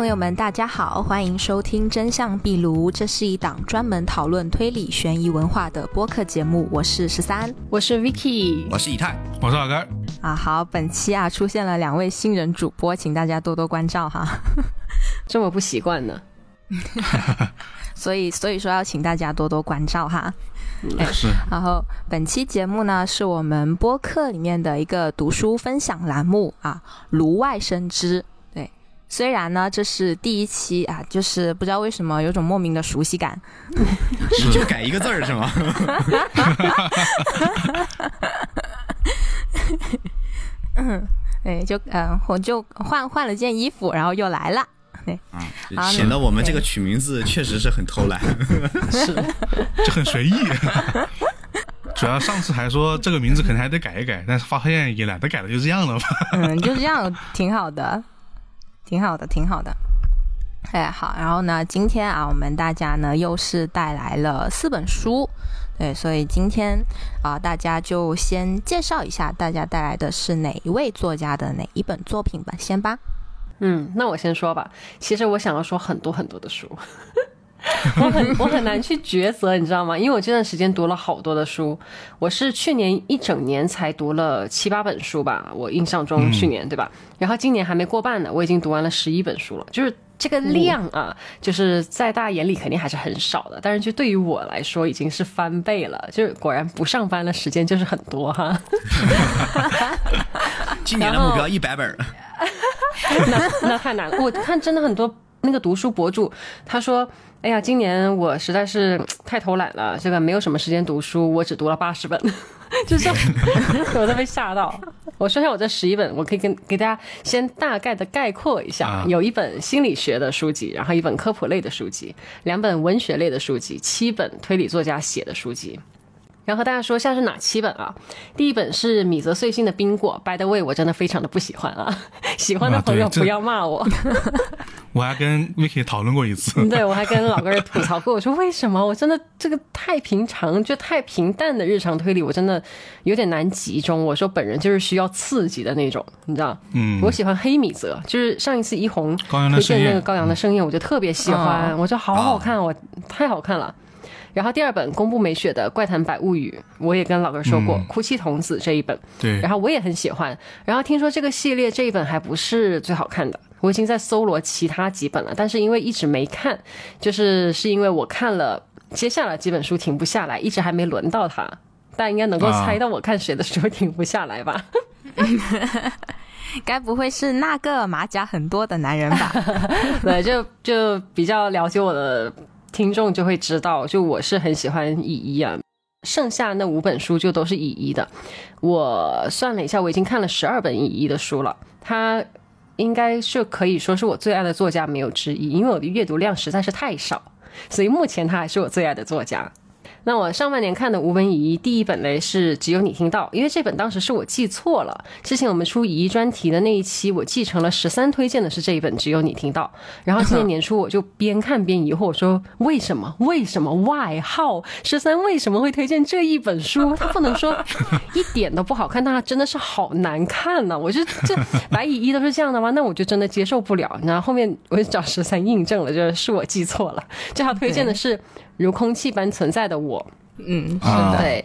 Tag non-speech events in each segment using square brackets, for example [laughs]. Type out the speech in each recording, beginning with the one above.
朋友们，大家好，欢迎收听《真相壁炉》，这是一档专门讨论推理悬疑文化的播客节目。我是十三，我是 Vicky，我是以太，我是老根。啊，好，本期啊出现了两位新人主播，请大家多多关照哈。[laughs] 这么不习惯呢？[laughs] 所以，所以说要请大家多多关照哈。是。然后，本期节目呢，是我们播客里面的一个读书分享栏目啊，炉外生枝。对，虽然呢这是第一期啊，就是不知道为什么有种莫名的熟悉感。就改一个字儿是吗？嗯，对，就嗯，我就换换了件衣服，然后又来了。对，啊，显得我们这个取名字确实是很偷懒，[laughs] 是，就很随意。主要上次还说这个名字可能还得改一改，但是发现也懒得改了，就这样了吧。嗯，就这样，挺好的，挺好的，挺好的。哎，好，然后呢，今天啊，我们大家呢又是带来了四本书，对，所以今天啊，大家就先介绍一下，大家带来的是哪一位作家的哪一本作品吧，先吧。嗯，那我先说吧。其实我想要说很多很多的书，[laughs] 我很我很难去抉择，你知道吗？因为我这段时间读了好多的书，我是去年一整年才读了七八本书吧，我印象中去年对吧？然后今年还没过半呢，我已经读完了十一本书了。就是这个量啊，就是在大家眼里肯定还是很少的，但是就对于我来说已经是翻倍了。就是果然不上班的时间就是很多哈。[laughs] 今年的目标一百本。[laughs] 那那太难了，我看真的很多那个读书博主，他说：“哎呀，今年我实在是太偷懒了，这个没有什么时间读书，我只读了八十本，[laughs] 就是 [laughs] 我都被吓到。”我说一下我这十一本，我可以跟给大家先大概的概括一下：有一本心理学的书籍，然后一本科普类的书籍，两本文学类的书籍，七本推理作家写的书籍。然后和大家说一下是哪七本啊？第一本是米泽穗信的《冰果》，By the way，我真的非常的不喜欢啊！[laughs] 喜欢的朋友不要骂我。[laughs] 我还跟 Vicky 讨论过一次。[laughs] 对，我还跟老哥吐槽过，我说为什么？我真的这个太平常，就太平淡的日常推理，我真的有点难集中。我说本人就是需要刺激的那种，你知道？嗯。我喜欢黑米泽，就是上一次一红推荐那个高阳的盛宴，我就特别喜欢，我觉得好好看，我太好看了。然后第二本宫部美雪的《怪谈百物语》，我也跟老哥说过，《哭泣童子》这一本，对，然后我也很喜欢。然后听说这个系列这一本还不是最好看的，我已经在搜罗其他几本了，但是因为一直没看，就是是因为我看了接下来几本书停不下来，一直还没轮到他。大家应该能够猜到我看谁的时候停不下来吧？[laughs] 该不会是那个马甲很多的男人吧？[laughs] 对，就就比较了解我的。听众就会知道，就我是很喜欢乙一啊，剩下那五本书就都是乙一的。我算了一下，我已经看了十二本乙一的书了，他应该是可以说是我最爱的作家，没有之一。因为我的阅读量实在是太少，所以目前他还是我最爱的作家。那我上半年看的五本乙一，第一本嘞是只有你听到，因为这本当时是我记错了。之前我们出以一专题的那一期，我记成了十三推荐的是这一本只有你听到。然后今年年初我就边看边疑惑，我说为什么？为什么？Why？号十三为什么会推荐这一本书？他不能说一点都不好看，但它真的是好难看呢。我就这白以一都是这样的吗？那我就真的接受不了。然后后面我就找十三印证了，就是我记错了。这他推荐的是。如空气般存在的我，嗯，是的，对，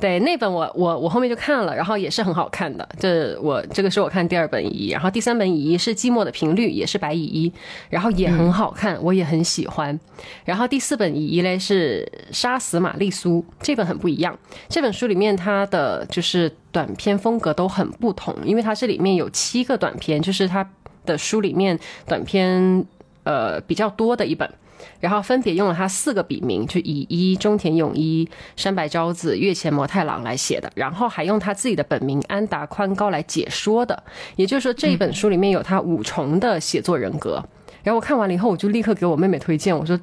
对，那本我我我后面就看了，然后也是很好看的。这我这个是我看第二本乙一，然后第三本乙一是寂寞的频率，也是白乙一，然后也很好看，我也很喜欢。然后第四本乙一嘞是杀死玛丽苏，这本很不一样。这本书里面它的就是短篇风格都很不同，因为它这里面有七个短篇，就是它的书里面短篇呃比较多的一本。然后分别用了他四个笔名，就以一中田勇一、山白昭子、月前摩太郎来写的，然后还用他自己的本名安达宽高来解说的。也就是说，这一本书里面有他五重的写作人格。然后我看完了以后，我就立刻给我妹妹推荐，我说，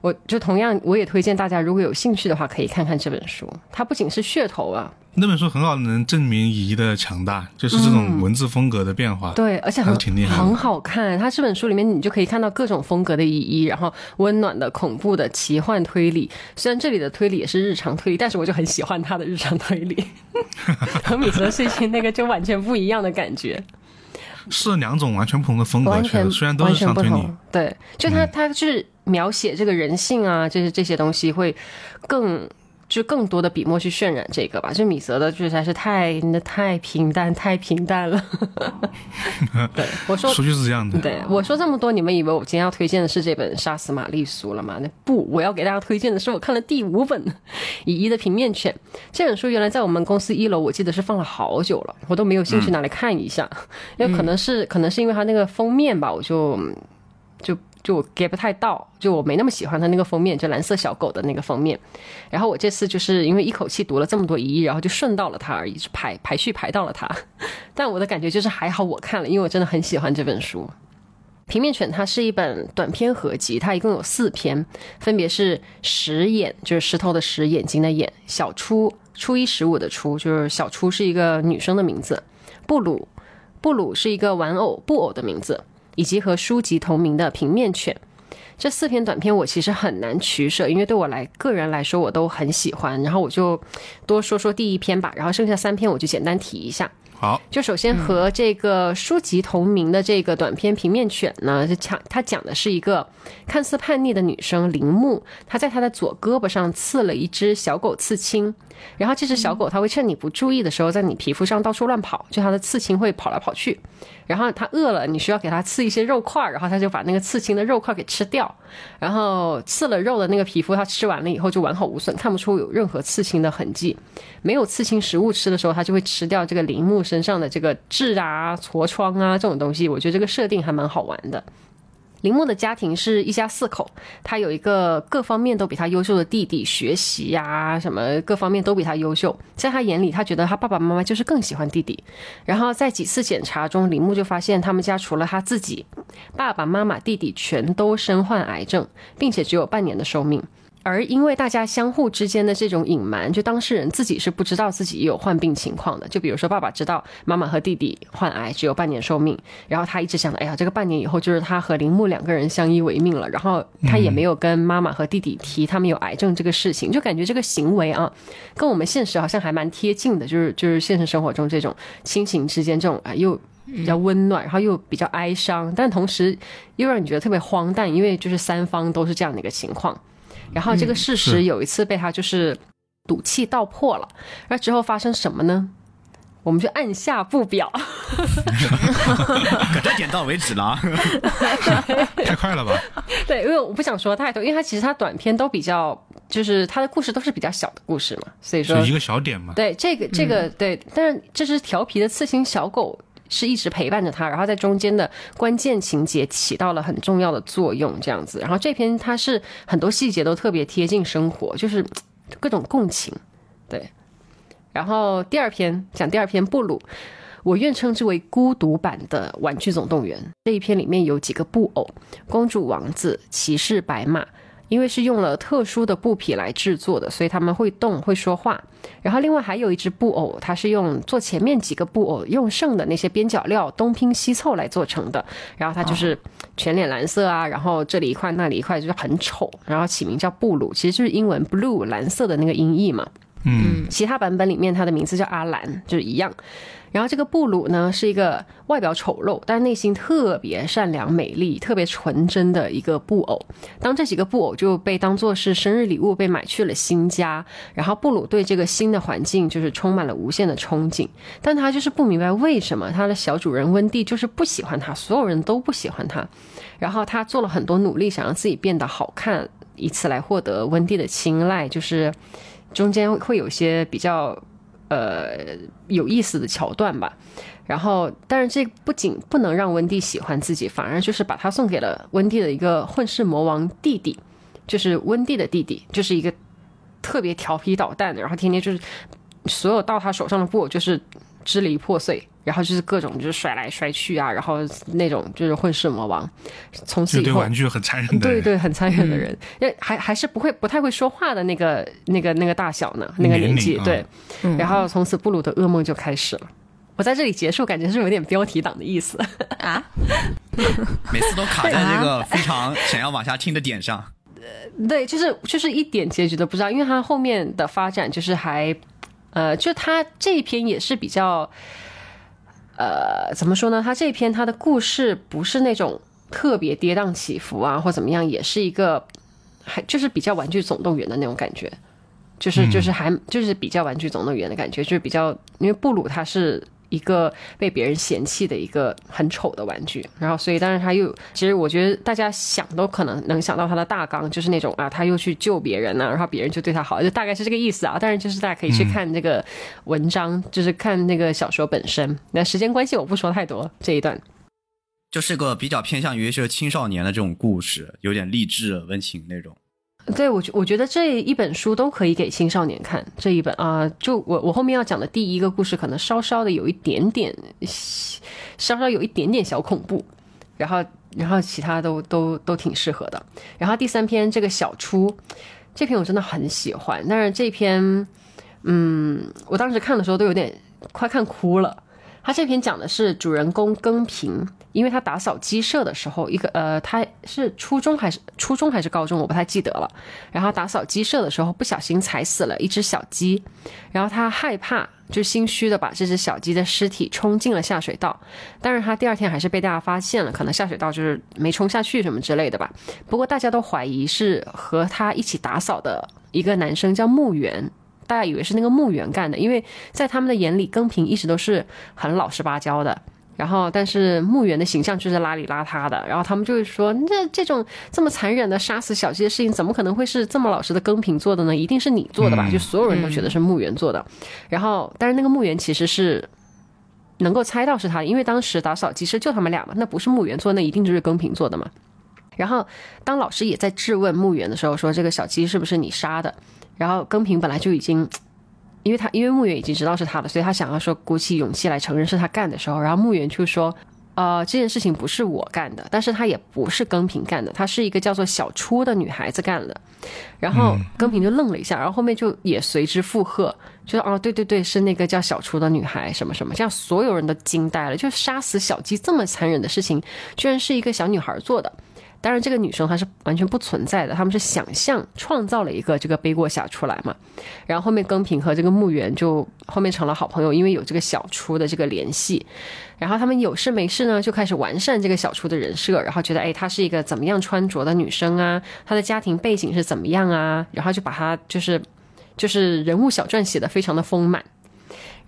我就同样我也推荐大家，如果有兴趣的话，可以看看这本书。它不仅是噱头啊。那本书很好，能证明乙一的强大，就是这种文字风格的变化。对，而且很挺厉害，很好看。它这本书里面，你就可以看到各种风格的乙一，然后温暖的、恐怖的、奇幻推理。虽然这里的推理也是日常推理，但是我就很喜欢他的日常推理，[laughs] 和米泽最近那个就完全不一样的感觉。是两种完全不同的风格，完全虽然都是上推理全不同，，对，就他他就是描写这个人性啊，这些这些东西会更。就更多的笔墨去渲染这个吧，就米泽的实在是太那太平淡，太平淡了。[laughs] 对我说，说句是这样的。对我说这么多，你们以为我今天要推荐的是这本《杀死玛丽苏》了吗？那不，我要给大家推荐的是我看了第五本《[laughs] 乙一的平面犬》这本书。原来在我们公司一楼，我记得是放了好久了，我都没有兴趣拿来看一下，因为可能是可能是因为它那个封面吧，我就就就我 get 不太到，就我没那么喜欢它那个封面，就蓝色小狗的那个封面。然后我这次就是因为一口气读了这么多乙一，然后就顺到了它而已，是排排序排到了它。[laughs] 但我的感觉就是还好我看了，因为我真的很喜欢这本书。平面犬它是一本短篇合集，它一共有四篇，分别是石眼，就是石头的石，眼睛的眼；小初，初一十五的初，就是小初是一个女生的名字；布鲁，布鲁是一个玩偶布偶的名字，以及和书籍同名的平面犬。这四篇短片我其实很难取舍，因为对我来个人来说我都很喜欢。然后我就多说说第一篇吧，然后剩下三篇我就简单提一下。好，就首先和这个书籍同名的这个短篇《平面犬》呢，就讲它讲的是一个看似叛逆的女生铃木，她在她的左胳膊上刺了一只小狗刺青，然后这只小狗它会趁你不注意的时候在你皮肤上到处乱跑，就它的刺青会跑来跑去，然后它饿了，你需要给它刺一些肉块儿，然后它就把那个刺青的肉块给吃掉，然后刺了肉的那个皮肤它吃完了以后就完好无损，看不出有任何刺青的痕迹。没有刺青食物吃的时候，它就会吃掉这个铃木身上的这个痣啊、痤疮啊这种东西。我觉得这个设定还蛮好玩的。铃木的家庭是一家四口，他有一个各方面都比他优秀的弟弟，学习呀、什么各方面都比他优秀。在他眼里，他觉得他爸爸妈妈就是更喜欢弟弟。然后在几次检查中，铃木就发现他们家除了他自己，爸爸妈妈、弟弟全都身患癌症，并且只有半年的寿命。而因为大家相互之间的这种隐瞒，就当事人自己是不知道自己有患病情况的。就比如说，爸爸知道妈妈和弟弟患癌，只有半年寿命，然后他一直想着，哎呀，这个半年以后就是他和铃木两个人相依为命了。然后他也没有跟妈妈和弟弟提他们有癌症这个事情，就感觉这个行为啊，跟我们现实好像还蛮贴近的，就是就是现实生活中这种亲情之间这种啊又。比较温暖，然后又比较哀伤，但同时又让你觉得特别荒诞，因为就是三方都是这样的一个情况。然后这个事实有一次被他就是赌气道破了，那之后发生什么呢？我们就按下不表。可这点到为止了啊。[laughs] 太快了吧？对，因为我不想说太多，因为它其实它短片都比较，就是它的故事都是比较小的故事嘛，所以说就一个小点嘛。对这个这个对，但是这只调皮的刺青小狗是一直陪伴着他，然后在中间的关键情节起到了很重要的作用，这样子。然后这篇它是很多细节都特别贴近生活，就是各种共情，对。然后第二篇讲第二篇布鲁。我愿称之为孤独版的《玩具总动员》这一篇里面有几个布偶，公主、王子、骑士、白马，因为是用了特殊的布匹来制作的，所以他们会动、会说话。然后另外还有一只布偶，它是用做前面几个布偶用剩的那些边角料东拼西凑来做成的。然后它就是全脸蓝色啊，然后这里一块那里一块，就是很丑。然后起名叫布鲁，其实就是英文 blue 蓝色的那个音译嘛。嗯，其他版本里面它的名字叫阿兰，就是一样。然后这个布鲁呢是一个外表丑陋，但内心特别善良、美丽、特别纯真的一个布偶。当这几个布偶就被当做是生日礼物被买去了新家，然后布鲁对这个新的环境就是充满了无限的憧憬，但他就是不明白为什么他的小主人温蒂就是不喜欢他，所有人都不喜欢他。然后他做了很多努力，想让自己变得好看，以此来获得温蒂的青睐，就是中间会有些比较。呃，有意思的桥段吧。然后，但是这不仅不能让温蒂喜欢自己，反而就是把他送给了温蒂的一个混世魔王弟弟，就是温蒂的弟弟，就是一个特别调皮捣蛋的，然后天天就是所有到他手上的布偶就是支离破碎，然后就是各种就是甩来甩去啊，然后那种就是混世魔王。从此以后，对玩具很残忍的 [laughs] 人。对对，很残忍的人，因为还还是不会不太会说话的那个那个那个大小呢，那个年纪年啊对。然后从此布鲁的噩梦就开始了。我在这里结束，感觉是有点标题党的意思。啊，[laughs] 每次都卡在这个 [laughs] 非常想要往下听的点上。对，就是就是一点结局都不知道，因为他后面的发展就是还，呃，就他这一篇也是比较，呃，怎么说呢？他这篇他的故事不是那种特别跌宕起伏啊，或怎么样，也是一个还就是比较《玩具总动员》的那种感觉，就是就是还就是比较《玩具总动员》的感觉，就是比较因为布鲁他是。一个被别人嫌弃的一个很丑的玩具，然后所以，但是他又，其实我觉得大家想都可能能想到他的大纲，就是那种啊，他又去救别人呢，然后别人就对他好，就大概是这个意思啊。但是就是大家可以去看这个文章，就是看那个小说本身。那时间关系，我不说太多这一段，就是个比较偏向于是青少年的这种故事，有点励志温情那种。对我觉我觉得这一本书都可以给青少年看。这一本啊，就我我后面要讲的第一个故事，可能稍稍的有一点点，稍稍有一点点小恐怖，然后然后其他都都都挺适合的。然后第三篇这个小初，这篇我真的很喜欢，但是这篇，嗯，我当时看的时候都有点快看哭了。他这篇讲的是主人公耕平，因为他打扫鸡舍的时候，一个呃，他是初中还是初中还是高中，我不太记得了。然后打扫鸡舍的时候，不小心踩死了一只小鸡，然后他害怕，就心虚的把这只小鸡的尸体冲进了下水道。但是他第二天还是被大家发现了，可能下水道就是没冲下去什么之类的吧。不过大家都怀疑是和他一起打扫的一个男生叫木原。大家以为是那个墓园干的，因为在他们的眼里，耕平一直都是很老实巴交的。然后，但是墓园的形象就是邋里邋遢的。然后他们就会说：“那这种这么残忍的杀死小鸡的事情，怎么可能会是这么老实的耕平做的呢？一定是你做的吧？”就所有人都觉得是墓园做的。然后，但是那个墓园其实是能够猜到是他的，因为当时打扫鸡舍就他们俩嘛，那不是墓园做，那一定就是耕平做的嘛。然后，当老师也在质问墓园的时候，说：“这个小鸡是不是你杀的？”然后耕平本来就已经，因为他因为墓园已经知道是他的，所以他想要说鼓起勇气来承认是他干的时候，然后墓园就说，呃，这件事情不是我干的，但是他也不是耕平干的，他是一个叫做小初的女孩子干的。然后耕平就愣了一下，然后后面就也随之附和，就说哦，对对对，是那个叫小初的女孩，什么什么，这样所有人都惊呆了，就杀死小鸡这么残忍的事情，居然是一个小女孩做的。当然，这个女生她是完全不存在的，他们是想象创造了一个这个背锅侠出来嘛。然后后面耕平和这个墓园就后面成了好朋友，因为有这个小初的这个联系。然后他们有事没事呢，就开始完善这个小初的人设，然后觉得哎，她是一个怎么样穿着的女生啊？她的家庭背景是怎么样啊？然后就把她就是就是人物小传写的非常的丰满。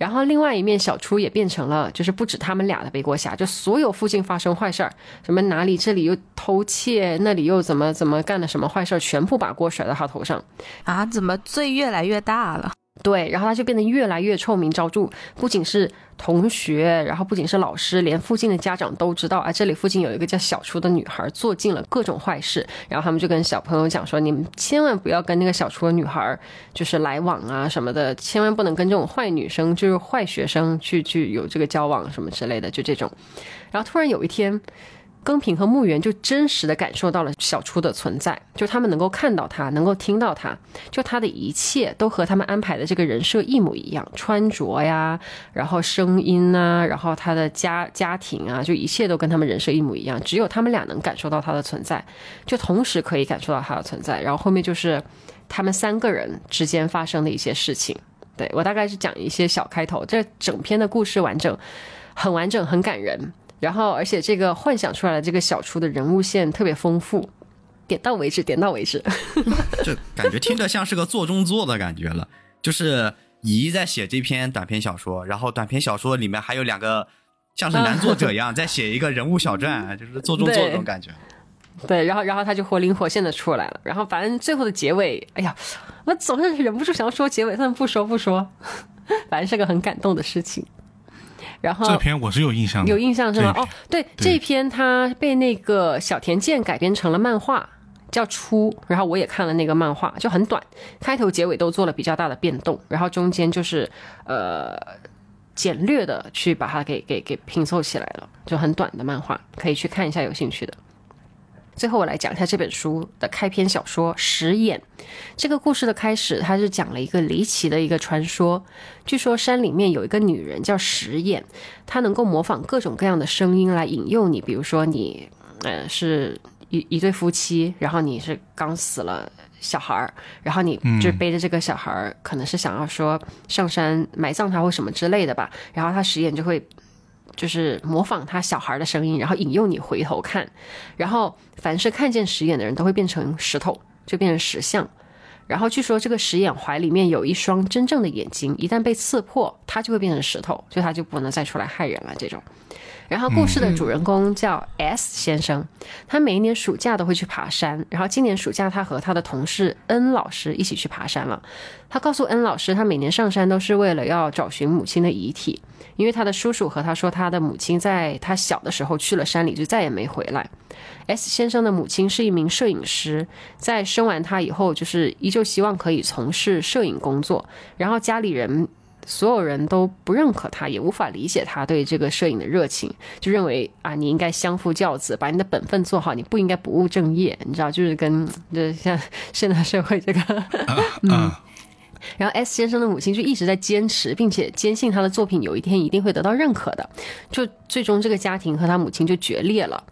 然后另外一面，小初也变成了，就是不止他们俩的背锅侠，就所有附近发生坏事儿，什么哪里这里又偷窃，那里又怎么怎么干了什么坏事儿，全部把锅甩到他头上，啊，怎么罪越来越大了？对，然后他就变得越来越臭名昭著，不仅是同学，然后不仅是老师，连附近的家长都知道啊，这里附近有一个叫小初的女孩做尽了各种坏事，然后他们就跟小朋友讲说，你们千万不要跟那个小初的女孩就是来往啊什么的，千万不能跟这种坏女生，就是坏学生去去有这个交往什么之类的，就这种。然后突然有一天。耕平和墓园就真实的感受到了小初的存在，就他们能够看到他，能够听到他，就他的一切都和他们安排的这个人设一模一样，穿着呀，然后声音啊，然后他的家家庭啊，就一切都跟他们人设一模一样，只有他们俩能感受到他的存在，就同时可以感受到他的存在。然后后面就是他们三个人之间发生的一些事情。对我大概是讲一些小开头，这整篇的故事完整，很完整，很感人。然后，而且这个幻想出来的这个小初的人物线特别丰富，点到为止，点到为止。[laughs] 就感觉听着像是个做中做的感觉了，就是姨在写这篇短篇小说，然后短篇小说里面还有两个像是男作者一样在写一个人物小传，就是做中做那种感觉。对，然后，然后他就活灵活现的出来了。然后，反正最后的结尾，哎呀，我总是忍不住想要说结尾，但不说不说，[laughs] 反正是个很感动的事情。然后这篇我是有印象的，有印象是吗？哦，对，这篇它被那个小田健改编成了漫画，叫《初》，然后我也看了那个漫画，就很短，开头结尾都做了比较大的变动，然后中间就是呃简略的去把它给给给拼凑起来了，就很短的漫画，可以去看一下，有兴趣的。最后我来讲一下这本书的开篇小说《石眼》。这个故事的开始，它是讲了一个离奇的一个传说。据说山里面有一个女人叫石眼，她能够模仿各种各样的声音来引诱你。比如说你，呃，是一一对夫妻，然后你是刚死了小孩儿，然后你就背着这个小孩儿，可能是想要说上山埋葬他或什么之类的吧。然后他石眼就会。就是模仿他小孩的声音，然后引诱你回头看，然后凡是看见石眼的人都会变成石头，就变成石像。然后据说这个石眼怀里面有一双真正的眼睛，一旦被刺破，它就会变成石头，所以它就不能再出来害人了。这种。然后故事的主人公叫 S 先生，他每一年暑假都会去爬山。然后今年暑假，他和他的同事 N 老师一起去爬山了。他告诉 N 老师，他每年上山都是为了要找寻母亲的遗体，因为他的叔叔和他说，他的母亲在他小的时候去了山里，就再也没回来。S 先生的母亲是一名摄影师，在生完他以后，就是依旧希望可以从事摄影工作。然后家里人。所有人都不认可他，也无法理解他对这个摄影的热情，就认为啊，你应该相夫教子，把你的本分做好，你不应该不务正业，你知道，就是跟就像现代社会这个，嗯。然后 S 先生的母亲就一直在坚持，并且坚信他的作品有一天一定会得到认可的。就最终这个家庭和他母亲就决裂了。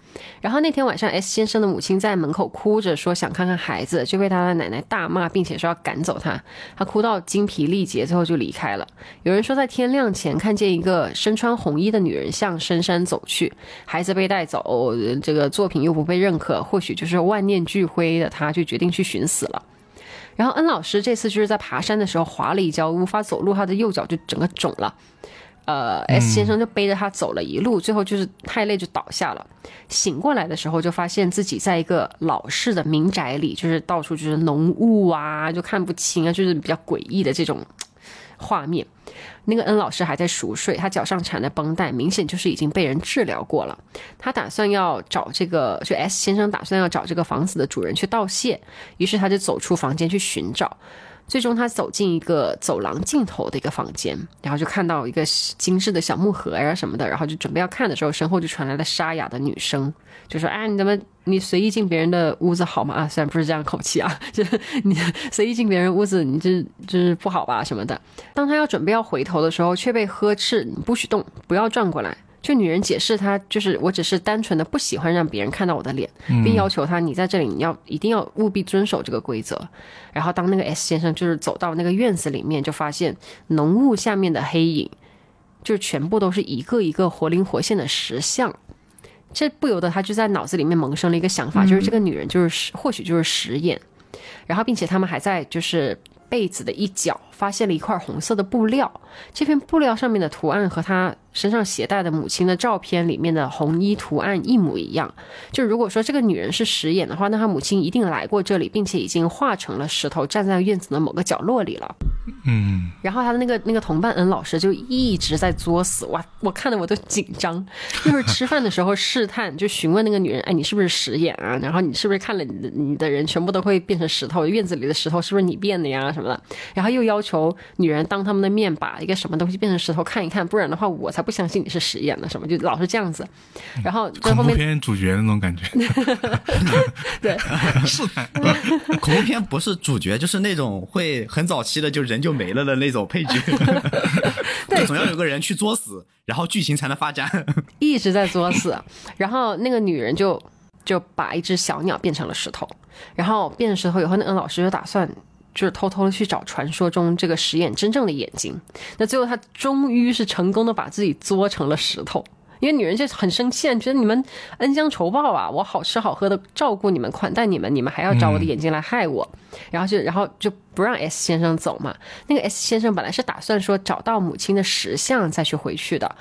然后那天晚上，S 先生的母亲在门口哭着说想看看孩子，就被他的奶奶大骂，并且说要赶走他。他哭到精疲力竭，最后就离开了。有人说在天亮前看见一个身穿红衣的女人向深山走去，孩子被带走，这个作品又不被认可，或许就是万念俱灰的他，就决定去寻死了。然后恩老师这次就是在爬山的时候滑了一跤，无法走路，他的右脚就整个肿了。呃，S 先生就背着他走了一路，最后就是太累就倒下了。醒过来的时候，就发现自己在一个老式的民宅里，就是到处就是浓雾啊，就看不清啊，就是比较诡异的这种画面。那个恩老师还在熟睡，他脚上缠的绷带明显就是已经被人治疗过了。他打算要找这个，就 S 先生打算要找这个房子的主人去道谢，于是他就走出房间去寻找。最终，他走进一个走廊尽头的一个房间，然后就看到一个精致的小木盒呀什么的，然后就准备要看的时候，身后就传来了沙哑的女声，就说：“哎，你怎么你随意进别人的屋子好吗？啊，虽然不是这样口气啊，[laughs] 就是你随意进别人屋子，你这就是不好吧什么的。”当他要准备要回头的时候，却被呵斥：“你不许动，不要转过来。”就女人解释，她就是我只是单纯的不喜欢让别人看到我的脸，并要求他你在这里你要一定要务必遵守这个规则。然后当那个 S 先生就是走到那个院子里面，就发现浓雾下面的黑影，就全部都是一个一个活灵活现的石像。这不由得他就在脑子里面萌生了一个想法，就是这个女人就是或许就是实验。然后并且他们还在就是被子的一角发现了一块红色的布料，这片布料上面的图案和他。身上携带的母亲的照片里面的红衣图案一模一样。就如果说这个女人是石眼的话，那她母亲一定来过这里，并且已经化成了石头，站在院子的某个角落里了。嗯。然后他的那个那个同伴恩老师就一直在作死，哇，我看的我都紧张。就是吃饭的时候试探，就询问那个女人，哎，你是不是石眼啊？然后你是不是看了你的你的人全部都会变成石头？院子里的石头是不是你变的呀？什么的？然后又要求女人当他们的面把一个什么东西变成石头看一看，不然的话我才。不相信你是实验的什么，就老是这样子，然后恐怖片主角那种感觉，[laughs] 对，[laughs] 是的，恐怖片不是主角，就是那种会很早期的就人就没了的那种配角，对，总要有个人去作死，然后剧情才能发展，一直在作死，然后那个女人就就把一只小鸟变成了石头，然后变成石头以后，那个老师就打算。就是偷偷的去找传说中这个实验真正的眼睛，那最后他终于是成功的把自己作成了石头，因为女人就很生气，觉得你们恩将仇报啊！我好吃好喝的照顾你们款待你们，你们还要找我的眼睛来害我，然后就然后就不让 S 先生走嘛。那个 S 先生本来是打算说找到母亲的石像再去回去的。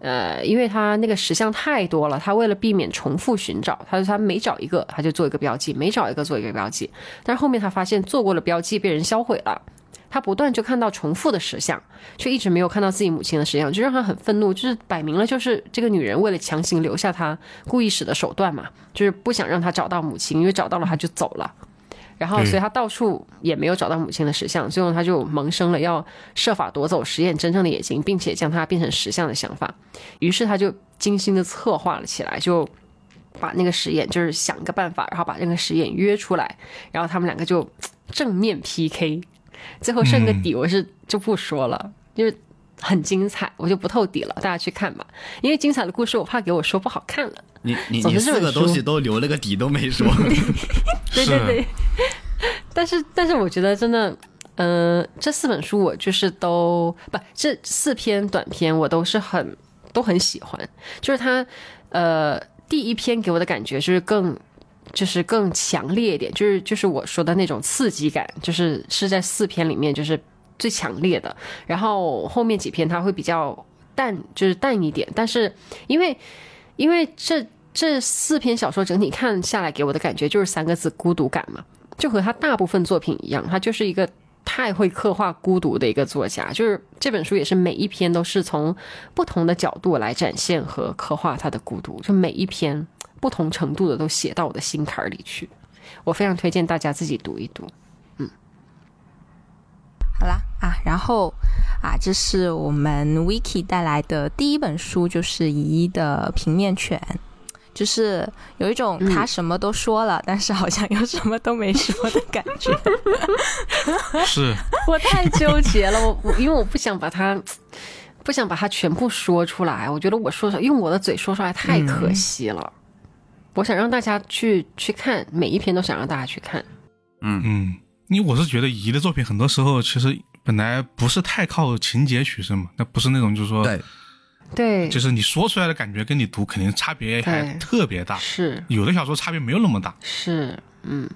呃，因为他那个石像太多了，他为了避免重复寻找，他说他每找一个他就做一个标记，每找一个做一个标记。但是后面他发现做过了标记被人销毁了，他不断就看到重复的石像，却一直没有看到自己母亲的石像，就让他很愤怒，就是摆明了就是这个女人为了强行留下他故意使的手段嘛，就是不想让他找到母亲，因为找到了他就走了。然后，所以他到处也没有找到母亲的石像，最后他就萌生了要设法夺走实验真正的眼睛，并且将它变成石像的想法。于是他就精心的策划了起来，就把那个实验就是想个办法，然后把那个实验约出来，然后他们两个就正面 PK，最后剩个底，我是就不说了，就是很精彩，我就不透底了，大家去看吧。因为精彩的故事，我怕给我说不好看了。你你你四个东西都留了个底都没说，[laughs] 对对对。但是但是我觉得真的，嗯，这四本书我就是都不这四篇短篇我都是很都很喜欢。就是它，呃，第一篇给我的感觉就是更，就是更强烈一点，就是就是我说的那种刺激感，就是是在四篇里面就是最强烈的。然后后面几篇它会比较淡，就是淡一点。但是因为因为这这四篇小说整体看下来给我的感觉就是三个字：孤独感嘛。就和他大部分作品一样，他就是一个太会刻画孤独的一个作家。就是这本书也是每一篇都是从不同的角度来展现和刻画他的孤独，就每一篇不同程度的都写到我的心坎里去。我非常推荐大家自己读一读。嗯，好啦啊，然后啊，这是我们 Wiki 带来的第一本书，就是《姨的平面犬》。就是有一种他什么都说了，但是好像又什么都没说的感觉。是 [laughs] 我太纠结了，我我因为我不想把它不想把它全部说出来，我觉得我说出来用我的嘴说出来太可惜了。我想让大家去去看每一篇，都想让大家去看。嗯嗯，因为我是觉得姨的作品很多时候其实本来不是太靠情节取胜嘛，那不是那种就是说对。对，就是你说出来的感觉跟你读肯定差别还特别大。是，有的小说差别没有那么大。是，嗯，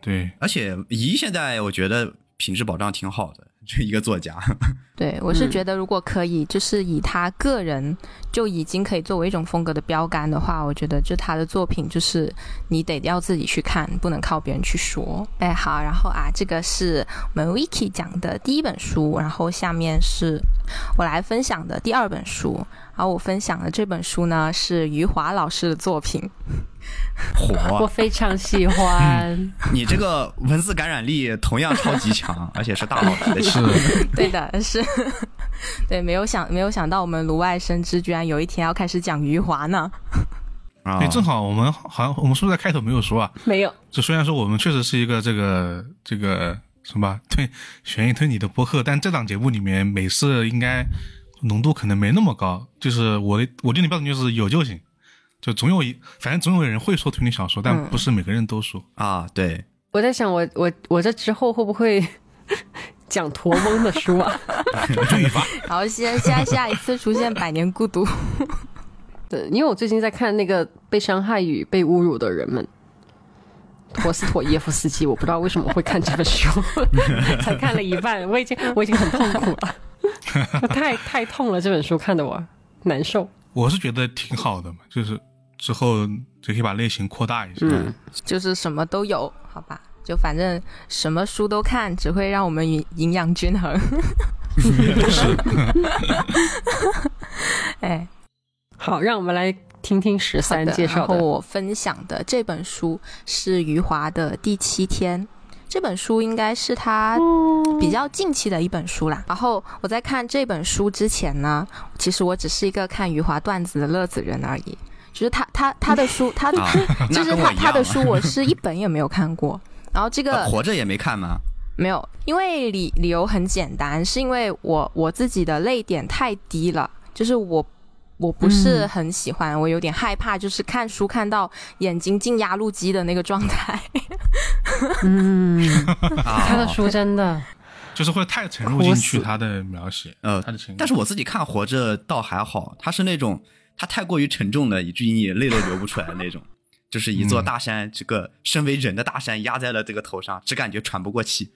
对。而且姨现在我觉得品质保障挺好的，就一个作家。[laughs] 对，我是觉得如果可以，就是以他个人就已经可以作为一种风格的标杆的话，我觉得就他的作品就是你得要自己去看，不能靠别人去说。哎，好，然后啊，这个是我们 Wiki 讲的第一本书，然后下面是我来分享的第二本书，然后我分享的这本书呢是余华老师的作品。火，[laughs] 我非常喜欢。[laughs] 你这个文字感染力同样超级强，而且是大老师的是，对的，是，[laughs] 对，没有想没有想到我们炉外生枝居然有一天要开始讲余华呢。啊，对，正好我们好像我们是不是在开头没有说啊？没有。就虽然说我们确实是一个这个这个什么推悬疑推理的播客，但这档节目里面每次应该浓度可能没那么高。就是我的我对你标准就是有就行。就总有一，反正总有人会说推理小说，但不是每个人都说啊。对，我在想，我我我这之后会不会 [laughs] 讲驼翁的书啊？[laughs] 对吧？然后先下下一次出现《百年孤独》。[laughs] 对，因为我最近在看那个《被伤害与被侮辱的人们》，陀思妥耶夫斯基，我不知道为什么会看这本书，才看了一半，我已经我已经很痛苦了，[laughs] 太太痛了，这本书看得我难受。我是觉得挺好的嘛，就是之后就可以把类型扩大一下，嗯，就是什么都有，好吧？就反正什么书都看，只会让我们营营养均衡。[laughs] 是，[laughs] 哎，好，让我们来听听十三介绍的。然后我分享的这本书是余华的《第七天》。这本书应该是他比较近期的一本书啦。然后我在看这本书之前呢，其实我只是一个看余华段子的乐子人而已。就是他他他的书，他 [laughs] 就是他他的书，我是一本也没有看过。然后这个活着也没看吗？没有，因为理理由很简单，是因为我我自己的泪点太低了，就是我。我不是很喜欢，我有点害怕，就是看书看到眼睛进压路机的那个状态。[laughs] 嗯，[laughs] 他的书真的 [laughs] 就是会太沉入进去，他的描写，呃，他的情。但是我自己看活着倒还好，他是那种他太过于沉重了，以至于你泪都流不出来的那种，就是一座大山，这个身为人的大山压在了这个头上，只感觉喘不过气。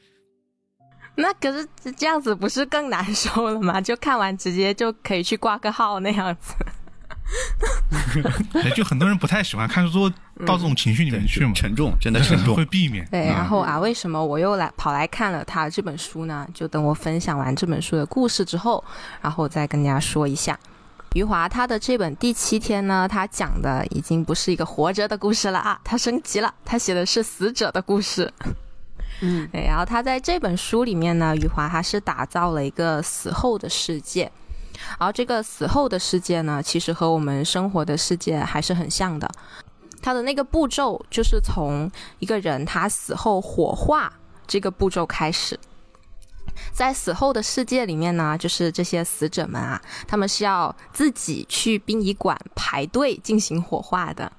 那可是这样子不是更难受了吗？就看完直接就可以去挂个号那样子。[laughs] 就很多人不太喜欢看书到这种情绪里面去嘛，沉重，真的沉重，会避免。对，然后啊，为什么我又来跑来看了他这本书呢？就等我分享完这本书的故事之后，然后再跟大家说一下，余华他的这本第七天呢，他讲的已经不是一个活着的故事了啊，他升级了，他写的是死者的故事。嗯，然后他在这本书里面呢，余华他是打造了一个死后的世界，然后这个死后的世界呢，其实和我们生活的世界还是很像的。他的那个步骤就是从一个人他死后火化这个步骤开始，在死后的世界里面呢，就是这些死者们啊，他们是要自己去殡仪馆排队进行火化的。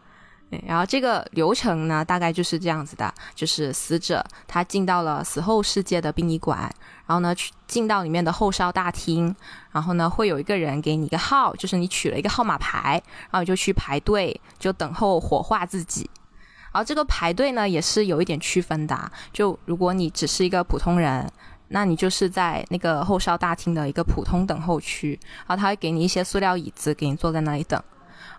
然后这个流程呢，大概就是这样子的，就是死者他进到了死后世界的殡仪馆，然后呢去进到里面的后烧大厅，然后呢会有一个人给你一个号，就是你取了一个号码牌，然后你就去排队，就等候火化自己。然后这个排队呢也是有一点区分的，就如果你只是一个普通人，那你就是在那个后烧大厅的一个普通等候区，然后他会给你一些塑料椅子，给你坐在那里等。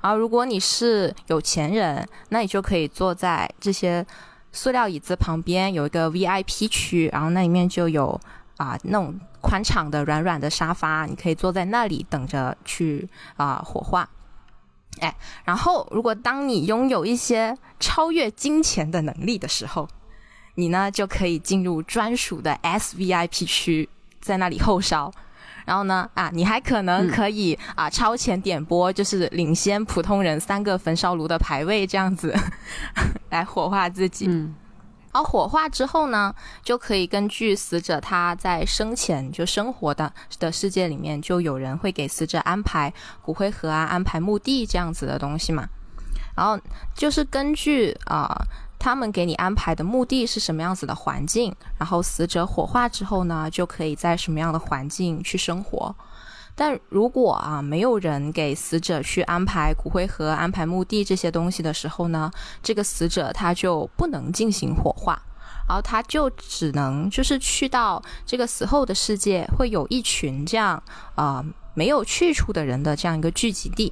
然后，如果你是有钱人，那你就可以坐在这些塑料椅子旁边，有一个 VIP 区，然后那里面就有啊那种宽敞的软软的沙发，你可以坐在那里等着去啊火化。哎，然后如果当你拥有一些超越金钱的能力的时候，你呢就可以进入专属的 SVIP 区，在那里后烧。然后呢，啊，你还可能可以啊超前点播，就是领先普通人三个焚烧炉的排位这样子 [laughs] 来火化自己。嗯，然后火化之后呢，就可以根据死者他在生前就生活的的世界里面，就有人会给死者安排骨灰盒啊、安排墓地这样子的东西嘛。然后就是根据啊。他们给你安排的目的是什么样子的环境？然后死者火化之后呢，就可以在什么样的环境去生活？但如果啊，没有人给死者去安排骨灰盒、安排墓地这些东西的时候呢，这个死者他就不能进行火化，然后他就只能就是去到这个死后的世界，会有一群这样啊没有去处的人的这样一个聚集地。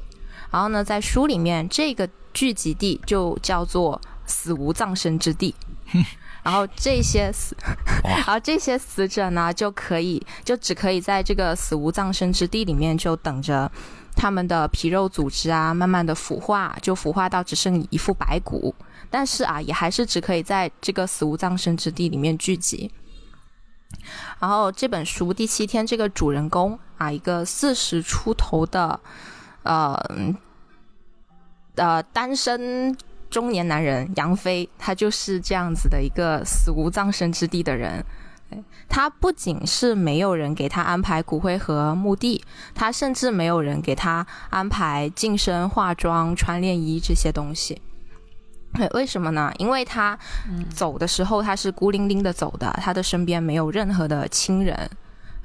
然后呢，在书里面，这个聚集地就叫做。死无葬身之地，[laughs] 然后这些死，[laughs] 然后这些死者呢，就可以就只可以在这个死无葬身之地里面，就等着他们的皮肉组织啊，慢慢的腐化，就腐化到只剩一副白骨。但是啊，也还是只可以在这个死无葬身之地里面聚集。然后这本书第七天，这个主人公啊，一个四十出头的，呃，呃，单身。中年男人杨飞，他就是这样子的一个死无葬身之地的人。他不仅是没有人给他安排骨灰和墓地，他甚至没有人给他安排净身、化妆、穿炼衣这些东西。为什么呢？因为他走的时候他是孤零零的走的，他的身边没有任何的亲人。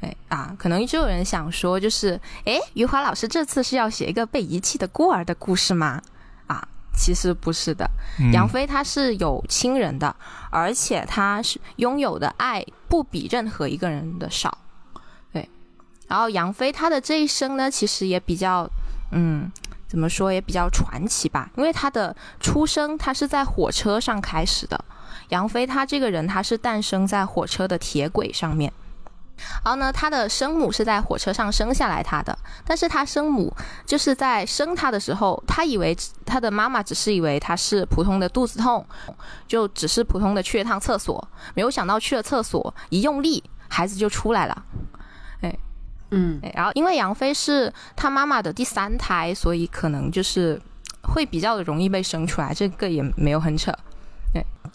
哎啊，可能就有人想说，就是哎，余华老师这次是要写一个被遗弃的孤儿的故事吗？啊？其实不是的，杨飞他是有亲人的，而且他是拥有的爱不比任何一个人的少。对，然后杨飞他的这一生呢，其实也比较，嗯，怎么说也比较传奇吧，因为他的出生他是在火车上开始的。杨飞他这个人他是诞生在火车的铁轨上面。然后呢，他的生母是在火车上生下来他的，但是他生母就是在生他的时候，他以为他的妈妈只是以为他是普通的肚子痛，就只是普通的去了趟厕所，没有想到去了厕所一用力，孩子就出来了。哎，嗯，然后因为杨飞是他妈妈的第三胎，所以可能就是会比较容易被生出来，这个也没有很扯。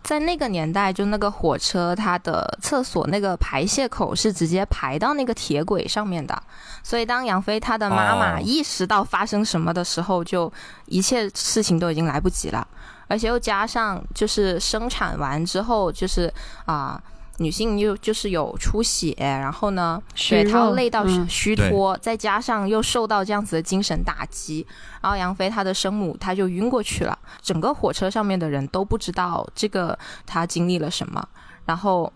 对，在那个年代，就那个火车，它的厕所那个排泄口是直接排到那个铁轨上面的，所以当杨飞他的妈妈意识到发生什么的时候，就一切事情都已经来不及了，而且又加上就是生产完之后，就是啊。女性又就是有出血，然后呢，血她累到虚脱，再加上又受到这样子的精神打击，然后杨飞他的生母她就晕过去了，整个火车上面的人都不知道这个她经历了什么，然后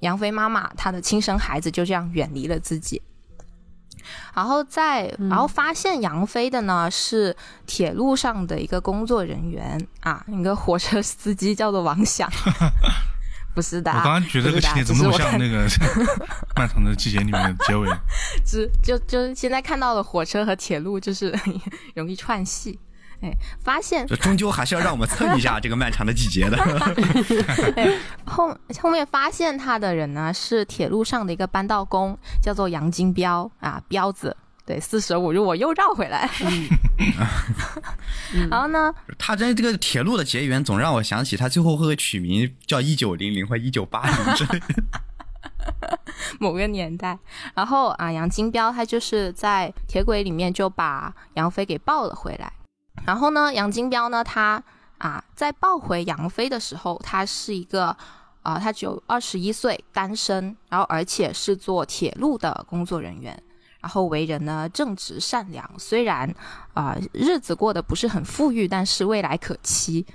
杨飞妈妈她的亲生孩子就这样远离了自己，然后在然后发现杨飞的呢是铁路上的一个工作人员啊，一个火车司机叫做王响。[laughs] 不是的，我刚刚觉得这个情节怎么那么像那个 [laughs] 漫长的季节里面的结尾？[laughs] 只就就是现在看到了火车和铁路，就是 [laughs] 容易串戏。哎，发现这终究还是要让我们蹭一下这个漫长的季节的哎。后后面发现他的人呢，是铁路上的一个扳道工，叫做杨金彪啊，彪子。对，四舍五入我又绕回来。[laughs] 然后呢？他这这个铁路的结缘，总让我想起他最后会取名叫一九零零或一九八零之类的。[laughs] 某个年代，然后啊，杨金彪他就是在铁轨里面就把杨飞给抱了回来。然后呢，杨金彪呢，他啊，在抱回杨飞的时候，他是一个啊，他只有二十一岁，单身，然后而且是做铁路的工作人员，然后为人呢正直善良，虽然啊日子过得不是很富裕，但是未来可期。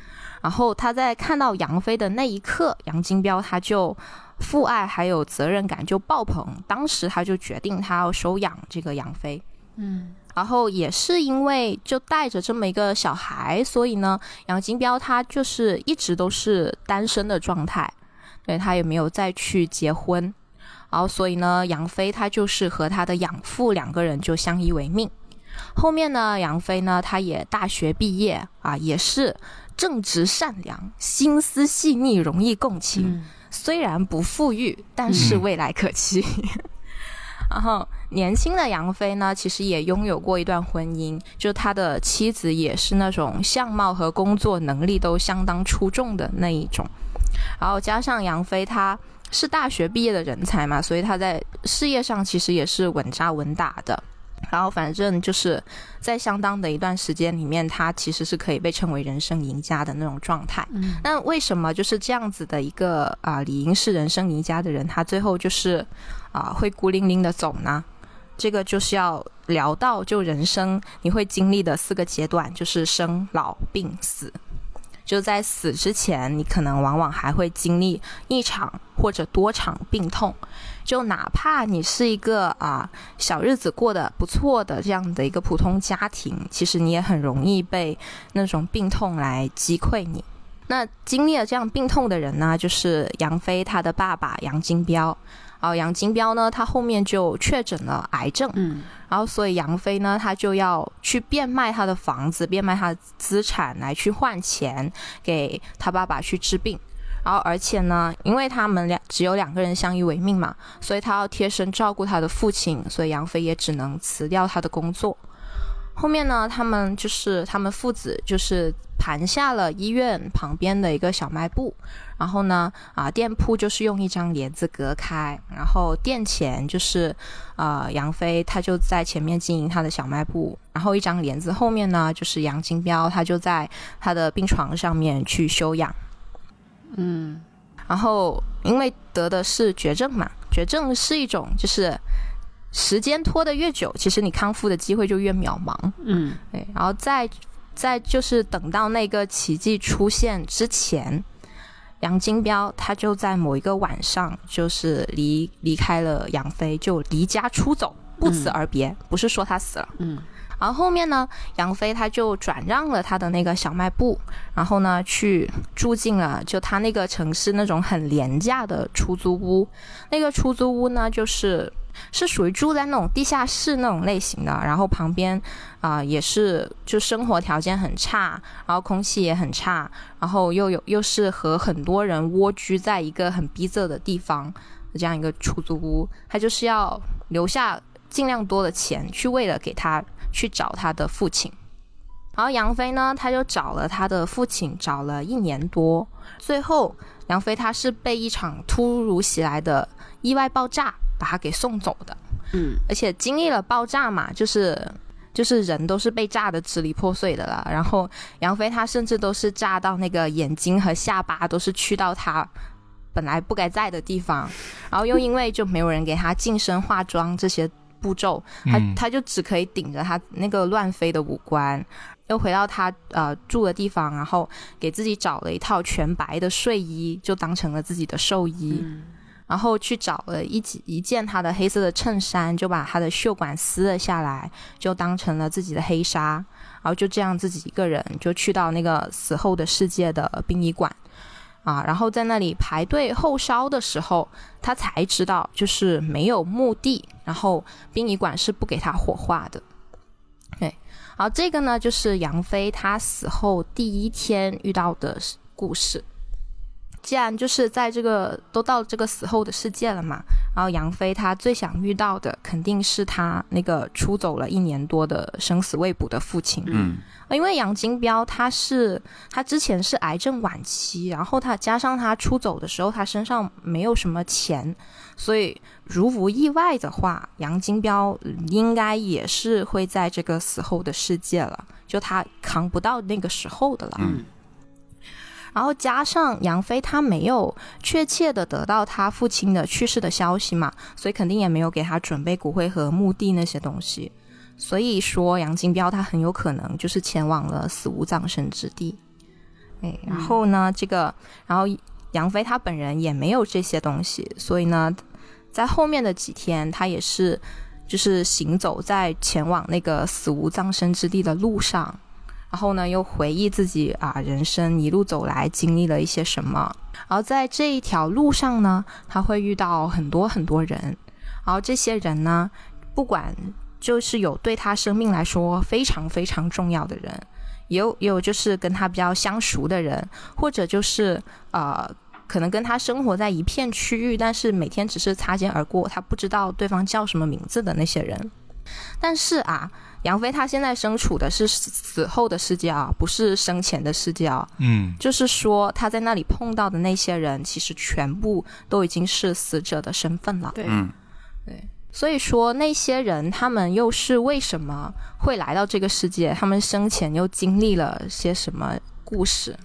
然后他在看到杨飞的那一刻，杨金彪他就父爱还有责任感就爆棚，当时他就决定他要收养这个杨飞。嗯然后也是因为就带着这么一个小孩，所以呢，杨金彪他就是一直都是单身的状态，对他也没有再去结婚。然后所以呢，杨飞他就是和他的养父两个人就相依为命。后面呢，杨飞呢，他也大学毕业啊，也是正直善良、心思细腻、容易共情。嗯虽然不富裕，但是未来可期。[laughs] 然后年轻的杨飞呢，其实也拥有过一段婚姻，就他的妻子也是那种相貌和工作能力都相当出众的那一种。然后加上杨飞他是大学毕业的人才嘛，所以他在事业上其实也是稳扎稳打的。然后反正就是在相当的一段时间里面，他其实是可以被称为人生赢家的那种状态。嗯那为什么就是这样子的一个啊、理应是人生赢家的人，他最后就是啊、会孤零零的走呢？这个就是要聊到就人生你会经历的四个阶段，就是生老病死。就在死之前，你可能往往还会经历一场或者多场病痛。就哪怕你是一个啊小日子过得不错的这样的一个普通家庭，其实你也很容易被那种病痛来击溃你。那经历了这样病痛的人呢，就是杨飞他的爸爸杨金彪。然后杨金彪呢，他后面就确诊了癌症，嗯然后所以杨飞呢，他就要去变卖他的房子，变卖他的资产来去换钱给他爸爸去治病。然后而且呢，因为他们俩只有两个人相依为命嘛，所以他要贴身照顾他的父亲，所以杨飞也只能辞掉他的工作。后面呢，他们就是他们父子就是盘下了医院旁边的一个小卖部，然后呢，啊，店铺就是用一张帘子隔开，然后店前就是，呃，杨飞他就在前面经营他的小卖部，然后一张帘子后面呢，就是杨金彪他就在他的病床上面去休养。嗯然后因为得的是绝症嘛，绝症是一种就是时间拖得越久，其实你康复的机会就越渺茫。嗯对，然后再再就是等到那个奇迹出现之前，杨金彪他就在某一个晚上就是离离开了杨飞，就离家出走，不辞而别，不是说他死了。嗯然后后面呢，杨飞他就转让了他的那个小卖部，然后呢去住进了就他那个城市那种很廉价的出租屋。那个出租屋呢，就是是属于住在那种地下室那种类型的，然后旁边啊、也是就生活条件很差，然后空气也很差，然后又有又是和很多人蜗居在一个很逼仄的地方的这样一个出租屋，他就是要留下尽量多的钱去为了给他去找他的父亲。然后杨飞呢，他就找了他的父亲，找了一年多，最后杨飞他是被一场突如其来的意外爆炸把他给送走的。嗯而且经历了爆炸嘛，就是就是人都是被炸的支离破碎的了。然后杨飞他甚至都是炸到那个眼睛和下巴都是去到他本来不该在的地方，然后又因为就没有人给他净身化妆这些步骤，他嗯他就只可以顶着他那个乱飞的五官。又回到他呃住的地方，然后给自己找了一套全白的睡衣，就当成了自己的寿衣。嗯然后去找了一几一件他的黑色的衬衫，就把他的袖管撕了下来，就当成了自己的黑纱，然后就这样自己一个人就去到那个死后的世界的殡仪馆，啊，然后在那里排队后烧的时候，他才知道就是没有墓地，然后殡仪馆是不给他火化的。对，然后这个呢就是杨飞他死后第一天遇到的故事。既然就是在这个都到这个死后的世界了嘛，然后杨飞他最想遇到的肯定是他那个出走了一年多的生死未卜的父亲，嗯。因为杨金彪他是他之前是癌症晚期，然后他加上他出走的时候他身上没有什么钱，所以如无意外的话，杨金彪应该也是会在这个死后的世界了，就他扛不到那个时候的了。嗯然后加上杨飞他没有确切的得到他父亲的去世的消息嘛，所以肯定也没有给他准备骨灰和墓地那些东西。所以说杨金彪他很有可能就是前往了死无葬身之地。哎，然后呢，这个然后杨飞他本人也没有这些东西，所以呢，在后面的几天他也是就是行走在前往那个死无葬身之地的路上。然后呢，又回忆自己啊，人生一路走来经历了一些什么。然后在这一条路上呢，他会遇到很多很多人。然后这些人呢，不管就是有对他生命来说非常非常重要的人，也有也有就是跟他比较相熟的人，或者就是呃，可能跟他生活在一片区域，但是每天只是擦肩而过，他不知道对方叫什么名字的那些人。但是啊。杨飞他现在身处的是死后的世界啊，不是生前的世界啊。嗯，就是说他在那里碰到的那些人，其实全部都已经是死者的身份了。对，嗯，对。所以说那些人他们又是为什么会来到这个世界？他们生前又经历了些什么故事？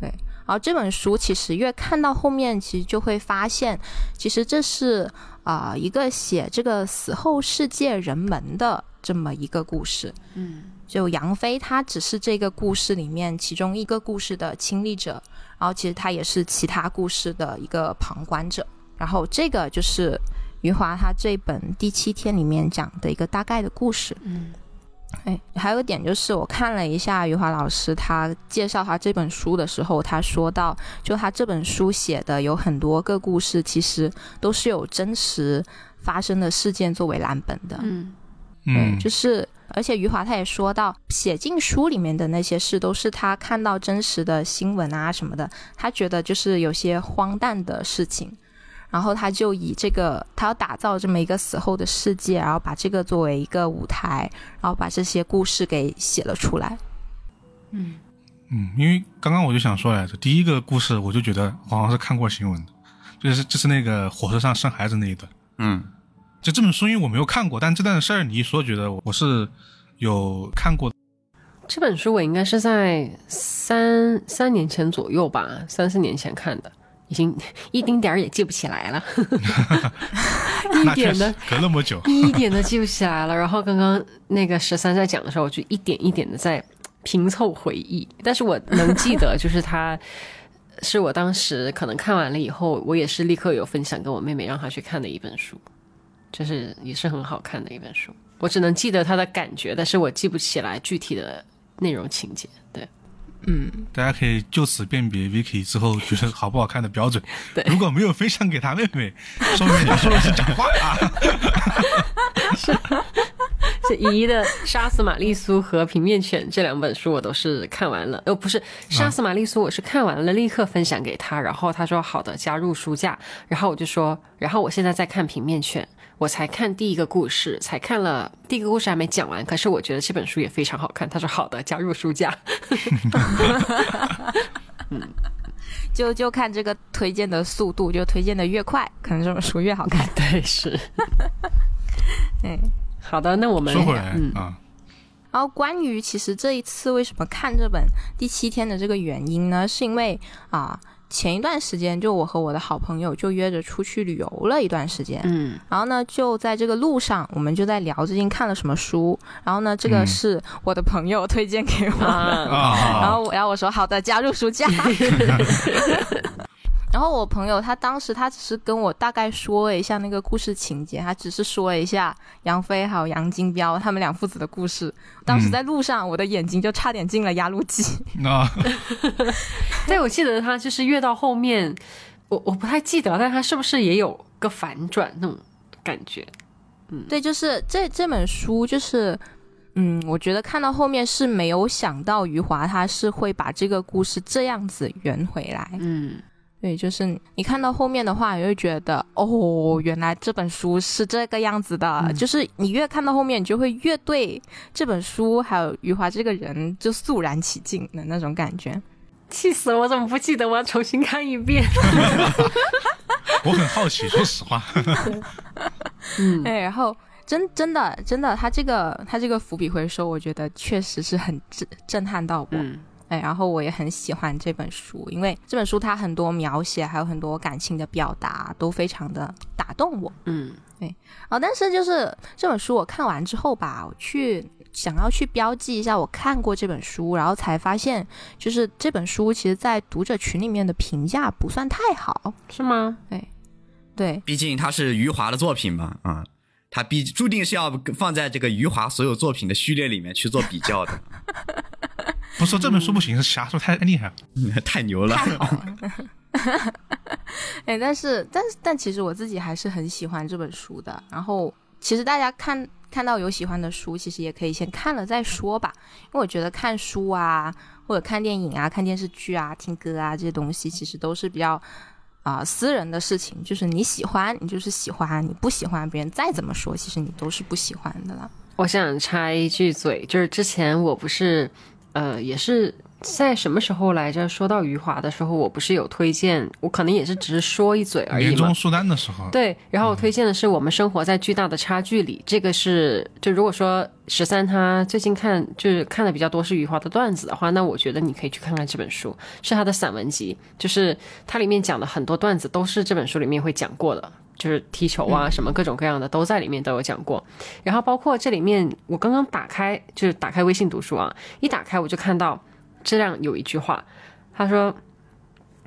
对。然后这本书其实越看到后面，其实就会发现，其实这是啊一个写这个死后世界人们的。这么一个故事，嗯，就杨飞他只是这个故事里面其中一个故事的亲历者，然后其实他也是其他故事的一个旁观者。然后这个就是余华他这本第七天里面讲的一个大概的故事。嗯，哎，还有一点就是我看了一下余华老师他介绍他这本书的时候，他说到，就他这本书写的有很多个故事，其实都是有真实发生的事件作为蓝本的。嗯。嗯，就是，而且余华他也说到，写进书里面的那些事，都是他看到真实的新闻啊什么的，他觉得就是有些荒诞的事情，然后他就以这个，他要打造这么一个死后的世界，然后把这个作为一个舞台，然后把这些故事给写了出来。嗯嗯，因为刚刚我就想说来着，第一个故事我就觉得好像是看过新闻的，就是就是那个火车上生孩子那一段。嗯。就这本书，因为我没有看过，但这段事儿你一说，觉得我是有看过。这本书我应该是在三三年前左右吧，三四年前看的，已经 [laughs] 一丁点儿也记不起来了。[laughs] 一点的隔那么久，一点都记不起来了。然后刚刚那个十三在讲的时候，我就一点一点的在拼凑回忆，但是我能记得，就是他是我当时可能看完了以后，我也是立刻有分享给我妹妹，让她去看的一本书。就是也是很好看的一本书，我只能记得它的感觉，但是我记不起来具体的内容情节。对，嗯，大家可以就此辨别 Vicky 之后觉得好不好看的标准。[laughs] 对，如果没有分享给他妹妹，说明你说的是假话 [laughs] 啊。是，是姨姨的《杀死玛丽苏》和《平面犬》这两本书我都是看完了。哦，不是，《杀死玛丽苏》我是看完了，立刻分享给他，然后他说好的，加入书架。然后我就说，然后我现在在看《平面犬》。我才看第一个故事，才看了第一个故事还没讲完，可是我觉得这本书也非常好看。他说好的，加入书架。[laughs] 嗯，就就看这个推荐的速度，就推荐的越快，可能这本书越好看。[laughs] 对，是。[laughs] 哎，好的，那我们说回来，嗯啊。然后关于其实这一次为什么看这本第七天的这个原因呢？是因为啊。前一段时间，就我和我的好朋友就约着出去旅游了一段时间，嗯，然后呢，就在这个路上，我们就在聊最近看了什么书，然后呢，这个是我的朋友推荐给我的，然后然后我说好的，加入书架。[laughs] 然后我朋友他当时他只是跟我大概说了一下那个故事情节，他只是说了一下杨飞还有杨金彪他们两父子的故事。当时在路上，我的眼睛就差点进了压路机。[laughs] 啊，[laughs] 对，我记得他就是越到后面，我我不太记得，但他是不是也有个反转那种感觉？嗯，对，就是这这本书就是，嗯，我觉得看到后面是没有想到余华他是会把这个故事这样子圆回来。嗯。对，就是你看到后面的话，你会觉得哦，原来这本书是这个样子的。就是你越看到后面，你就会越对这本书还有余华这个人就肃然起敬的那种感觉。气死了！我怎么不记得？我要重新看一遍。[laughs] [laughs] 我很好奇，说实话。[laughs] 嗯，哎，然后真真的真的，他这个他这个伏笔回收，我觉得确实是很震震撼到我。哎，然后我也很喜欢这本书，因为这本书它很多描写，还有很多感情的表达，都非常的打动我。嗯啊，但是就是这本书我看完之后吧，我去想要去标记一下我看过这本书，然后才发现，就是这本书其实在读者群里面的评价不算太好。是吗？对，毕竟它是余华的作品嘛，啊、它必注定是要放在这个余华所有作品的序列里面去做比较的，[laughs] 不是说这本书不行，是侠书太厉害了。[laughs] 太牛了。[laughs] 哎，但是，但是，但其实我自己还是很喜欢这本书的。然后，其实大家看看到有喜欢的书，其实也可以先看了再说吧。因为我觉得看书啊，或者看电影啊、看电视剧啊、听歌啊这些东西，其实都是比较啊、私人的事情。就是你喜欢，你就是喜欢；你不喜欢，别人再怎么说，其实你都是不喜欢的了。我想插一句嘴，就是之前我不是，呃，也是在什么时候来着？说到余华的时候，我不是有推荐，我可能也是只是说一嘴而已嘛年终。书单的时候，对，然后我推荐的是《我们生活在巨大的差距里》，这个是就如果说十三他最近看就是看的比较多是余华的段子的话，那我觉得你可以去看看这本书，是他的散文集，就是它里面讲的很多段子都是这本书里面会讲过的，就是踢球啊什么各种各样的都在里面都有讲过，然后包括这里面我刚刚打开就是打开微信读书啊，一打开我就看到这样有一句话，他说。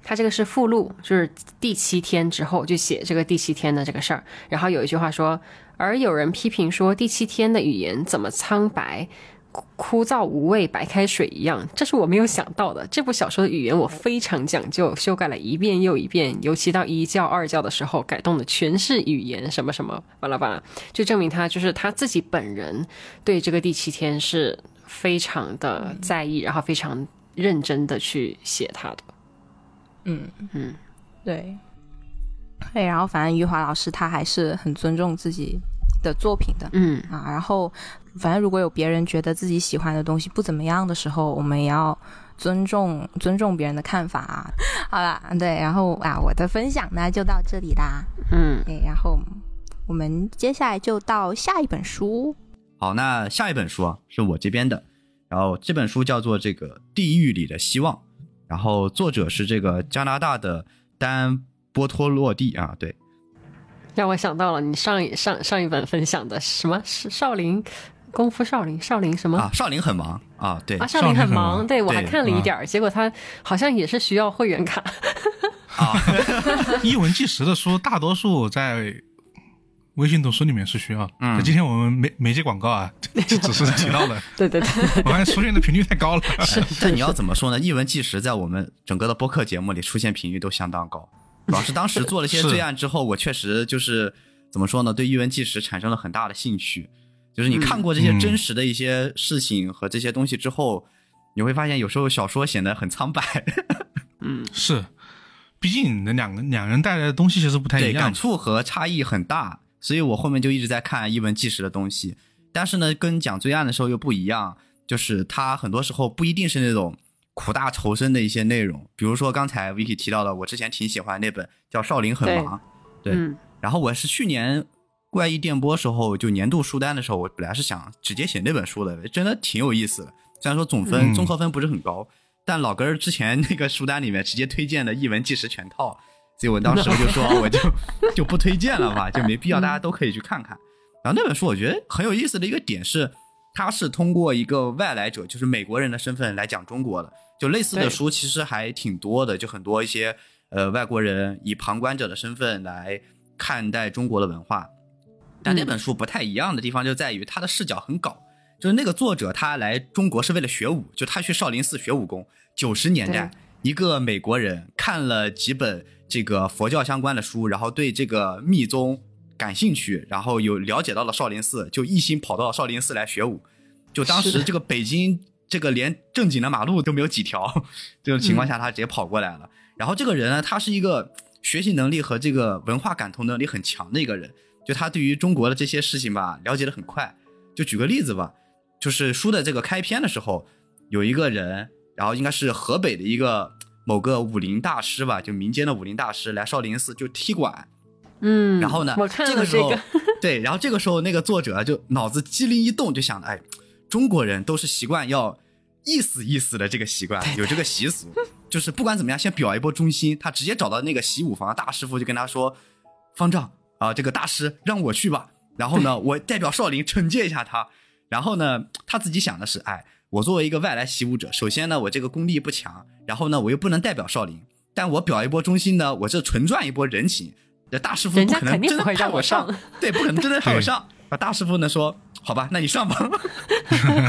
他这个是附录，就是第七天之后就写这个第七天的这个事儿。然后有一句话说，而有人批评说第七天的语言怎么苍白、枯枯燥无味，白开水一样。这是我没有想到的。这部小说的语言我非常讲究，修改了一遍又一遍，尤其到一教、二教的时候，改动的全是语言，什么什么巴拉巴拉，就证明他就是他自己本人对这个第七天是非常的在意，然后非常认真的去写他的。嗯嗯，对，对，然后反正余华老师他还是很尊重自己的作品的，嗯。啊，然后反正如果有别人觉得自己喜欢的东西不怎么样的时候，我们也要尊重尊重别人的看法啊。[laughs] 好啦，对，然后啊，我的分享呢就到这里啦，嗯。对，然后我们接下来就到下一本书，好，那下一本书啊是我这边的，然后这本书叫做《这个地狱里的希望》，然后作者是这个加拿大的丹波托洛蒂啊，对，让我想到了你上一上上一本分享的什么？是少林功夫少林少林什么？啊，少林很忙啊，对啊少林很忙，对我还看了一点儿，结果他好像也是需要会员卡。[laughs] 啊，[laughs] 一文计时的书，大多数在微信读书里面是需要。嗯今天我们没没接广告啊，就 [laughs] 只是提到了。对对对，[laughs] 我发现出现的频率太高了。[laughs] 但你要怎么说呢？一文纪时在我们整个的播客节目里出现频率都相当高，主要是当时做了些是罪案之后，我确实就是怎么说呢，对一文纪时产生了很大的兴趣。就是你看过这些嗯真实的一些事情和这些东西之后，你会发现有时候小说显得很苍白，嗯是，毕竟那两个两人带来的东西其实不太，一样感。触和差异很大，所以我后面就一直在看一文纪实的东西。但是呢，跟讲罪案的时候又不一样，就是它很多时候不一定是那种苦大仇深的一些内容。比如说刚才 Vicky 提到的，我之前挺喜欢那本叫《少林很忙》，对嗯然后我是去年怪异电波时候就年度书单的时候，我本来是想直接写那本书的，真的挺有意思的。虽然说总分、嗯综合分不是很高，但老根儿之前那个书单里面直接推荐的一文纪实全套，所以我当时我就说 [laughs] 我就就不推荐了吧，就没必要，大家都可以去看看。然后那本书我觉得很有意思的一个点是，它是通过一个外来者，就是美国人的身份来讲中国的。就类似的书其实还挺多的，就很多一些呃外国人以旁观者的身份来看待中国的文化。但那本书不太一样的地方就在于它的视角很搞，就是那个作者他来中国是为了学武，就他去少林寺学武功。九十年代，一个美国人看了几本这个佛教相关的书，然后对这个密宗感兴趣，然后有了解到了少林寺，就一心跑到少林寺来学武。就当时这个北京这个连正经的马路都没有几条，[laughs] 这种情况下他直接跑过来了。然后这个人呢，他是一个学习能力和这个文化感同能力很强的一个人，就他对于中国的这些事情吧了解的很快。就举个例子吧，就是书的这个开篇的时候，有一个人，然后应该是河北的一个某个武林大师吧，就民间的武林大师来少林寺就踢馆，嗯，然后呢，我看这个时候 [laughs] 对，然后这个时候那个作者就脑子机灵一动，就想着，哎，中国人都是习惯要意思意思的这个习惯，有这个习俗，[laughs] 就是不管怎么样，先表一波忠心。他直接找到那个习武房的大师傅，就跟他说：“方丈啊，这个大师让我去吧。然后呢，我代表少林惩戒一下他。然后呢，他自己想的是，哎，我作为一个外来习武者，首先呢，我这个功力不强，然后呢，我又不能代表少林，但我表一波忠心呢，我这纯赚一波人情。这大师傅不可能真的让我上对，不可能真的 [laughs] 派我上。那，大师傅呢说，好吧，那你上吧。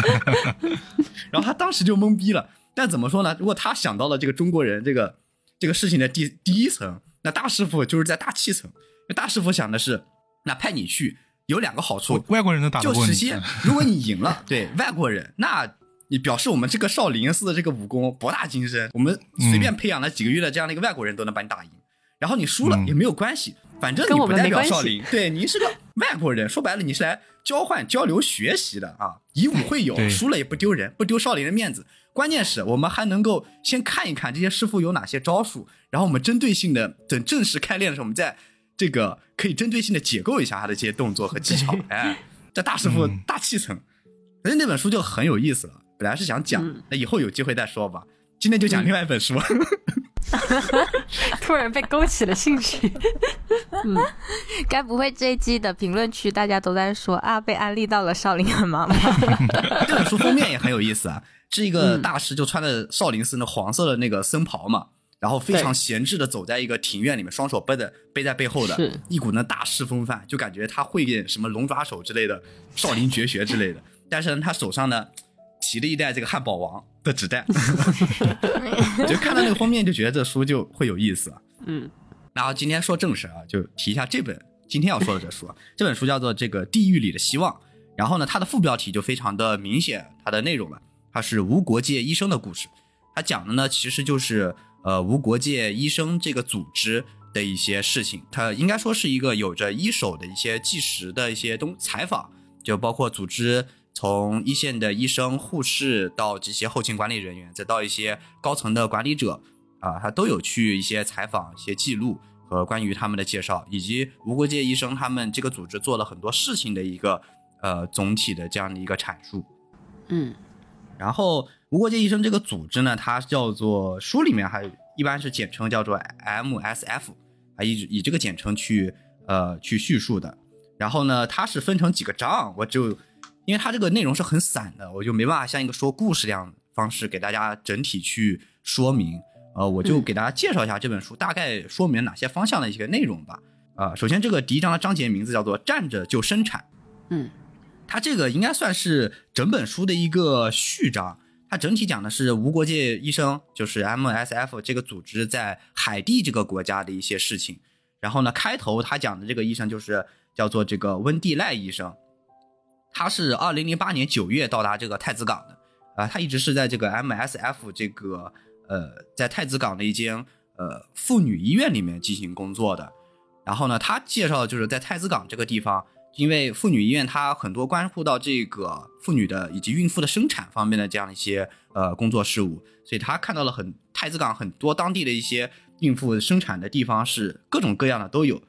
[laughs] 然后他当时就懵逼了。但怎么说呢？如果他想到了这个中国人这个这个事情的第第一层，那大师傅就是在大气层。那大师傅想的是，那派你去有两个好处，外国人能打得过你，就实现，如果你赢了，对外国人，那你表示我们这个少林寺的这个武功博大精深，我们随便培养了几个月的这样的一个外国人都能把你打赢。然后你输了嗯也没有关系，反正跟我们你不代表少林，对你是个外国人，说白了你是来交换、交流、学习的啊，以武会友，输了也不丢人，不丢少林的面子。关键是我们还能够先看一看这些师傅有哪些招数，然后我们针对性的等正式开练的时候，我们再这个可以针对性的解构一下他的这些动作和技巧。[laughs] 哎，这大师傅嗯大气层，反正那本书就很有意思了。本来是想讲，嗯。那以后有机会再说吧。今天就讲另外一本书，[laughs] 突然被勾起了兴趣。[laughs] 该不会这一季的评论区大家都在说啊，被安利到了少林很忙吧？[laughs] 这本书封面也很有意思啊，是一个大师就穿着少林寺那黄色的那个僧袍嘛，然后非常闲置的走在一个庭院里面，双手背的背在背后的是，一股那大师风范，就感觉他会点什么龙爪手之类的少林绝学之类的，但是呢，他手上呢提了一袋这个汉堡王的纸袋，[laughs] 就看到那个封面就觉得这书就会有意思啊。嗯，然后今天说正事啊，就提一下这本今天要说的这书啊，这本书叫做《这个地狱里的希望》。然后呢，它的副标题就非常的明显，它的内容了，它是无国界医生的故事。它讲的呢，其实就是呃无国界医生这个组织的一些事情。它应该说是一个有着一手的一些纪实的一些东采访，就包括组织从一线的医生、护士到这些后勤管理人员，再到一些高层的管理者，啊，他都有去一些采访、一些记录和关于他们的介绍，以及无国界医生他们这个组织做了很多事情的一个呃总体的这样的一个阐述。嗯然后无国界医生这个组织呢，它叫做书里面还一般是简称叫做 MSF 啊，以以这个简称去呃去叙述的。然后呢，它是分成几个章，我就因为它这个内容是很散的，我就没办法像一个说故事这样的方式给大家整体去说明。呃，我就嗯给大家介绍一下这本书大概说明哪些方向的一些内容吧。啊、首先这个第一章的章节名字叫做“站着就生产”。嗯它这个应该算是整本书的一个序章。它整体讲的是无国界医生，就是 MSF 这个组织在海地这个国家的一些事情。然后呢，开头他讲的这个医生就是叫做这个温蒂赖医生，他是二零零八年九月到达这个太子港的。啊、他一直是在这个 MSF 这个呃，在太子港的一间呃妇女医院里面进行工作的。然后呢，他介绍的就是在太子港这个地方，因为妇女医院它很多关乎到这个妇女的以及孕妇的生产方面的这样一些呃工作事务，所以他看到了很太子港很多当地的一些孕妇生产的地方是各种各样的都有，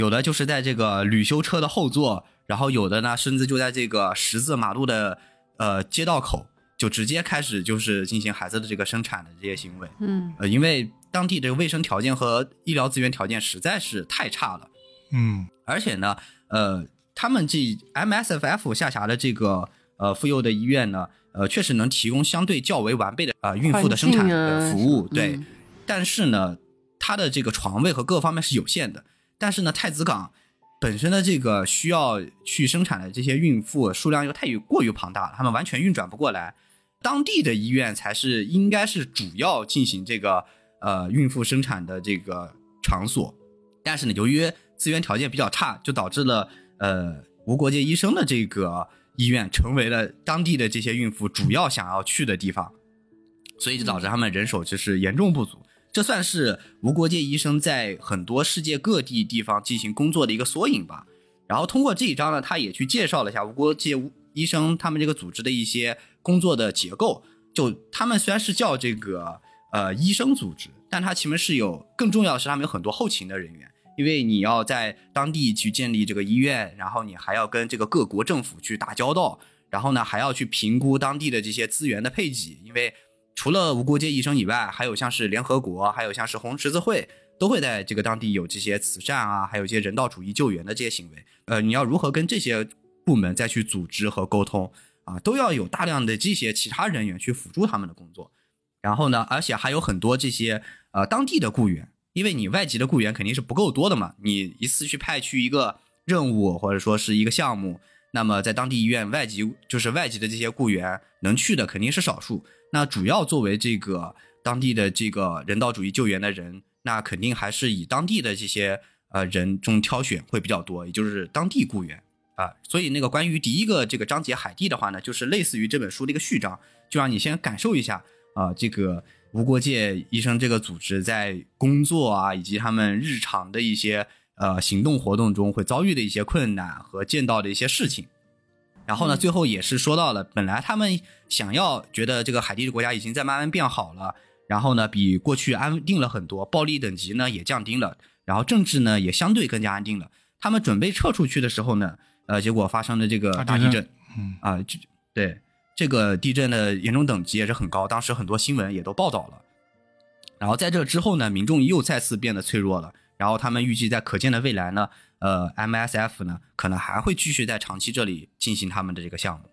有的就是在这个旅修车的后座，然后有的呢甚至就在这个十字马路的呃街道口就直接开始就是进行孩子的这个生产的这些行为。嗯呃，因为当地的卫生条件和医疗资源条件实在是太差了，嗯而且呢，呃，他们这 MSFF 下辖的这个呃妇幼的医院呢，呃，确实能提供相对较为完备的啊、呃孕妇的生产服务，嗯对。但是呢，它的这个床位和各方面是有限的。但是呢，太子港本身的这个需要去生产的这些孕妇数量又太于过于庞大了，他们完全运转不过来。当地的医院才是应该是主要进行这个呃孕妇生产的这个场所，但是呢，由于资源条件比较差，就导致了呃无国界医生的这个医院成为了当地的这些孕妇主要想要去的地方，所以就导致他们人手就是严重不足。这算是无国界医生在很多世界各地地方进行工作的一个缩影吧。然后通过这一章呢，他也去介绍了一下无国界医生他们这个组织的一些工作的结构。就他们虽然是叫这个呃医生组织，但它其实是有更重要的是他们有很多后勤的人员，因为你要在当地去建立这个医院，然后你还要跟这个各国政府去打交道，然后呢还要去评估当地的这些资源的配给，因为除了无国界医生以外，还有像是联合国，还有像是红十字会，都会在这个当地有这些慈善啊，还有一些人道主义救援的这些行为。呃，你要如何跟这些部门再去组织和沟通啊，都要有大量的这些其他人员去辅助他们的工作。然后呢，而且还有很多这些呃当地的雇员，因为你外籍的雇员肯定是不够多的嘛，你一次去派去一个任务或者说是一个项目。那么在当地医院，外籍就是外籍的这些雇员能去的肯定是少数。那主要作为这个当地的这个人道主义救援的人，那肯定还是以当地的这些呃人中挑选会比较多，也就是当地雇员啊。所以那个关于第一个这个章节海地的话呢，就是类似于这本书的一个序章，就让你先感受一下啊这个无国界医生这个组织在工作啊以及他们日常的一些。呃，行动活动中会遭遇的一些困难和见到的一些事情，然后呢，最后也是说到了，本来他们想要觉得这个海地的国家已经在慢慢变好了，然后呢，比过去安定了很多，暴力等级呢也降低了，然后政治呢也相对更加安定了。他们准备撤出去的时候呢，呃，结果发生了这个大地震，嗯啊，这对这个地震的严重等级也是很高，当时很多新闻也都报道了。然后在这之后呢，民众又再次变得脆弱了。然后他们预计在可见的未来呢，呃，MSF 呢可能还会继续在长期这里进行他们的这个项目。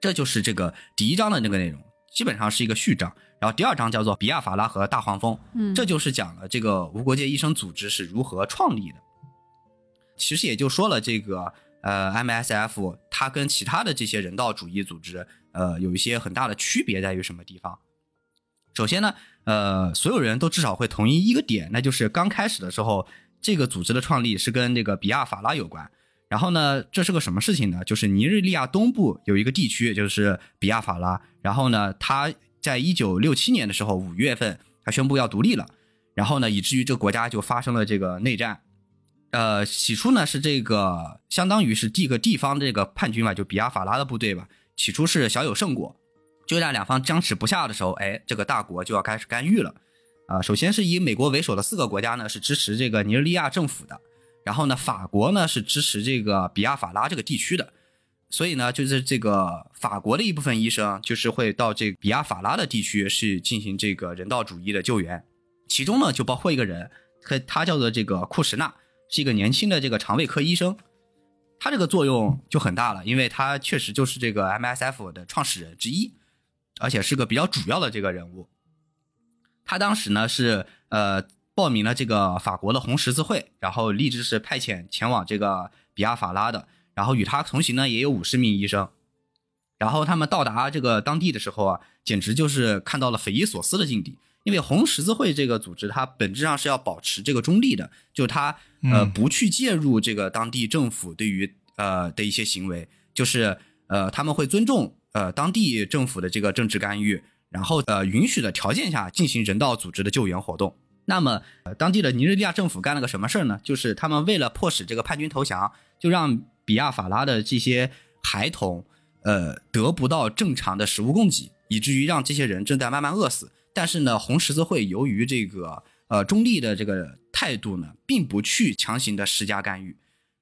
这就是这个第一章的那个内容，基本上是一个序章。然后第二章叫做比亚法拉和大黄蜂，嗯，这就是讲了这个无国界医生组织是如何创立的。其实也就说了这个呃 MSF 它跟其他的这些人道主义组织呃有一些很大的区别在于什么地方？首先呢。呃，所有人都至少会同意一个点，那就是刚开始的时候，这个组织的创立是跟这个比亚法拉有关。然后呢，这是个什么事情呢？就是尼日利亚东部有一个地区，就是比亚法拉。然后呢，他在一九六七年的时候五月份，他宣布要独立了。然后呢，以至于这个国家就发生了这个内战。呃，起初呢是这个相当于是第一个地方这个叛军吧，就比亚法拉的部队吧，起初是小有胜果。就在两方僵持不下的时候，哎，这个大国就要开始干预了，啊，首先是以美国为首的四个国家呢是支持这个尼日利亚政府的，然后呢，法国呢是支持这个比亚法拉这个地区的，所以呢，就是这个法国的一部分医生就是会到这个比亚法拉的地区是进行这个人道主义的救援，其中呢就包括一个人，他他叫做这个库什纳，是一个年轻的这个肠胃科医生，他这个作用就很大了，因为他确实就是这个 MSF 的创始人之一。而且是个比较主要的这个人物，他当时呢是呃报名了这个法国的红十字会，然后立志是派遣前往这个比亚法拉的，然后与他同行呢也有五十名医生，然后他们到达这个当地的时候啊，简直就是看到了匪夷所思的境地，因为红十字会这个组织它本质上是要保持这个中立的，就它呃不去介入这个当地政府对于呃的一些行为，就是呃他们会尊重。呃，当地政府的这个政治干预，然后呃允许的条件下进行人道组织的救援活动。那么，当地的尼日利亚政府干了个什么事儿呢？就是他们为了迫使这个叛军投降，就让比亚法拉的这些孩童，呃，得不到正常的食物供给，以至于让这些人正在慢慢饿死。但是呢，红十字会由于这个呃中立的这个态度呢，并不去强行的施加干预，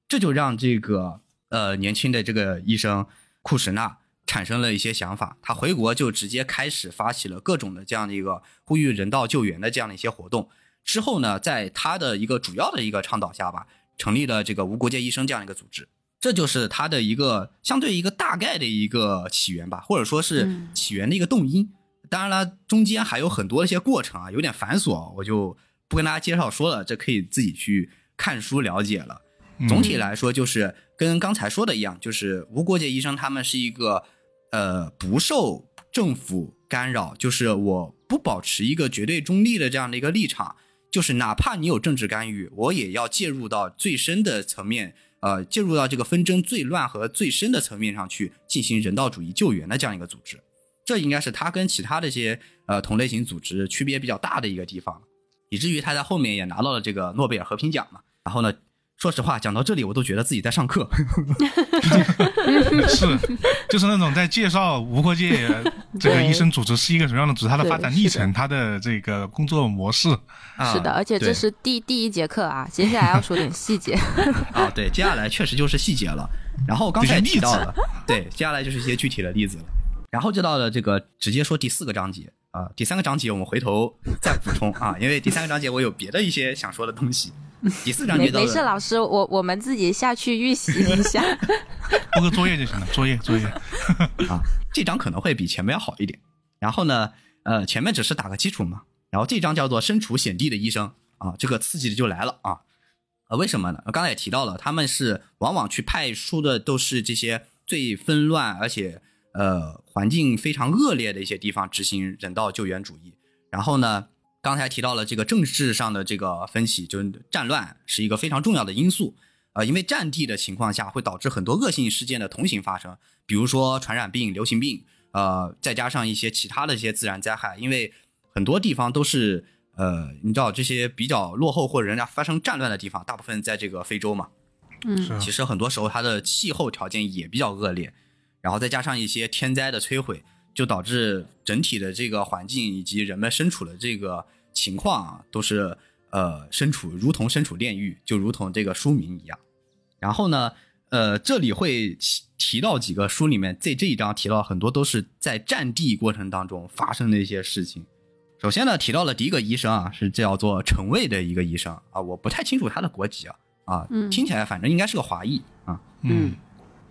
这就让这个呃年轻的这个医生库什纳。产生了一些想法，他回国就直接开始发起了各种的这样的一个呼吁人道救援的这样的一些活动。之后呢，在他的一个主要的一个倡导下吧，成立了这个无国界医生这样一个组织。这就是他的一个相对一个大概的一个起源吧，或者说是起源的一个动因。当然了，中间还有很多一些过程啊，有点繁琐，我就不跟大家介绍说了，这可以自己去看书了解了。总体来说，就是跟刚才说的一样，就是无国界医生他们是一个。呃，不受政府干扰，就是我不保持一个绝对中立的这样的一个立场，就是哪怕你有政治干预，我也要介入到最深的层面，呃，介入到这个纷争最乱和最深的层面上去进行人道主义救援的这样一个组织。这应该是他跟其他的一些呃同类型组织区别比较大的一个地方，以至于他在后面也拿到了这个诺贝尔和平奖嘛。然后呢，说实话，讲到这里，我都觉得自己在上课。[laughs] 是，就是那种在介绍无国界 [laughs] 这个医生组织是一个什么样的组织，它的发展历程，它的这个工作模式。啊是的，而且这是第第一节课啊，接下来要说点细节。[laughs] 啊，对，接下来确实就是细节了。然后刚才提到了，对，接下来就是一些具体的例子了。然后就到了这个直接说第四个章节啊，第三个章节我们回头再补充啊，因为第三个章节我有别的一些想说的东西。[laughs] 第四个章节到没没事，老师，我我们自己下去预习一下。[laughs] 布个作业就行了，作业作业。[laughs] 啊，这张可能会比前面要好一点。然后呢，呃，前面只是打个基础嘛。然后这张叫做身处险地的医生啊，这个刺激的就来了啊。呃，为什么呢？刚才也提到了，他们是往往去派出的都是这些最纷乱而且呃环境非常恶劣的一些地方执行人道救援主义。然后呢，刚才提到了这个政治上的这个分析，就是战乱是一个非常重要的因素。呃，因为战地的情况下会导致很多恶性事件的同行发生，比如说传染病、流行病，呃，再加上一些其他的一些自然灾害，因为很多地方都是呃，你知道这些比较落后或者人家发生战乱的地方，大部分在这个非洲嘛，是啊。其实很多时候它的气候条件也比较恶劣，然后再加上一些天灾的摧毁，就导致整体的这个环境以及人们身处的这个情况啊，都是呃身处如同身处炼狱，就如同这个书名一样。然后呢，呃，这里会提提到几个书里面，在这一章提到很多都是在战地过程当中发生的一些事情。首先呢，提到了第一个医生啊，是叫做陈卫的一个医生啊，我不太清楚他的国籍啊，啊，听起来反正应该是个华裔啊。嗯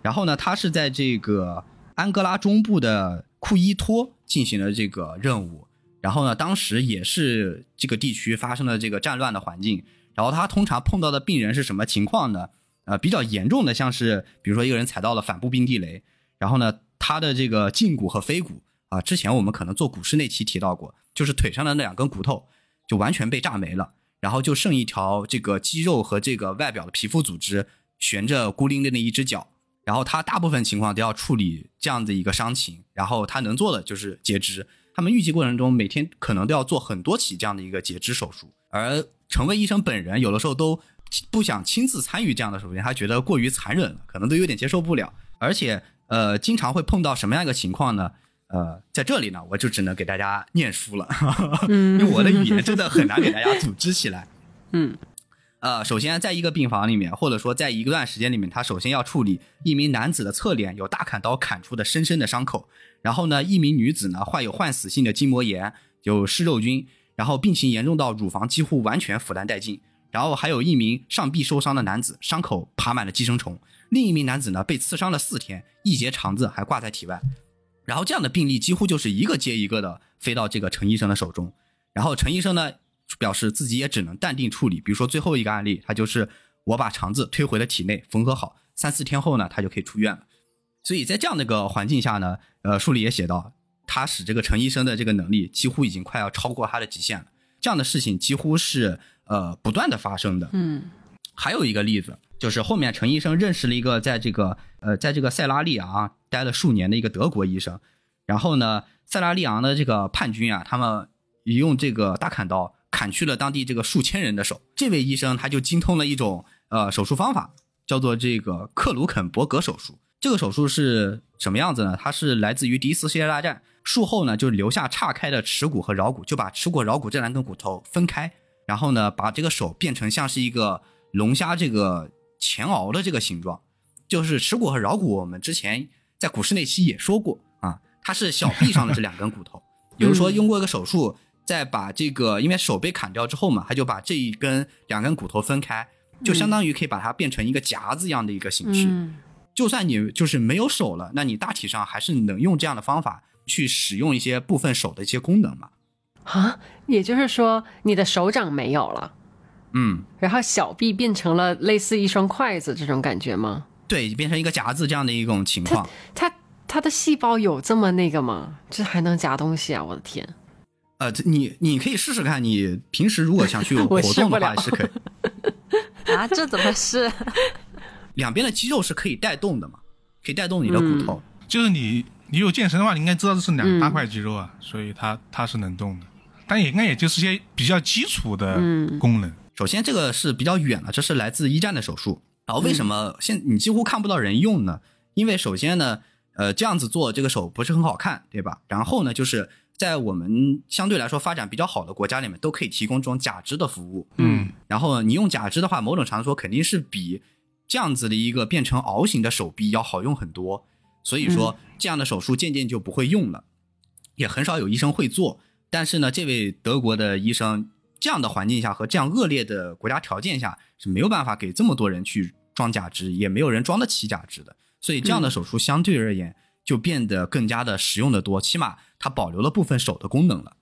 然后呢，他是在这个安哥拉中部的库伊托进行了这个任务。然后呢，当时也是这个地区发生了这个战乱的环境。然后他通常碰到的病人是什么情况呢？呃，比较严重的，像是比如说一个人踩到了反步兵地雷，然后呢，他的这个胫骨和腓骨啊，之前我们可能做股市那期提到过，就是腿上的那两根骨头就完全被炸没了，然后就剩一条这个肌肉和这个外表的皮肤组织悬着孤零零的一只脚。然后他大部分情况都要处理这样的一个伤情，然后他能做的就是截肢。他们预计过程中每天可能都要做很多起这样的一个截肢手术，而成为医生本人有的时候都不想亲自参与这样的手术，他觉得过于残忍了，可能都有点接受不了。而且呃，经常会碰到什么样一个情况呢？呃，在这里呢，我就只能给大家念书了，[laughs] 因为我的语言真的很难给大家组织起来。嗯，呃，首先在一个病房里面，或者说在一段时间里面，他首先要处理一名男子的侧脸有大砍刀砍出的深深的伤口，然后呢，一名女子呢患有患死性的筋膜炎，有湿肉菌，然后病情严重到乳房几乎完全腐烂殆尽，然后还有一名上臂受伤的男子，伤口爬满了寄生虫，另一名男子呢被刺伤了四天，一节肠子还挂在体外，然后这样的病例几乎就是一个接一个的飞到这个陈医生的手中，然后陈医生呢表示自己也只能淡定处理。比如说最后一个案例，他就是我把肠子推回了体内，缝合好，三四天后呢，他就可以出院了。所以在这样的一个环境下呢，呃，书里也写到，他使这个陈医生的这个能力几乎已经快要超过他的极限了。这样的事情几乎是呃不断的发生的。嗯，还有一个例子，就是后面陈医生认识了一个在这个呃在这个塞拉利昂待了数年的一个德国医生，然后呢，塞拉利昂的这个叛军啊，他们用这个大砍刀砍去了当地这个数千人的手。这位医生他就精通了一种呃手术方法，叫做这个克鲁肯伯格手术。这个手术是什么样子呢？它是来自于第一次世界大战，术后呢就留下岔开的耻骨和桡骨，就把耻骨、桡骨这两根骨头分开，然后呢把这个手变成像是一个龙虾这个前螯的这个形状。就是耻骨和桡骨，我们之前在股市那期也说过啊，它是小臂上的这两根骨头。[laughs] 比如说用过一个手术，再把这个因为手被砍掉之后嘛，他就把这一根两根骨头分开，就相当于可以把它变成一个夹子一样的一个形式。嗯就算你就是没有手了，那你大体上还是能用这样的方法去使用一些部分手的一些功能嘛。啊，也就是说你的手掌没有了，嗯，然后小臂变成了类似一双筷子这种感觉吗？对，变成一个夹子这样的一种情况。它它的细胞有这么那个吗？这还能夹东西啊！我的天，呃，这你你可以试试看，你平时如果想去 [laughs] 我活动的话是可以，[laughs] 啊，这怎么试？[laughs] 两边的肌肉是可以带动的嘛，可以带动你的骨头。就是你你有健身的话，你应该知道这是两嗯大块肌肉啊，所以它它是能动的，但也应该也就是些比较基础的功能。首先这个是比较远了，这是来自一战的手术。然后为什么现你几乎看不到人用呢？因为首先呢，呃，这样子做这个手不是很好看，对吧？然后呢，就是在我们相对来说发展比较好的国家里面，都可以提供这种假肢的服务。嗯然后你用假肢的话，某种程度说肯定是比这样子的一个变成凹形的手臂要好用很多。所以说，这样的手术渐渐就不会用了，也很少有医生会做。但是呢，这位德国的医生，这样的环境下和这样恶劣的国家条件下是没有办法给这么多人去装假肢，也没有人装得起假肢的。所以这样的手术相对而言就变得更加的实用的多，起码它保留了部分手的功能了。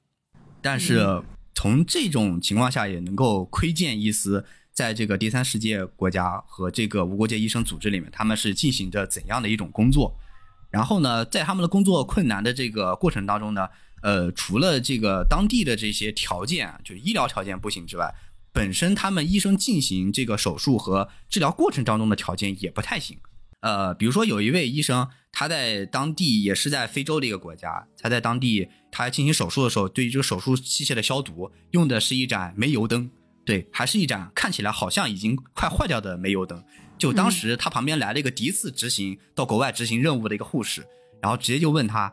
但是从这种情况下也能够窥见一丝，在这个第三世界国家和这个无国界医生组织里面，他们是进行着怎样的一种工作。然后呢，在他们的工作困难的这个过程当中呢，呃，除了这个当地的这些条件啊，就是医疗条件不行之外，本身他们医生进行这个手术和治疗过程当中的条件也不太行。呃，比如说有一位医生，他在当地也是在非洲的一个国家，他在当地他进行手术的时候，对于这个手术器械的消毒用的是一盏煤油灯，对，还是一盏看起来好像已经快坏掉的煤油灯。就当时他旁边来了一个第一次执行到国外执行任务的一个护士，然后直接就问他：“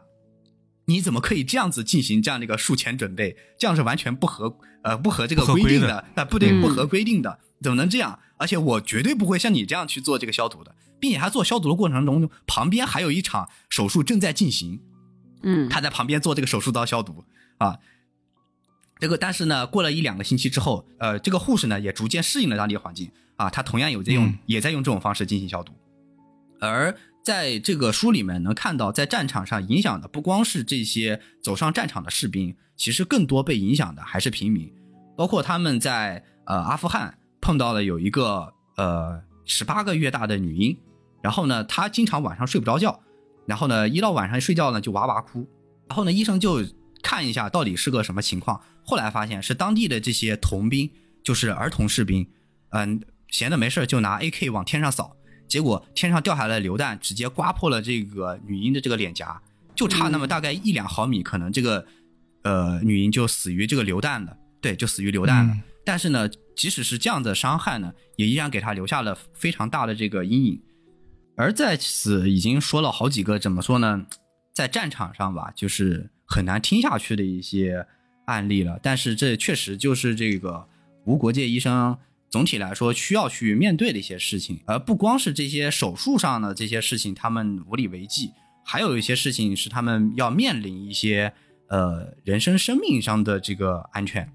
你怎么可以这样子进行这样的一个术前准备？这样是完全不合呃不合这个规定的，呃不对，嗯不合规定的，怎么能这样？而且我绝对不会像你这样去做这个消毒的，并且他做消毒的过程中，旁边还有一场手术正在进行，嗯他在旁边做这个手术刀消毒啊。这个，但是呢，过了一两个星期之后，呃，这个护士呢也逐渐适应了当地环境啊，他同样有在用，嗯也在用这种方式进行消毒。而在这个书里面能看到，在战场上影响的不光是这些走上战场的士兵，其实更多被影响的还是平民，包括他们在呃阿富汗碰到了有一个呃十八个月大的女婴，然后呢，他经常晚上睡不着觉，然后呢，一到晚上睡觉呢就哇哇哭，然后呢，医生就看一下到底是个什么情况，后来发现是当地的这些童兵，就是儿童士兵，嗯、闲的没事儿就拿 AK 往天上扫，结果天上掉下来的榴弹直接刮破了这个女婴的这个脸颊，就差那么大概一两毫米，可能这个呃女婴就死于这个榴弹了，对，就死于榴弹了。嗯但是呢，即使是这样的伤害呢，也依然给她留下了非常大的这个阴影。而在此已经说了好几个怎么说呢，在战场上吧，就是很难听下去的一些案例了。但是这确实就是这个无国界医生总体来说需要去面对的一些事情，而不光是这些手术上的这些事情，他们无力为继，还有一些事情是他们要面临一些呃人生生命上的这个安全。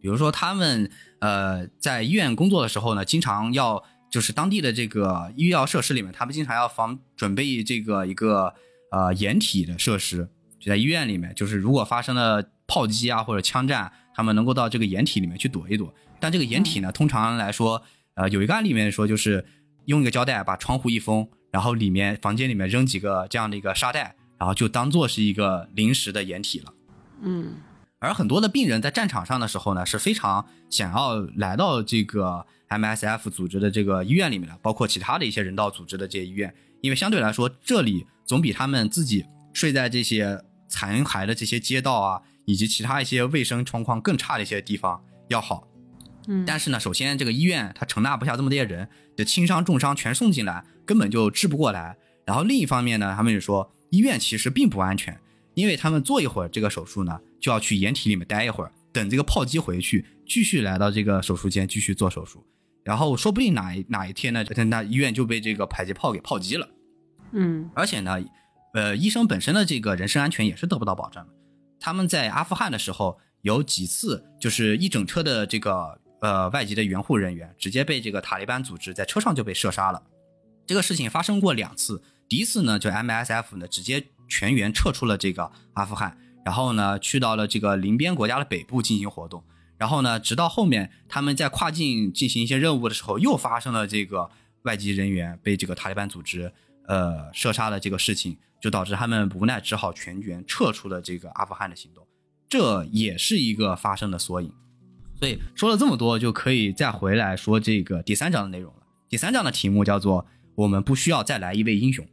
比如说，他们呃在医院工作的时候呢，经常要就是当地的这个医疗设施里面，他们经常要防准备这个一个呃掩体的设施，就在医院里面，就是如果发生了炮击啊或者枪战，他们能够到这个掩体里面去躲一躲。但这个掩体呢，通常来说，呃，有一个案例里面说，就是用一个胶带把窗户一封，然后里面房间里面扔几个这样的一个沙袋，然后就当做是一个临时的掩体了。嗯而很多的病人在战场上的时候呢，是非常想要来到这个 MSF 组织的这个医院里面的，包括其他的一些人道组织的这些医院，因为相对来说，这里总比他们自己睡在这些残骸的这些街道啊，以及其他一些卫生状况更差的一些地方要好。嗯，但是呢，首先这个医院它承纳不下这么多人，这轻伤重伤全送进来，根本就治不过来。然后另一方面呢，他们就说医院其实并不安全，因为他们做一会儿这个手术呢，就要去掩体里面待一会儿，等这个炮击回去，继续来到这个手术间继续做手术。然后说不定哪一哪一天呢，那医院就被这个迫击炮给炮击了。嗯而且呢，呃，医生本身的这个人身安全也是得不到保障的。他们在阿富汗的时候，有几次就是一整车的这个呃外籍的援护人员直接被这个塔利班组织在车上就被射杀了。这个事情发生过两次，第一次呢，就 MSF 呢直接全员撤出了这个阿富汗，然后呢去到了这个邻边国家的北部进行活动。然后呢，直到后面他们在跨境进行一些任务的时候，又发生了这个外籍人员被这个塔利班组织呃射杀的这个事情，就导致他们无奈只好全员撤出了这个阿富汗的行动。这也是一个发生的缩影。所以说了这么多，就可以再回来说这个第三章的内容了。第三章的题目叫做“我们不需要再来一位英雄”。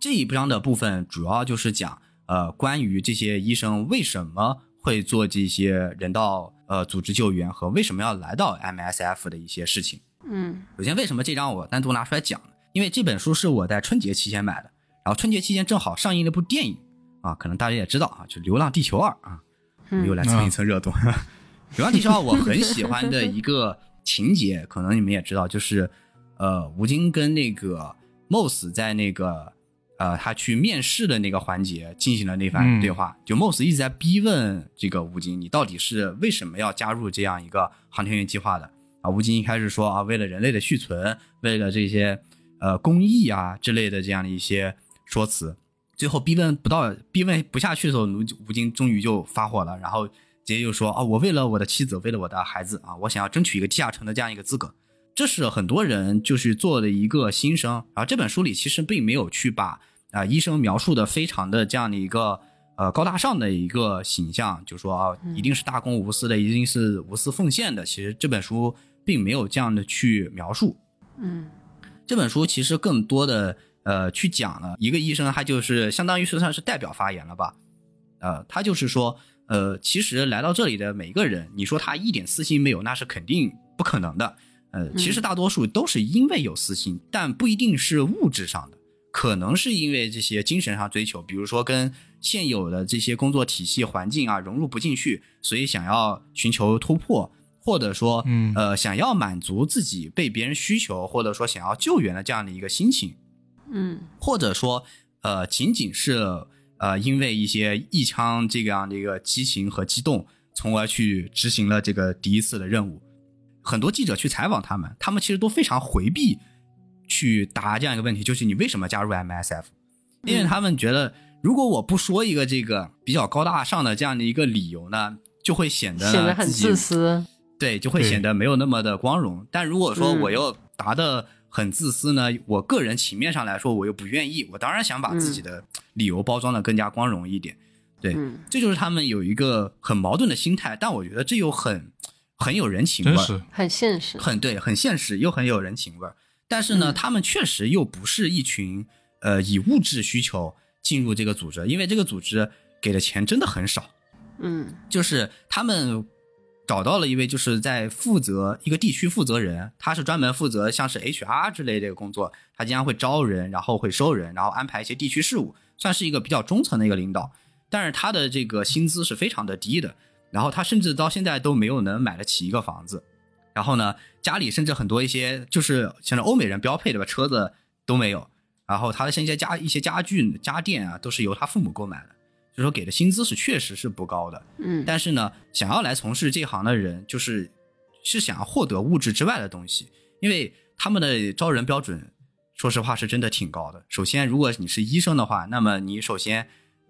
这一章的部分主要就是讲，呃，关于这些医生为什么会做这些人道呃组织救援和为什么要来到 MSF 的一些事情。嗯首先，为什么这张我单独拿出来讲呢？因为这本书是我在春节期间买的，然后春节期间正好上映了部电影啊，可能大家也知道啊，就《流浪地球二》啊，又来蹭一蹭热度。[laughs] 流浪地球二》我很喜欢的一个情节，可能你们也知道，就是呃，吴京跟那个 Moss 在那个呃他去面试的那个环节进行了那番嗯对话，就 Moss 一直在逼问这个吴京，你到底是为什么要加入这样一个航天员计划的？啊，吴京一开始说啊，为了人类的续存，为了这些呃公益啊之类的这样的一些说辞，最后逼问不到逼问不下去的时候，吴吴京终于就发火了，然后直接就说啊，我为了我的妻子，为了我的孩子啊，我想要争取一个地下城的这样一个资格。这是很多人就是做的一个心声。然后这本书里其实并没有去把啊、医生描述的非常的这样的一个呃高大上的一个形象，就说啊一定是大公无私的，一定是无私奉献的。其实这本书并没有这样的去描述。嗯。这本书其实更多的呃去讲了一个医生，他就是相当于是算是代表发言了吧，呃，他就是说，呃，其实来到这里的每一个人，你说他一点私心没有，那是肯定不可能的，呃，其实大多数都是因为有私心，但不一定是物质上的，可能是因为这些精神上追求，比如说跟现有的这些工作体系环境啊融入不进去，所以想要寻求突破。或者说，嗯呃，想要满足自己被别人需求，或者说想要救援的这样的一个心情，嗯或者说，呃，仅仅是呃，因为一些一腔这样的一个激情和激动，从而去执行了这个第一次的任务。很多记者去采访他们，他们其实都非常回避去答这样一个问题，就是你为什么加入 MSF？因为他们觉得，如果我不说一个这个比较高大上的这样的一个理由呢，就会显得显得很自私。对，就会显得没有那么的光荣。但如果说嗯我又答的很自私呢，我个人情面上来说，我又不愿意。我当然想把自己的理由包装的更加光荣一点。对，嗯这就是他们有一个很矛盾的心态，但我觉得这又很很有人情味儿，很现实。很对，很现实，又很有人情味儿。但是呢，嗯他们确实又不是一群呃以物质需求进入这个组织，因为这个组织给的钱真的很少。嗯就是他们找到了一位就是在负责一个地区负责人，他是专门负责像是 HR 之类的工作，他经常会招人，然后会收人，然后安排一些地区事务，算是一个比较中层的一个领导。但是他的这个薪资是非常的低的，然后他甚至到现在都没有能买得起一个房子。然后呢，家里甚至很多一些就是像是欧美人标配的吧，车子都没有。然后他的像一些家一些家具家电啊，都是由他父母购买的，就说给的薪资是确实是不高的。嗯但是呢，想要来从事这行的人，就是是想要获得物质之外的东西，因为他们的招人标准，说实话是真的挺高的。首先，如果你是医生的话，那么你首先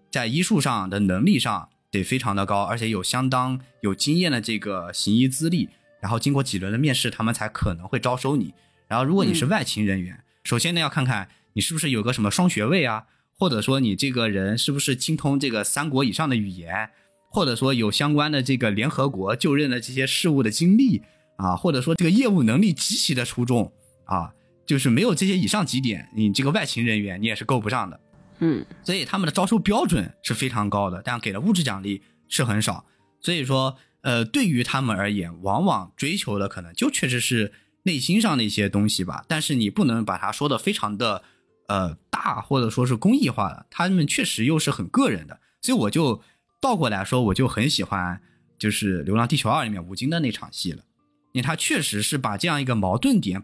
在医术上的能力上得非常的高，而且有相当有经验的这个行医资历，然后经过几轮的面试，他们才可能会招收你。然后，如果你是外勤人员，首先呢要看看你是不是有个什么双学位啊，或者说你这个人是不是精通这个三国以上的语言，或者说有相关的这个联合国就任的这些事务的经历啊，或者说这个业务能力极其的出众啊，就是没有这些以上几点，你这个外勤人员你也是够不上的。嗯所以他们的招收标准是非常高的，但给的物质奖励是很少。所以说，呃，对于他们而言，往往追求的可能就确实是内心上的一些东西吧。但是你不能把它说的非常的呃大，或者说是公益化的，他们确实又是很个人的。所以我就倒过来说，我就很喜欢就是《流浪地球二》里面吴京的那场戏了，因为他确实是把这样一个矛盾点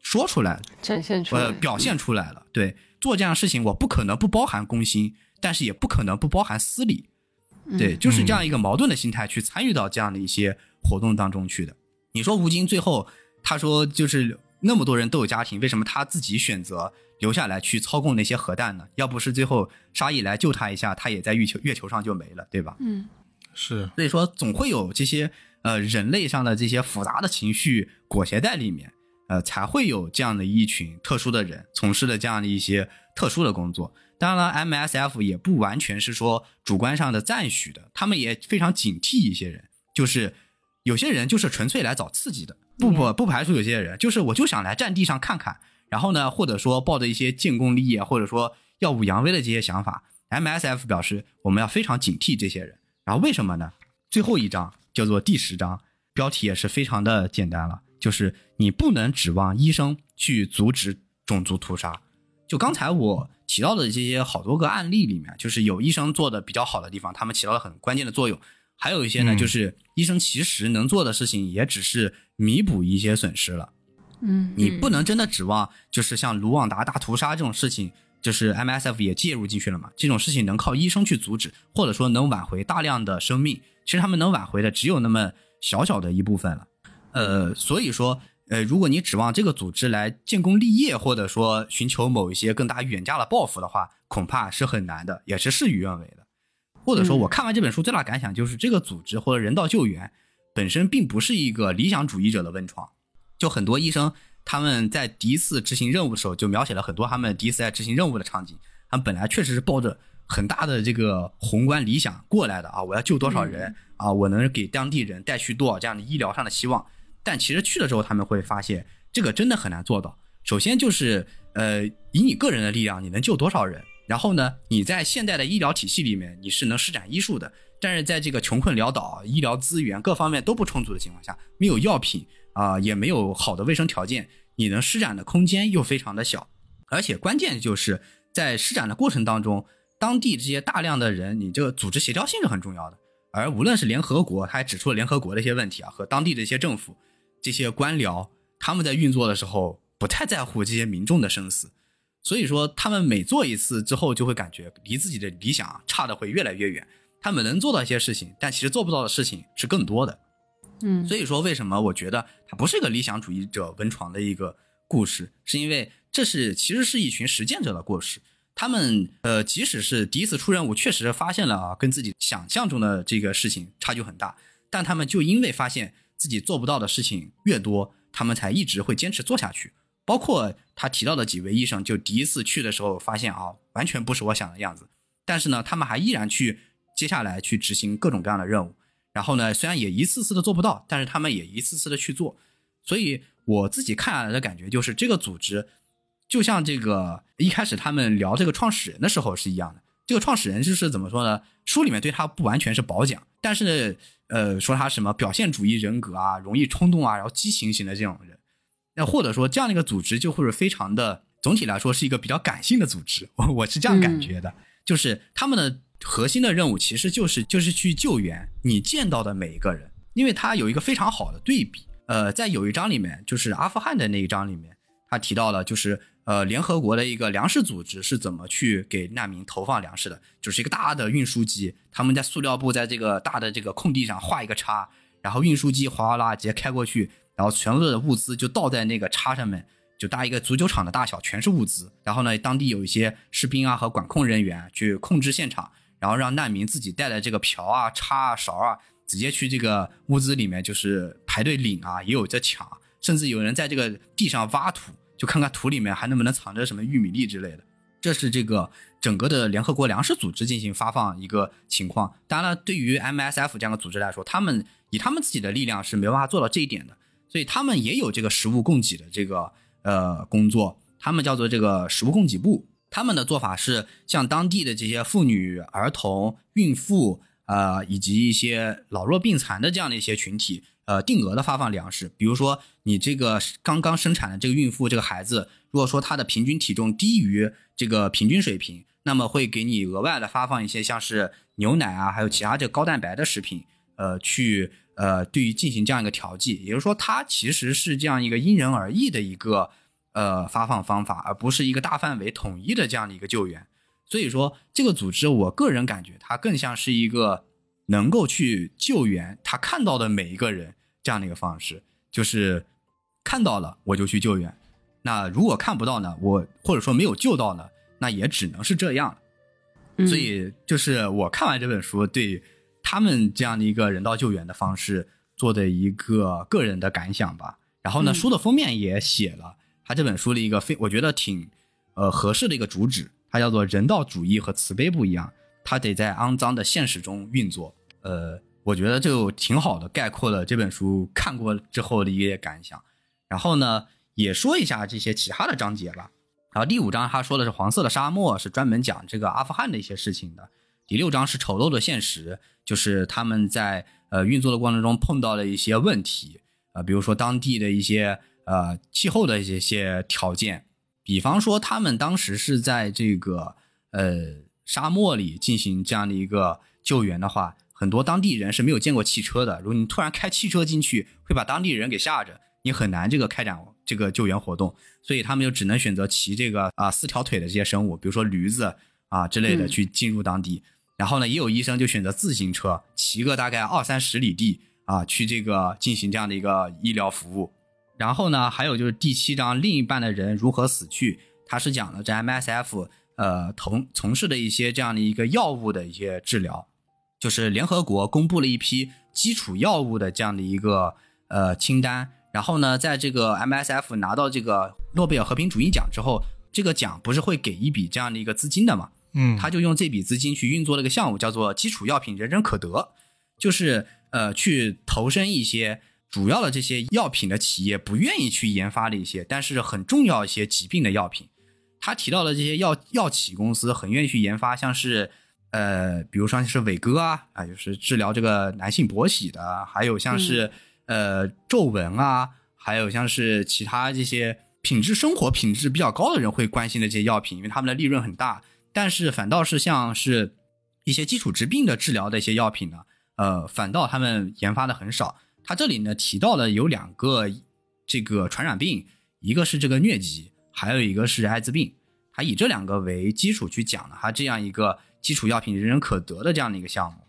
说出来了。展现出来。呃，表现出来了。对，做这样的事情，我不可能不包含公心，但是也不可能不包含私利。对，就是这样一个矛盾的心态去参与到这样的一些活动当中去的。你说吴京最后他说就是那么多人都有家庭，为什么他自己选择留下来去操控那些核弹呢？要不是最后沙溢来救他一下，他也在月球月球上就没了，对吧？嗯是，所以说总会有这些呃人类上的这些复杂的情绪裹挟在里面，呃，才会有这样的一群特殊的人从事了这样的一些特殊的工作。当然了，MSF 也不完全是说主观上的赞许的，他们也非常警惕一些人，就是有些人就是纯粹来找刺激的，不不不排除有些人就是我就想来战地上看看，然后呢，或者说抱着一些建功立业或者说耀武扬威的这些想法，MSF 表示我们要非常警惕这些人。然后为什么呢？最后一章叫做第十章，标题也是非常的简单了，就是你不能指望医生去阻止种族屠杀。就刚才我提到的这些好多个案例里面，就是有医生做的比较好的地方，他们起到了很关键的作用；还有一些呢，嗯就是医生其实能做的事情也只是弥补一些损失了。嗯你不能真的指望就是像卢旺达大屠杀这种事情，就是 MSF 也介入进去了嘛？这种事情能靠医生去阻止，或者说能挽回大量的生命，其实他们能挽回的只有那么小小的一部分了。呃，所以说，呃，如果你指望这个组织来建功立业，或者说寻求某一些更大远大的抱负的话，恐怕是很难的，也是事与愿违的。或者说，我看完这本书最大感想就是，这个组织或者人道救援本身并不是一个理想主义者的温床。就很多医生他们在第一次执行任务的时候，就描写了很多他们第一次在执行任务的场景。他们本来确实是抱着很大的这个宏观理想过来的啊，我要救多少人啊，我能给当地人带去多少这样的医疗上的希望。但其实去了之后，他们会发现这个真的很难做到。首先就是呃，以你个人的力量，你能救多少人？然后呢，你在现代的医疗体系里面，你是能施展医术的，但是在这个穷困潦倒、医疗资源各方面都不充足的情况下，没有药品啊、也没有好的卫生条件，你能施展的空间又非常的小。而且关键就是在施展的过程当中，当地这些大量的人，你这个组织协调性是很重要的。而无论是联合国，他还指出了联合国的一些问题啊，和当地的一些政府、这些官僚，他们在运作的时候不太在乎这些民众的生死，所以说他们每做一次之后，就会感觉离自己的理想差的会越来越远。他们能做到一些事情，但其实做不到的事情是更多的。嗯所以说，为什么我觉得它不是一个理想主义者温床的一个故事，是因为这是其实是一群实践者的故事。他们呃，即使是第一次出任务，确实发现了啊，跟自己想象中的这个事情差距很大，但他们就因为发现自己做不到的事情越多，他们才一直会坚持做下去。包括他提到的几位医生，就第一次去的时候发现啊，完全不是我想的样子，但是呢，他们还依然去接下来去执行各种各样的任务。然后呢，虽然也一次次的做不到，但是他们也一次次的去做。所以我自己看下来的感觉就是，这个组织就像这个一开始他们聊这个创始人的时候是一样的。这个创始人就是怎么说呢？书里面对他不完全是褒奖，但是呃，说他什么表现主义人格啊，容易冲动啊，然后激情型的这种人。那或者说这样的一个组织就会是非常的，总体来说是一个比较感性的组织，我我是这样感觉的，就是他们的核心的任务其实就是就是去救援你见到的每一个人，因为他有一个非常好的对比，呃，在有一章里面就是阿富汗的那一章里面，他提到了就是呃联合国的一个粮食组织是怎么去给难民投放粮食的，就是一个大的运输机，他们在塑料布在这个大的这个空地上画一个叉，然后运输机哗啦啦直接开过去。然后全部的物资就倒在那个叉上面，就搭一个足球场的大小，全是物资。然后呢，当地有一些士兵啊和管控人员去控制现场，然后让难民自己带的这个瓢啊、叉啊、勺啊，直接去这个物资里面就是排队领啊，也有在抢，甚至有人在这个地上挖土，就看看土里面还能不能藏着什么玉米粒之类的。这是这个整个的联合国粮食组织进行发放一个情况。当然了，对于 MSF 这样的组织来说，他们以他们自己的力量是没办法做到这一点的。所以他们也有这个食物供给的这个呃工作，他们叫做这个食物供给部。他们的做法是向当地的这些妇女、儿童、孕妇，呃，以及一些老弱病残的这样的一些群体，呃，定额的发放粮食。比如说，你这个刚刚生产的这个孕妇，这个孩子，如果说他的平均体重低于这个平均水平，那么会给你额外的发放一些像是牛奶啊，还有其他这高蛋白的食品，呃，去。呃，对于进行这样一个调剂，也就是说，它其实是这样一个因人而异的一个呃发放方法，而不是一个大范围统一的这样的一个救援。所以说，这个组织，我个人感觉它更像是一个能够去救援他看到的每一个人这样的一个方式，就是看到了我就去救援。那如果看不到呢，我或者说没有救到呢，那也只能是这样了。所以，就是我看完这本书对。他们这样的一个人道救援的方式做的一个个人的感想吧。然后呢，嗯书的封面也写了他这本书的一个非我觉得挺呃合适的一个主旨，它叫做人道主义和慈悲不一样，它得在肮脏的现实中运作。呃，我觉得就挺好的概括了这本书看过之后的一些感想。然后呢，也说一下这些其他的章节吧。然后第五章他说的是黄色的沙漠，是专门讲这个阿富汗的一些事情的。第六章是丑陋的现实，就是他们在呃运作的过程中碰到了一些问题啊、比如说当地的一些呃气候的一些条件，比方说他们当时是在这个呃沙漠里进行这样的一个救援的话，很多当地人是没有见过汽车的。如果你突然开汽车进去，会把当地人给吓着，你很难这个开展这个救援活动。所以他们就只能选择骑这个啊、四条腿的这些生物，比如说驴子啊之类的嗯去进入当地。然后呢，也有医生就选择自行车，骑个大概二三十里地啊，去这个进行这样的一个医疗服务。然后呢，还有就是第七章另一半的人如何死去，他是讲了这 MSF 呃从从事的一些这样的一个药物的一些治疗，就是联合国公布了一批基础药物的这样的一个呃清单。然后呢，在这个 MSF 拿到这个诺贝尔和平主义奖之后，这个奖不是会给一笔这样的一个资金的嘛？嗯，他就用这笔资金去运作了一个项目，叫做基础药品人人可得，就是呃去投身一些主要的这些药品的企业不愿意去研发的一些，但是很重要一些疾病的药品。他提到的这些药药企公司很愿意去研发，像是呃，比如说像是伟哥啊啊，就是治疗这个男性勃起的，还有像是、呃皱纹啊，还有像是其他这些品质生活品质比较高的人会关心的这些药品，因为他们的利润很大。但是反倒是像是一些基础疾病的治疗的一些药品呢，呃，反倒他们研发的很少。他这里呢提到了有两个这个传染病，一个是这个疟疾，还有一个是艾滋病。他以这两个为基础去讲了他这样一个基础药品人人可得的这样的一个项目。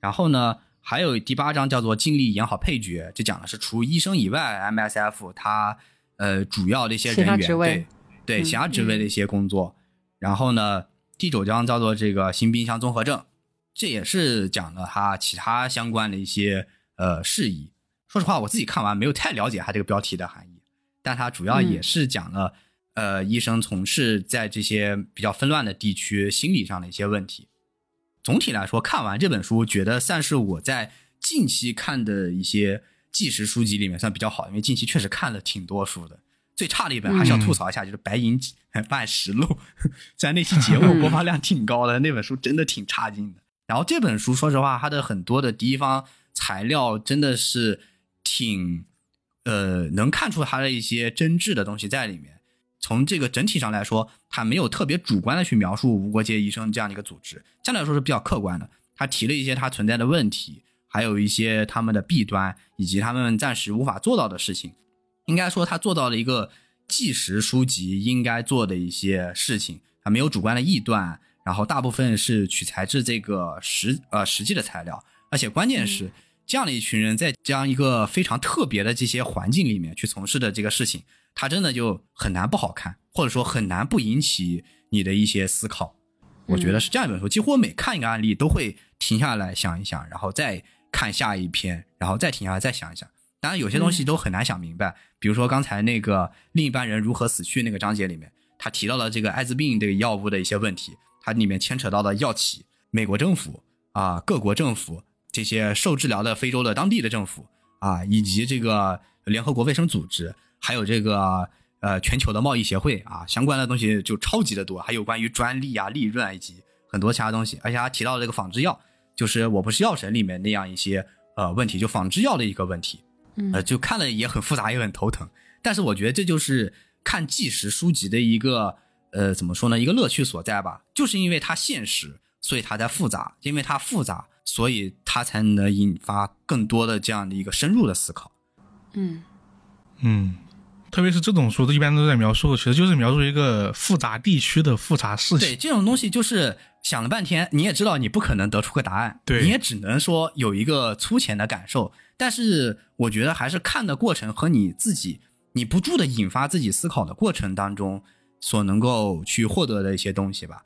然后呢，还有第八章叫做尽力演好配角，就讲的是除医生以外，MSF 它呃主要的一些人员职位对对嗯其他职位的一些工作。然后呢，第九章叫做这个新冰箱综合症，这也是讲了它其他相关的一些呃事宜。说实话，我自己看完没有太了解它这个标题的含义，但它主要也嗯是讲了、呃医生从事在这些比较纷乱的地区心理上的一些问题。总体来说，看完这本书，觉得算是我在近期看的一些纪实书籍里面算比较好，因为近期确实看了挺多书的。最差的一本还是要吐槽一下，就是《白银办实 [laughs] 录》，[laughs] 虽然那期节目播放量挺高的，那本书真的挺差劲的。然后这本书，说实话，它的很多的第一方材料真的是挺，呃，能看出它的一些真挚的东西在里面。从这个整体上来说，他没有特别主观的去描述无国界医生这样的一个组织，相对来说是比较客观的。他提了一些他存在的问题，还有一些他们的弊端，以及他们暂时无法做到的事情。应该说，他做到了一个纪实书籍应该做的一些事情，他没有主观的臆断，然后大部分是取材自这个实呃实际的材料，而且关键是、这样的一群人在这样一个非常特别的这些环境里面去从事的这个事情，他真的就很难不好看，或者说很难不引起你的一些思考。我觉得是这样一本书，几乎我每看一个案例都会停下来想一想，然后再看下一篇，然后再停下来再想一想。当然，有些东西都很难想明白，比如说刚才那个另一半人如何死去那个章节里面，他提到了这个艾滋病这个药物的一些问题，它里面牵扯到的药企、美国政府啊、各国政府这些受治疗的非洲的当地的政府啊，以及这个联合国卫生组织，还有这个呃全球的贸易协会啊，相关的东西就超级的多，还有关于专利啊、利润啊以及很多其他东西，而且他提到了这个仿制药，就是《我不是药神》里面那样一些呃问题，就仿制药的一个问题。呃，就看了也很复杂，也很头疼。但是我觉得这就是看纪实书籍的一个呃，怎么说呢，一个乐趣所在吧。就是因为它现实，所以它才复杂；因为它复杂，所以它才能引发更多的这样的一个深入的思考。嗯嗯，特别是这种书，一般都在描述，其实就是描述一个复杂地区的复杂事情对。这种东西，就是想了半天，你也知道你不可能得出个答案，对你也只能说有一个粗浅的感受。但是我觉得还是看的过程和你自己，你不住的引发自己思考的过程当中，所能够去获得的一些东西吧。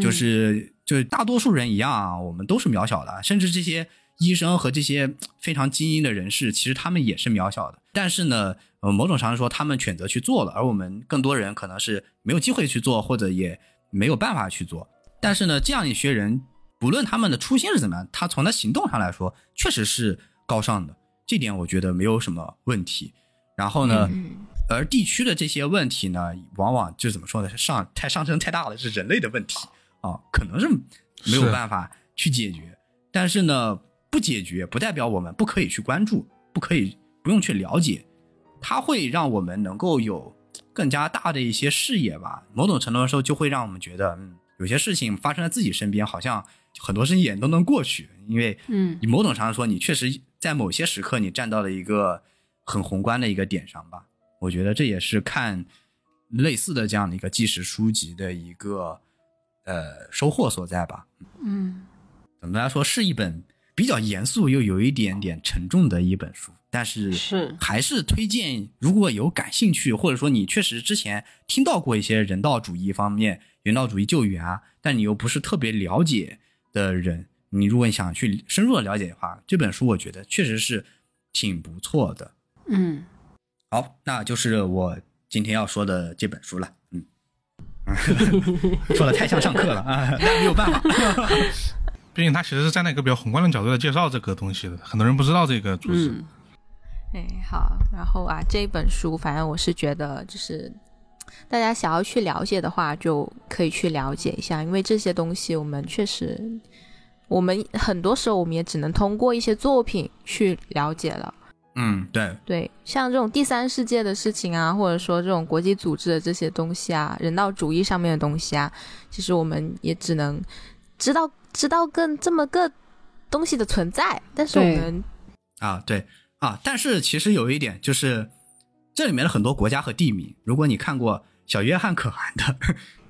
就是就是大多数人一样啊，我们都是渺小的，甚至这些医生和这些非常精英的人士，其实他们也是渺小的。但是呢，呃，某种上来说，他们选择去做了，而我们更多人可能是没有机会去做，或者也没有办法去做。但是呢，这样一些人，不论他们的初心是怎么样，他从他行动上来说，确实是高尚的，这点我觉得没有什么问题。然后呢，而地区的这些问题呢，往往就怎么说呢？上太上升太大了，是人类的问题啊，可能是没有办法去解决。但是呢，不解决，不代表我们不可以去关注，不可以不用去了解，它会让我们能够有更加大的一些视野吧。某种程度的时候，就会让我们觉得，嗯，有些事情发生在自己身边，好像很多事情也都能过去，因为，嗯，你某种程度上说，你确实在某些时刻，你站到了一个很宏观的一个点上吧。我觉得这也是看类似的这样的一个纪实书籍的一个呃收获所在吧。嗯，总的来说，是一本比较严肃又有一点点沉重的一本书，但是是还是推荐，如果有感兴趣，或者说你确实之前听到过一些人道主义方面、人道主义救援啊，但你又不是特别了解的人，你如果你想去深入的了解的话，这本书我觉得确实是挺不错的。嗯，好，那就是我今天要说的这本书了。嗯，[laughs] 说的太像上课了啊，那 [laughs] 没有办法。[laughs] 毕竟他其实是站在一个比较宏观的角度来介绍这个东西的，很多人不知道这个组织。嗯哎，好，然后啊，这本书反正我是觉得，就是大家想要去了解的话，就可以去了解一下，因为这些东西我们确实，我们很多时候我们也只能通过一些作品去了解了。嗯，对，对，像这种第三世界的事情啊，或者说这种国际组织的这些东西啊，人道主义上面的东西啊，其实我们也只能知道知道更这么个东西的存在，但是我们啊，对啊，但是其实有一点就是，这里面的很多国家和地名，如果你看过小约翰可汗的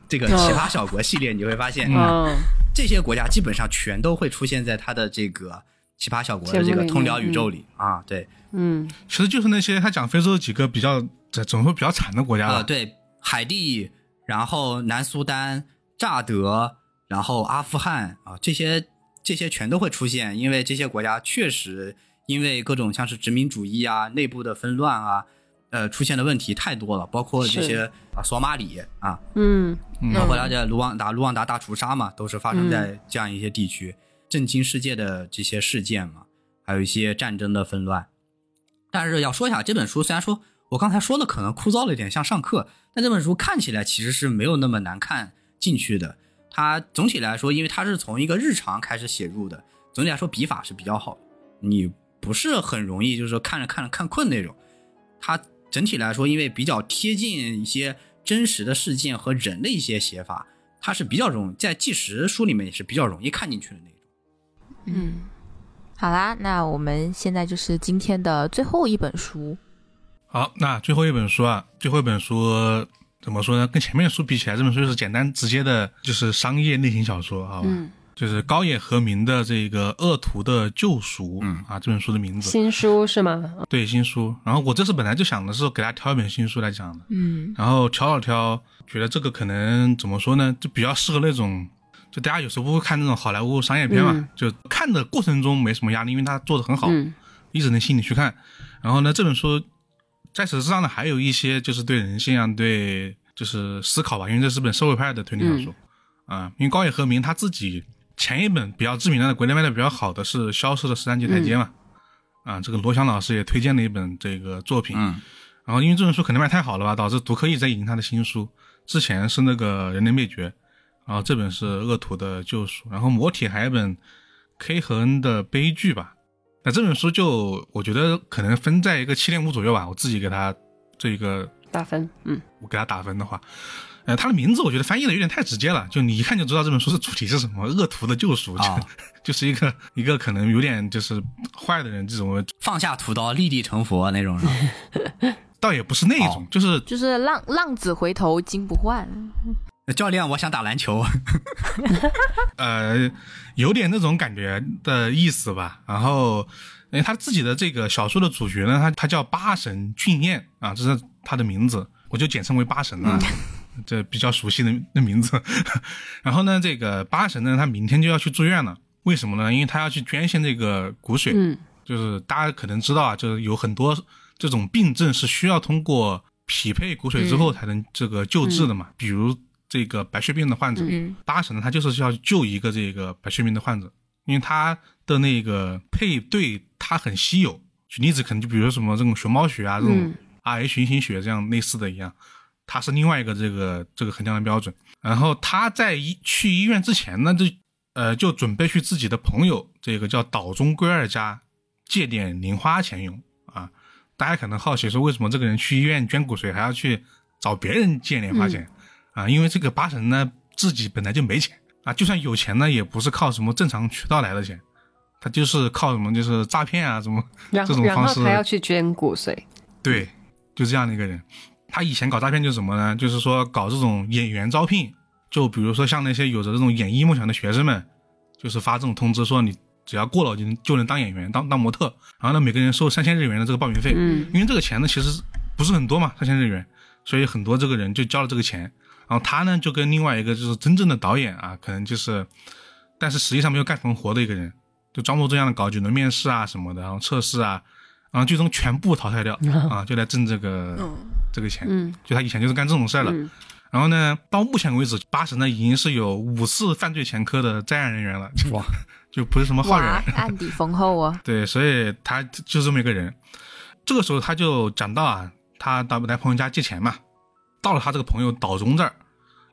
这个奇葩小国系列，你会发现，嗯，这些国家基本上全都会出现在他的这个奇葩小国的这个通辽宇宙里啊，对，嗯，其实就是那些他讲非洲几个比较怎怎么说比较惨的国家呃，吧。对，海地，然后南苏丹、乍得，然后阿富汗啊，这些这些全都会出现，因为这些国家确实因为各种像是殖民主义啊、内部的纷乱啊，呃，出现的问题太多了，包括这些啊索马里啊，嗯，包括了解卢旺达卢旺达大屠杀嘛，都是发生在这样一些地区，震惊世界的这些事件嘛，还有一些战争的纷乱。但是要说一下，这本书虽然说我刚才说的可能枯燥了一点，像上课，但这本书看起来其实是没有那么难看进去的。它总体来说，因为它是从一个日常开始写入的，总体来说笔法是比较好的，你不是很容易就是说看着看着看困那种。它整体来说，因为比较贴近一些真实的事件和人的一些写法，它是比较容易在纪实书里面也是比较容易看进去的那种。嗯，好啦，那我们现在就是今天的最后一本书。好，那最后一本书啊，最后一本书怎么说呢？跟前面的书比起来，这本书是简单直接的，就是商业类型小说，好吧？嗯就是高野和明的这个《恶徒的救赎》嗯。啊，这本书的名字，新书是吗？对新书。然后我这次本来就想的是给大家挑一本新书来讲的，嗯。然后挑了挑，觉得这个可能怎么说呢，就比较适合那种，就大家有时候不会看那种好莱坞商业片嘛，嗯。就看的过程中没什么压力，因为它做的很好，嗯。一直能吸引你去看。然后呢，这本书在此之上呢，还有一些就是对人性啊，对就是思考吧，因为这是本社会派的推理小说。啊、因为高野和明他自己前一本比较知名的、国内卖的比较好的是《消失的十三级台阶》嘛，啊，这个罗翔老师也推荐了一本这个作品，嗯。然后因为这本书可能卖太好了吧，导致读客一直在引他的新书。之前是那个《人类灭绝》，然后这本是《恶徒的救赎》，然后魔铁还有一本 K 和 N 的悲剧吧。那这本书就我觉得可能分在一个七点五左右吧，我自己给他这个打分，嗯。我给他打分的话，呃，他的名字我觉得翻译的有点太直接了，就你一看就知道这本书的主题是什么，恶徒的救赎，啊 [laughs] 就就是一个一个可能有点就是坏的人这种，放下屠刀，立地成佛那种是吧？[laughs] 倒也不是那种，哦就是就是浪浪子回头金不换。教练，我想打篮球。[laughs] 呃，有点那种感觉的意思吧。然后，因为他自己的这个小说的主角呢，他他叫八神俊彦啊，这是他的名字，我就简称为八神啊，这比较熟悉的那名字。[laughs] 然后呢，这个八神呢，他明天就要去住院了，为什么呢？因为他要去捐献这个骨髓，嗯。就是大家可能知道啊，就是有很多这种病症是需要通过匹配骨髓之后才能这个救治的嘛，比如这个白血病的患者，嗯。八神呢，他就是要救一个这个白血病的患者，因为他的那个配对他很稀有。举例子，可能就比如什么这种熊猫血啊，这种嗯。Rh 群型血这样类似的一样，它是另外一个这个这个衡量的标准。然后他在医去医院之前呢，就呃，就准备去自己的朋友这个叫岛中圭二家借点零花钱用啊。大家可能好奇说，为什么这个人去医院捐骨髓还要去找别人借零花钱、啊？因为这个八神呢自己本来就没钱啊，就算有钱呢，也不是靠什么正常渠道来的钱，他就是靠什么就是诈骗啊什么这种方式后他要去捐骨髓，对，就这样的一个人。他以前搞诈骗就是什么呢？就是说搞这种演员招聘，就比如说像那些有着这种演艺梦想的学生们，就是发这种通知说你只要过了就能就能当演员、当当模特，然后呢每个人收三千日元的这个报名费。嗯因为这个钱呢其实不是很多嘛，三千日元，所以很多这个人就交了这个钱。然后他呢就跟另外一个就是真正的导演啊，可能就是，但是实际上没有干什么活的一个人，就装模作样的搞几轮面试啊什么的，然后测试啊，然后最终全部淘汰掉 [laughs] 啊，就来挣这个、这个钱。嗯就他以前就是干这种事儿的。嗯然后呢，到目前为止，八神呢已经是有五次犯罪前科的在案人员了，哇，就不是什么好人哇。[laughs] 案底丰厚哦。对，所以他就这么一个人。这个时候他就讲到啊，他到来朋友家借钱嘛，到了他这个朋友岛中这儿，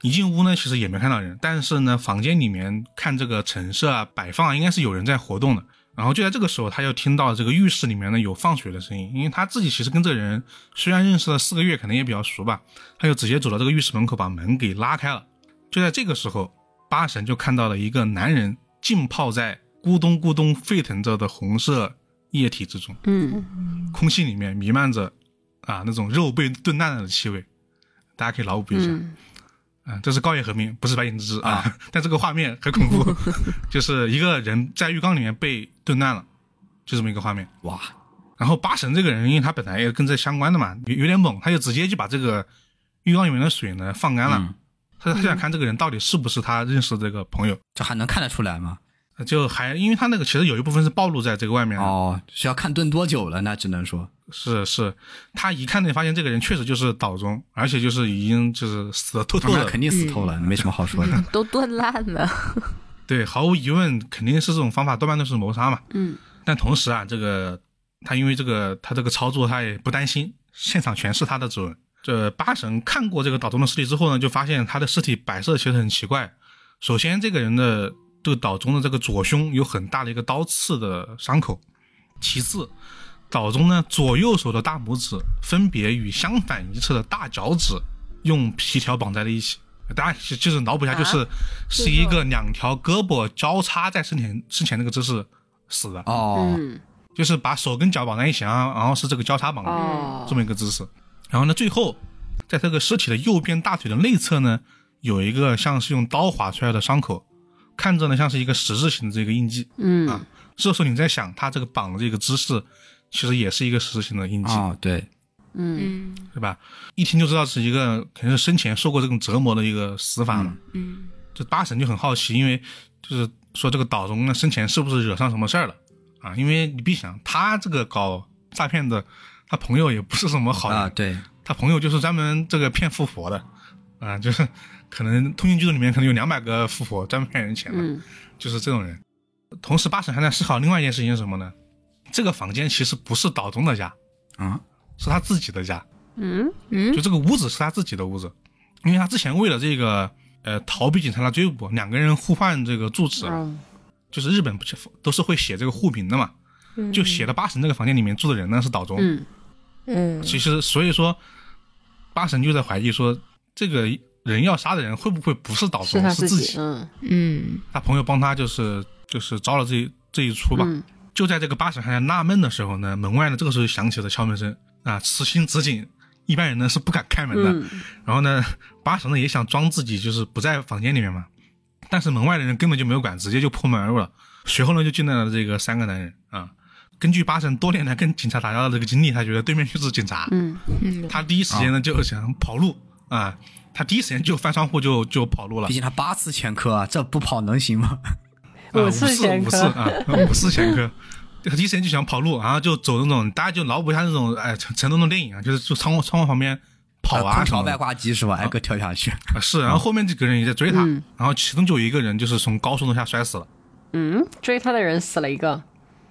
一进屋呢，其实也没看到人，但是呢，房间里面看这个陈设啊、摆放啊，应该是有人在活动的。然后就在这个时候，他又听到这个浴室里面呢有放水的声音，因为他自己其实跟这个人虽然认识了四个月，可能也比较熟吧，他就直接走到这个浴室门口，把门给拉开了。就在这个时候，八神就看到了一个男人浸泡在咕咚咕咚沸腾着的红色液体之中，嗯空气里面弥漫着啊那种肉被炖烂了的气味，大家可以脑补一下。嗯啊，这是高野和明，不是白井之之啊。[laughs] 但这个画面很恐怖，[laughs] 就是一个人在浴缸里面被炖烂了，就这么一个画面。哇，然后八神这个人，因为他本来也跟这相关的嘛，有有点猛，他就直接就把这个浴缸里面的水呢放干了。嗯他他想看这个人到底是不是他认识的这个朋友，这还能看得出来吗？就还因为他那个其实有一部分是暴露在这个外面的，哦，是要看炖多久了，那只能说是是，他一看就发现这个人确实就是岛中，而且就是已经就是死的透透的，那肯定死透了，没什么好说的。[laughs] 都炖烂了。[laughs] 对，毫无疑问肯定是这种方法多半都是谋杀嘛。嗯但同时啊，这个他因为这个他这个操作，他也不担心现场全是他的指纹。这八神看过这个岛中的尸体之后呢，就发现他的尸体摆设其实很奇怪。首先，这个人的这个岛中的这个左胸有很大的一个刀刺的伤口。其次，岛中呢左右手的大拇指分别与相反一侧的大脚趾用皮条绑在了一起。大家其就是脑补一下，就是、啊是一个两条胳膊交叉在身前身前那个姿势死的。哦，嗯就是把手跟脚绑在一起，然后然后是这个交叉绑的、哦这么一个姿势。然后呢，最后在这个尸体的右边大腿的内侧呢，有一个像是用刀划出来的伤口，看着呢像是一个十字形的这个印记。嗯啊这时候你在想，他这个绑的这个姿势，其实也是一个实质性的印记，哦，对，嗯嗯对吧？一听就知道是一个肯定是生前受过这种折磨的一个死法嘛。嗯这八神就很好奇，因为就是说这个岛中呢生前是不是惹上什么事儿了啊？因为你必想，他这个搞诈骗的，他朋友也不是什么好人，啊，对，他朋友就是专门这个骗富婆的啊，就是可能通讯记录里面可能有两百个富婆专门骗人钱的，嗯就是这种人。同时，八神还在思考另外一件事情是什么呢？这个房间其实不是岛中的家，啊，是他自己的家。嗯嗯。就这个屋子是他自己的屋子，因为他之前为了这个呃逃避警察的追捕，两个人互换这个住址，嗯就是日本不是都是会写这个户名的嘛，就写的八神这个房间里面住的人呢是岛中，嗯。嗯。其实所以说八神就在怀疑说这个人要杀的人会不会不是岛中是他自己嗯嗯。他朋友帮他就是就是招了这一这一出吧。嗯就在这个八神还在纳闷的时候呢，门外呢这个时候响起了敲门声啊，此心此景，一般人呢是不敢开门的。嗯然后呢，八神呢也想装自己就是不在房间里面嘛，但是门外的人根本就没有管，直接就破门而入了。随后呢就进来了这个三个男人啊。根据八神多年来跟警察打交道的这个经历，他觉得对面就是警察，嗯嗯他第一时间呢就想跑路啊，他第一时间就翻窗户就就跑路了毕。竟他八次前科啊，这不跑能行吗？啊五四前科五次啊，[laughs] 五四前科。他第一时间就想跑路，然后就走那种，大家就脑补一下那种，哎，成成龙的电影啊，就是就窗户窗户旁边跑啊空调外挂机是吧？挨个跳下去。啊是，然后后面几个人也在追他，嗯然后其中就有一个人就是从高速楼下摔死了，嗯，追他的人死了一个，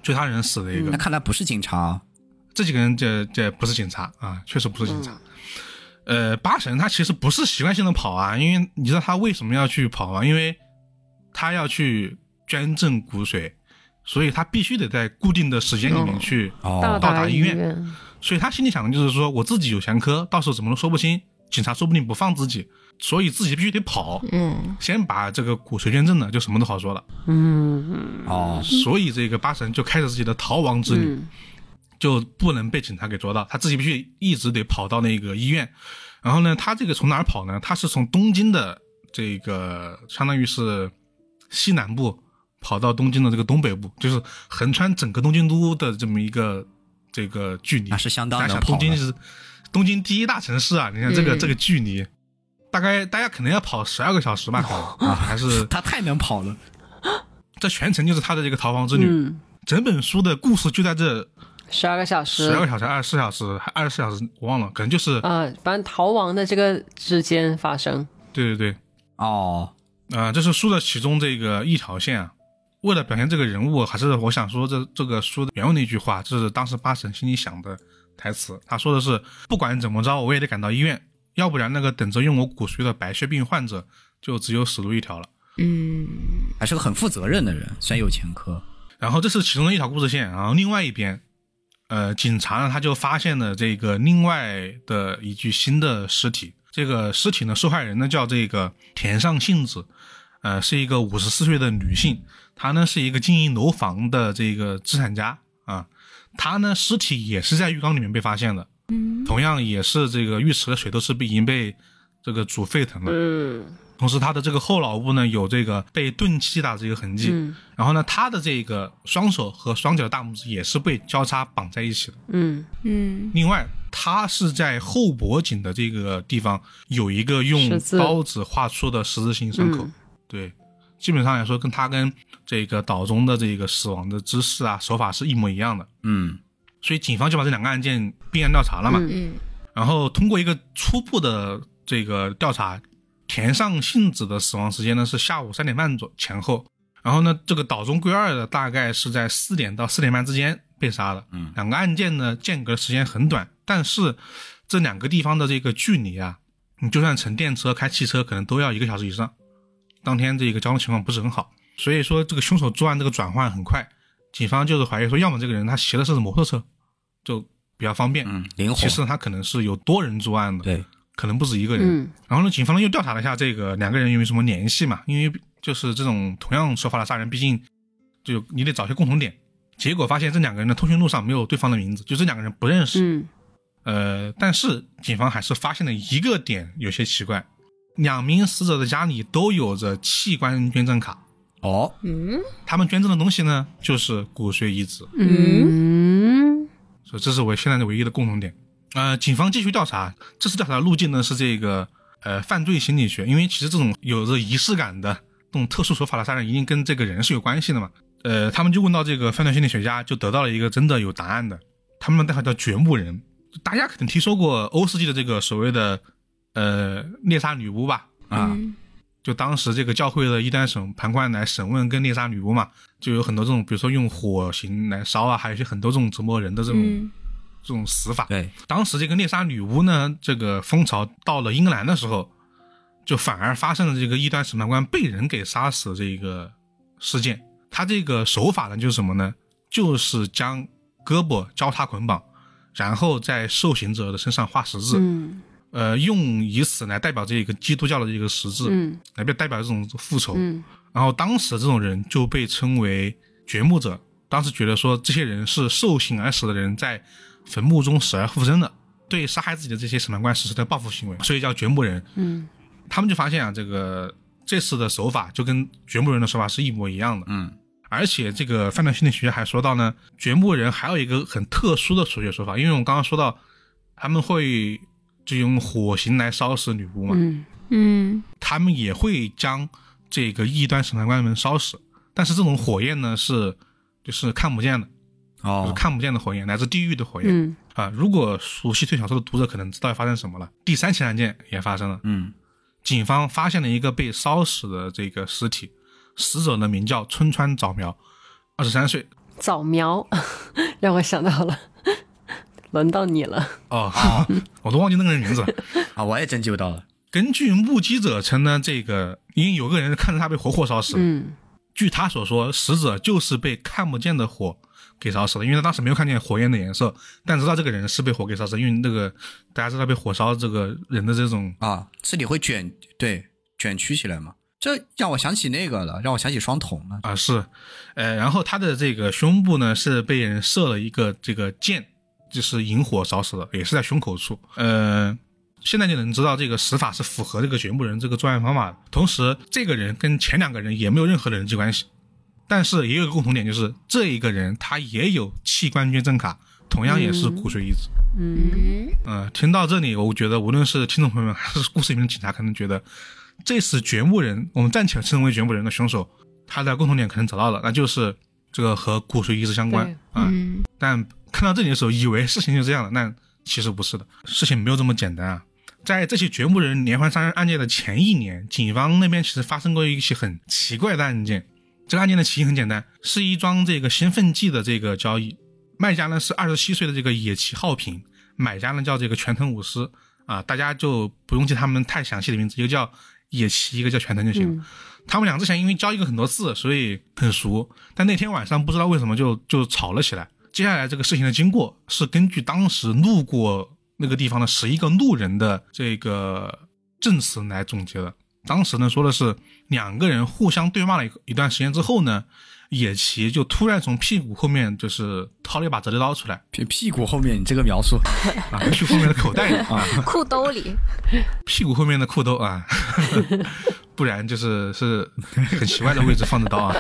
追他人死了一个。那看来不是警察啊。这几个人这这不是警察啊，确实不是警察。呃，八神他其实不是习惯性的跑啊，因为你知道他为什么要去跑吗？因为他要去捐赠骨髓，所以他必须得在固定的时间里面去。哦到到达医医院所以他心里想的就是说，我自己有前科，到时候怎么都说不清，警察说不定不放自己，所以自己必须得跑，嗯先把这个骨髓捐赠了，就什么都好说了。嗯哦，所以这个八神就开始自己的逃亡之旅。嗯就不能被警察给捉到，他自己必须一直得跑到那个医院。然后呢，他这个从哪儿跑呢？他是从东京的这个相当于是西南部跑到东京的这个东北部，就是横穿整个东京都的这么一个这个距离。那是相当大家想能跑了东京是东京第一大城市啊，你看这个、嗯这个距离，大概大家可能要跑十二个小时吧，可能 [laughs] 啊，还是他太能跑了。[laughs] 这全程就是他的这个逃亡之旅。嗯，整本书的故事就在这十二个小时，十二个小时、二十四小时、二十四小时，我忘了，可能就是、啊，反正逃亡的这个之间发生，对对对，哦，啊、这是书的其中这个一条线啊。为了表现这个人物，还是我想说这这个书的原文的一句话，这是当时八神心里想的台词。他说的是：“不管怎么着，我也得赶到医院，要不然那个等着用我骨髓的白血病患者就只有死路一条了。嗯还是个很负责任的人，虽然有前科。”然后这是其中的一条故事线，然后另外一边，呃，警察呢他就发现了这个另外的一具新的尸体。这个尸体呢，受害人呢叫这个田上幸子，呃，是一个五十四岁的女性，她呢是一个经营楼房的这个资产家啊。她呢尸体也是在浴缸里面被发现的，嗯同样也是这个浴池的水都是被已经被这个煮沸腾了。嗯同时，她的这个后脑部呢有这个被钝器打的这个痕迹。嗯然后呢，她的这个双手和双脚的大拇指也是被交叉绑在一起的。嗯嗯另外，他是在后脖颈的这个地方有一个用刀子画出的十字形伤口。嗯对，基本上来说，跟他跟这个岛中的这个死亡的姿势啊手法是一模一样的。嗯，所以警方就把这两个案件并案调查了嘛。嗯嗯然后通过一个初步的这个调查，田上幸子的死亡时间呢是下午三点半左前后，然后呢，这个岛中圭二的大概是在四点到四点半之间被杀的。嗯两个案件呢间隔时间很短，但是这两个地方的这个距离啊，你就算乘电车、开汽车，可能都要一个小时以上。当天这个交通情况不是很好，所以说这个凶手作案这个转换很快，警方就是怀疑说，要么这个人他骑的是摩托车，就比较方便，嗯，灵活其。实他可能是有多人作案的，对，可能不止一个人。嗯然后呢，警方呢又调查了一下这个两个人有没有什么联系嘛？因为就是这种同样手法的杀人，毕竟就你得找些共同点。结果发现这两个人的通讯录上没有对方的名字，就这两个人不认识。嗯呃，但是警方还是发现了一个点有些奇怪，两名死者的家里都有着器官捐赠卡，哦，嗯他们捐赠的东西呢就是骨髓移植，嗯所以这是我现在的唯一的共同点。呃，警方继续调查，这次调查的路径呢是这个呃犯罪心理学，因为其实这种有着仪式感的这种特殊手法的杀人，一定跟这个人是有关系的嘛。呃，他们就问到这个犯罪心理学家，就得到了一个真的有答案的，他们的代号叫掘墓人。大家可能听说过欧世纪的这个所谓的呃猎杀女巫吧？啊，嗯就当时这个教会的一单审判官来审问跟猎杀女巫嘛，就有很多这种，比如说用火刑来烧啊，还有一些很多这种折磨人的这种、嗯这种死法。对，当时这个猎杀女巫呢，这个风潮到了英格兰的时候，就反而发生了这个异端审判官被人给杀死这个事件。他这个手法呢，就是什么呢？就是将胳膊交叉捆绑，然后在受刑者的身上画十字，嗯呃，用以此来代表这个基督教的这个实质，嗯。来代表这种复仇。嗯。然后当时这种人就被称为掘墓者，当时觉得说这些人是受刑而死的人在坟墓中死而复生的，对杀害自己的这些审判官实施的报复行为，所以叫掘墓人。嗯。他们就发现啊，这个这次的手法就跟掘墓人的手法是一模一样的，嗯。而且这个犯罪心理学还说到呢，掘墓人还有一个很特殊的处决手法，因为我们刚刚说到他们会就用火刑来烧死女巫嘛，嗯。嗯他们也会将这个异端审判官们烧死，但是这种火焰呢是就是看不见的，就是哦，看不见的火焰，来自地狱的火焰、嗯。啊。如果熟悉推小说的读者可能知道发生什么了。第三起案件也发生了，嗯。警方发现了一个被烧死的这个尸体，死者呢名叫春川早苗，二十三岁。早苗 [laughs] 让我想到了，轮到你了。哦，[laughs] 我都忘记那个人名字了。[laughs] 啊，我也真记不到了。根据目击者称呢，这个因为有个人看着他被活活烧死，嗯据他所说，死者就是被看不见的火给烧死的，因为他当时没有看见火焰的颜色，但知道这个人是被火给烧死，因为那个大家知道被火烧这个人的这种啊，这里会卷对卷曲起来嘛？这让我想起那个了，让我想起双瞳了。啊是，呃，然后他的这个胸部呢是被人射了一个这个箭，就是引火烧死的，也是在胸口处。呃，现在就能知道这个死法是符合这个掘墓人这个作案方法的。同时，这个人跟前两个人也没有任何的人际关系，但是也有一个共同点，就是这一个人他也有器官捐赠卡，同样也是骨髓移植。嗯，嗯、听到这里，我觉得无论是听众朋友们还是故事里面的警察，可能觉得这次掘墓人，我们暂且称为掘墓人的凶手，他的共同点可能找到了，那就是这个和骨髓移植相关嗯但看到这里的时候，以为事情就这样了，那其实不是的，事情没有这么简单啊。在这起掘墓人连环杀人案件的前一年，警方那边其实发生过一起很奇怪的案件。这个案件的起因很简单，是一桩这个兴奋剂的这个交易，卖家呢是二十七岁的这个野崎浩平，买家呢叫这个全藤武司啊，大家就不用记他们太详细的名字，一个叫野崎，一个叫全藤就行了。他们俩之前因为交易过很多次，所以很熟。但那天晚上不知道为什么就就吵了起来。接下来这个事情的经过是根据当时路过那个地方的十一个路人的这个证词来总结的。当时呢说的是两个人互相对骂了一一段时间之后呢，野崎就突然从屁股后面就是掏了一把折叠刀出来。屁屁股后面你这个描述，[laughs] 啊，屁股后面的口袋里啊，[laughs] 裤兜里，屁股后面的裤兜啊，[laughs] 不然就是是很奇怪的位置放着刀啊。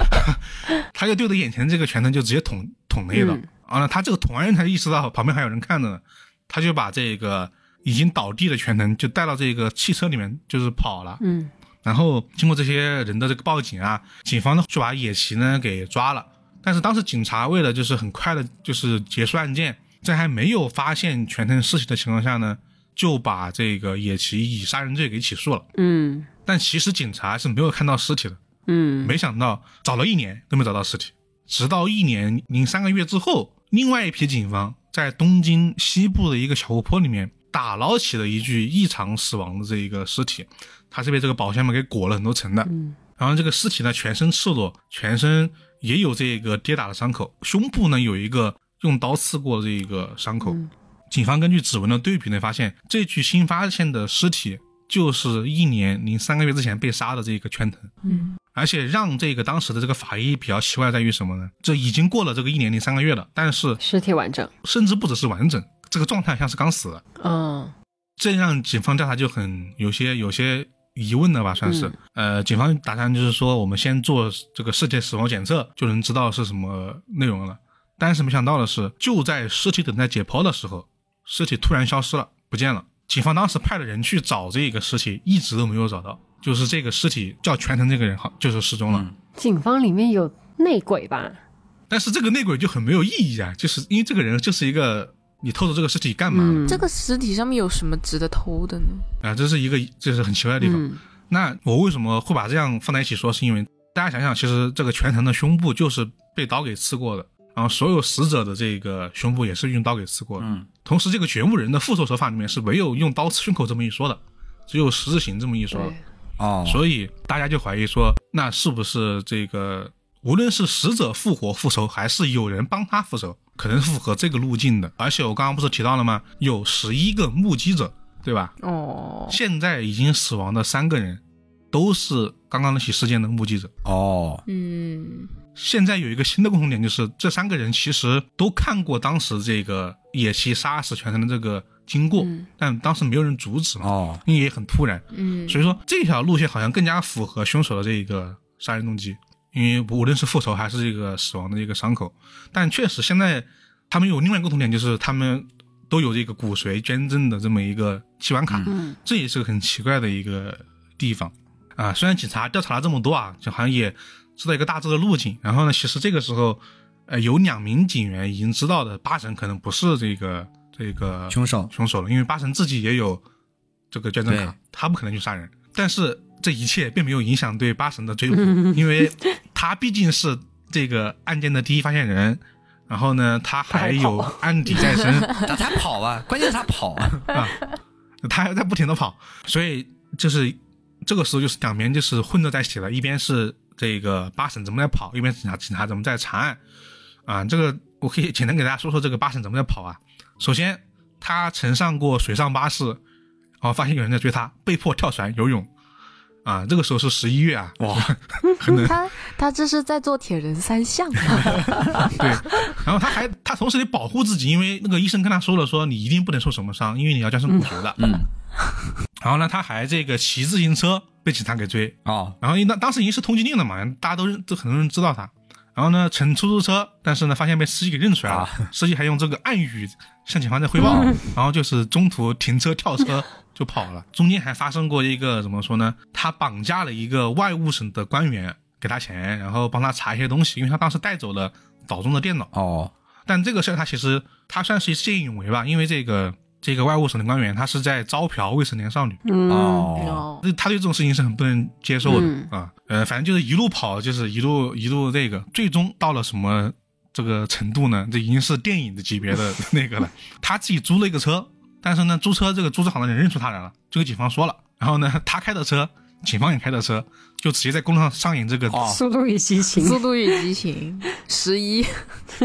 他就对着眼前这个拳头就直接捅捅了一刀、嗯啊。那他这个捅完人才意识到旁边还有人看着呢，他就把这个已经倒地的拳头就带到这个汽车里面就是跑了。嗯然后经过这些人的这个报警啊，警方呢就把野崎呢给抓了。但是当时警察为了就是很快的，就是结束案件，在还没有发现全藤尸体的情况下呢，就把这个野崎以杀人罪给起诉了。嗯但其实警察是没有看到尸体的，嗯没想到找了一年都没找到尸体，直到一年零三个月之后，另外一批警方在东京西部的一个小湖泊里面打捞起了一具异常死亡的这一个尸体，它是被这个保鲜膜给裹了很多层的。嗯然后这个尸体呢，全身赤裸，全身也有这个跌打的伤口，胸部呢有一个用刀刺过的这个伤口。嗯警方根据指纹的对比呢，发现这具新发现的尸体就是一年零三个月之前被杀的这个圈藤。嗯而且让这个当时的这个法医比较奇怪在于什么呢？这已经过了这个一年零三个月了，但是尸体完整。甚至不只是完整，这个状态像是刚死的，嗯这让警方调查就很有些有些疑问了吧，算是。嗯呃，警方打算就是说，我们先做这个尸体死亡检测，就能知道是什么内容了。但是没想到的是，就在尸体等待解剖的时候，尸体突然消失了，不见了。警方当时派了人去找这个尸体，一直都没有找到。就是这个尸体叫全程这个人，好就是失踪了。嗯警方里面有内鬼吧？但是这个内鬼就很没有意义啊，就是因为这个人就是一个你偷走这个尸体干嘛？嗯，这个尸体上面有什么值得偷的呢？啊，这是一个这是很奇怪的地方。嗯那我为什么会把这样放在一起说？是因为大家想想，其实这个全程的胸部就是被刀给刺过的，然后所有死者的这个胸部也是用刀给刺过的。嗯，同时，这个掘墓人的复仇手法里面是没有用刀刺胸口这么一说的，只有十字形这么一说哦，所以大家就怀疑说，那是不是这个无论是死者复活复仇，还是有人帮他复仇，可能是符合这个路径的。而且我刚刚不是提到了吗？有十一个目击者，对吧？哦，现在已经死亡的三个人，都是刚刚那起事件的目击者。哦，嗯，现在有一个新的共同点，就是这三个人其实都看过当时这个野崎杀死全城的这个经过，嗯。但当时没有人阻止嘛，哦，因为也很突然。嗯，所以说这条路线好像更加符合凶手的这个杀人动机，因为无论是复仇还是这个死亡的这个伤口，但确实现在他们有另外一个共同点，就是他们都有这个骨髓捐赠的这么一个器官卡，嗯。这也是个很奇怪的一个地方。啊。虽然警察调查了这么多啊，就好像也知道一个大致的路径，然后呢，其实这个时候，呃，有两名警员已经知道的八神可能不是这个这个凶手凶手了，因为八神自己也有这个捐赠卡，他不可能去杀人。但是这一切并没有影响对八神的追捕，因为他毕竟是这个案件的第一发现人，然后呢，他还有 [laughs] 案底在身 [laughs] 他他跑啊，关键是他跑啊，啊，他还在不停的跑，所以就是这个时候就是两边就是混着在一起了，一边是这个八婶怎么在跑，一边警察警察怎么在查案啊。这个我可以简单给大家说说这个八婶怎么在跑啊。首先，他曾上过水上巴士，然后发现有人在追他，被迫跳船游泳。啊，这个时候是十一月啊，哇，[laughs] 他他这是在做铁人三项吗？[laughs] 对，然后他还他同时得保护自己，因为那个医生跟他说了，说你一定不能受什么伤，因为你要战胜骨折的。嗯，然后呢，他还这个骑自行车被警察给追，哦，然后因当当时已经是通缉令了嘛，大家都认都很多人知道他。然后呢，乘出租车，但是呢，发现被司机给认出来了，司机还用这个暗语向警方在汇报，[laughs] 然后就是中途停车跳车 [laughs] 就跑了。中间还发生过一个怎么说呢？他绑架了一个外务省的官员，给他钱，然后帮他查一些东西，因为他当时带走了岛中的电脑。哦，但这个事儿他其实他算是见义勇为吧，因为这个这个外务省的官员他是在招嫖未成年少女，嗯，哦，那，他对这种事情是很不能接受的、嗯啊。呃，反正就是一路跑，就是一路一路这个，最终到了什么这个程度呢？这已经是电影的级别的 [laughs] 那个了。他自己租了一个车，但是呢，租车这个租车行的人认出他来了，就跟警方说了。然后呢，他开的车，警方也开的车，就直接在公路上上演这个哦速度与激情，速度与激情十一，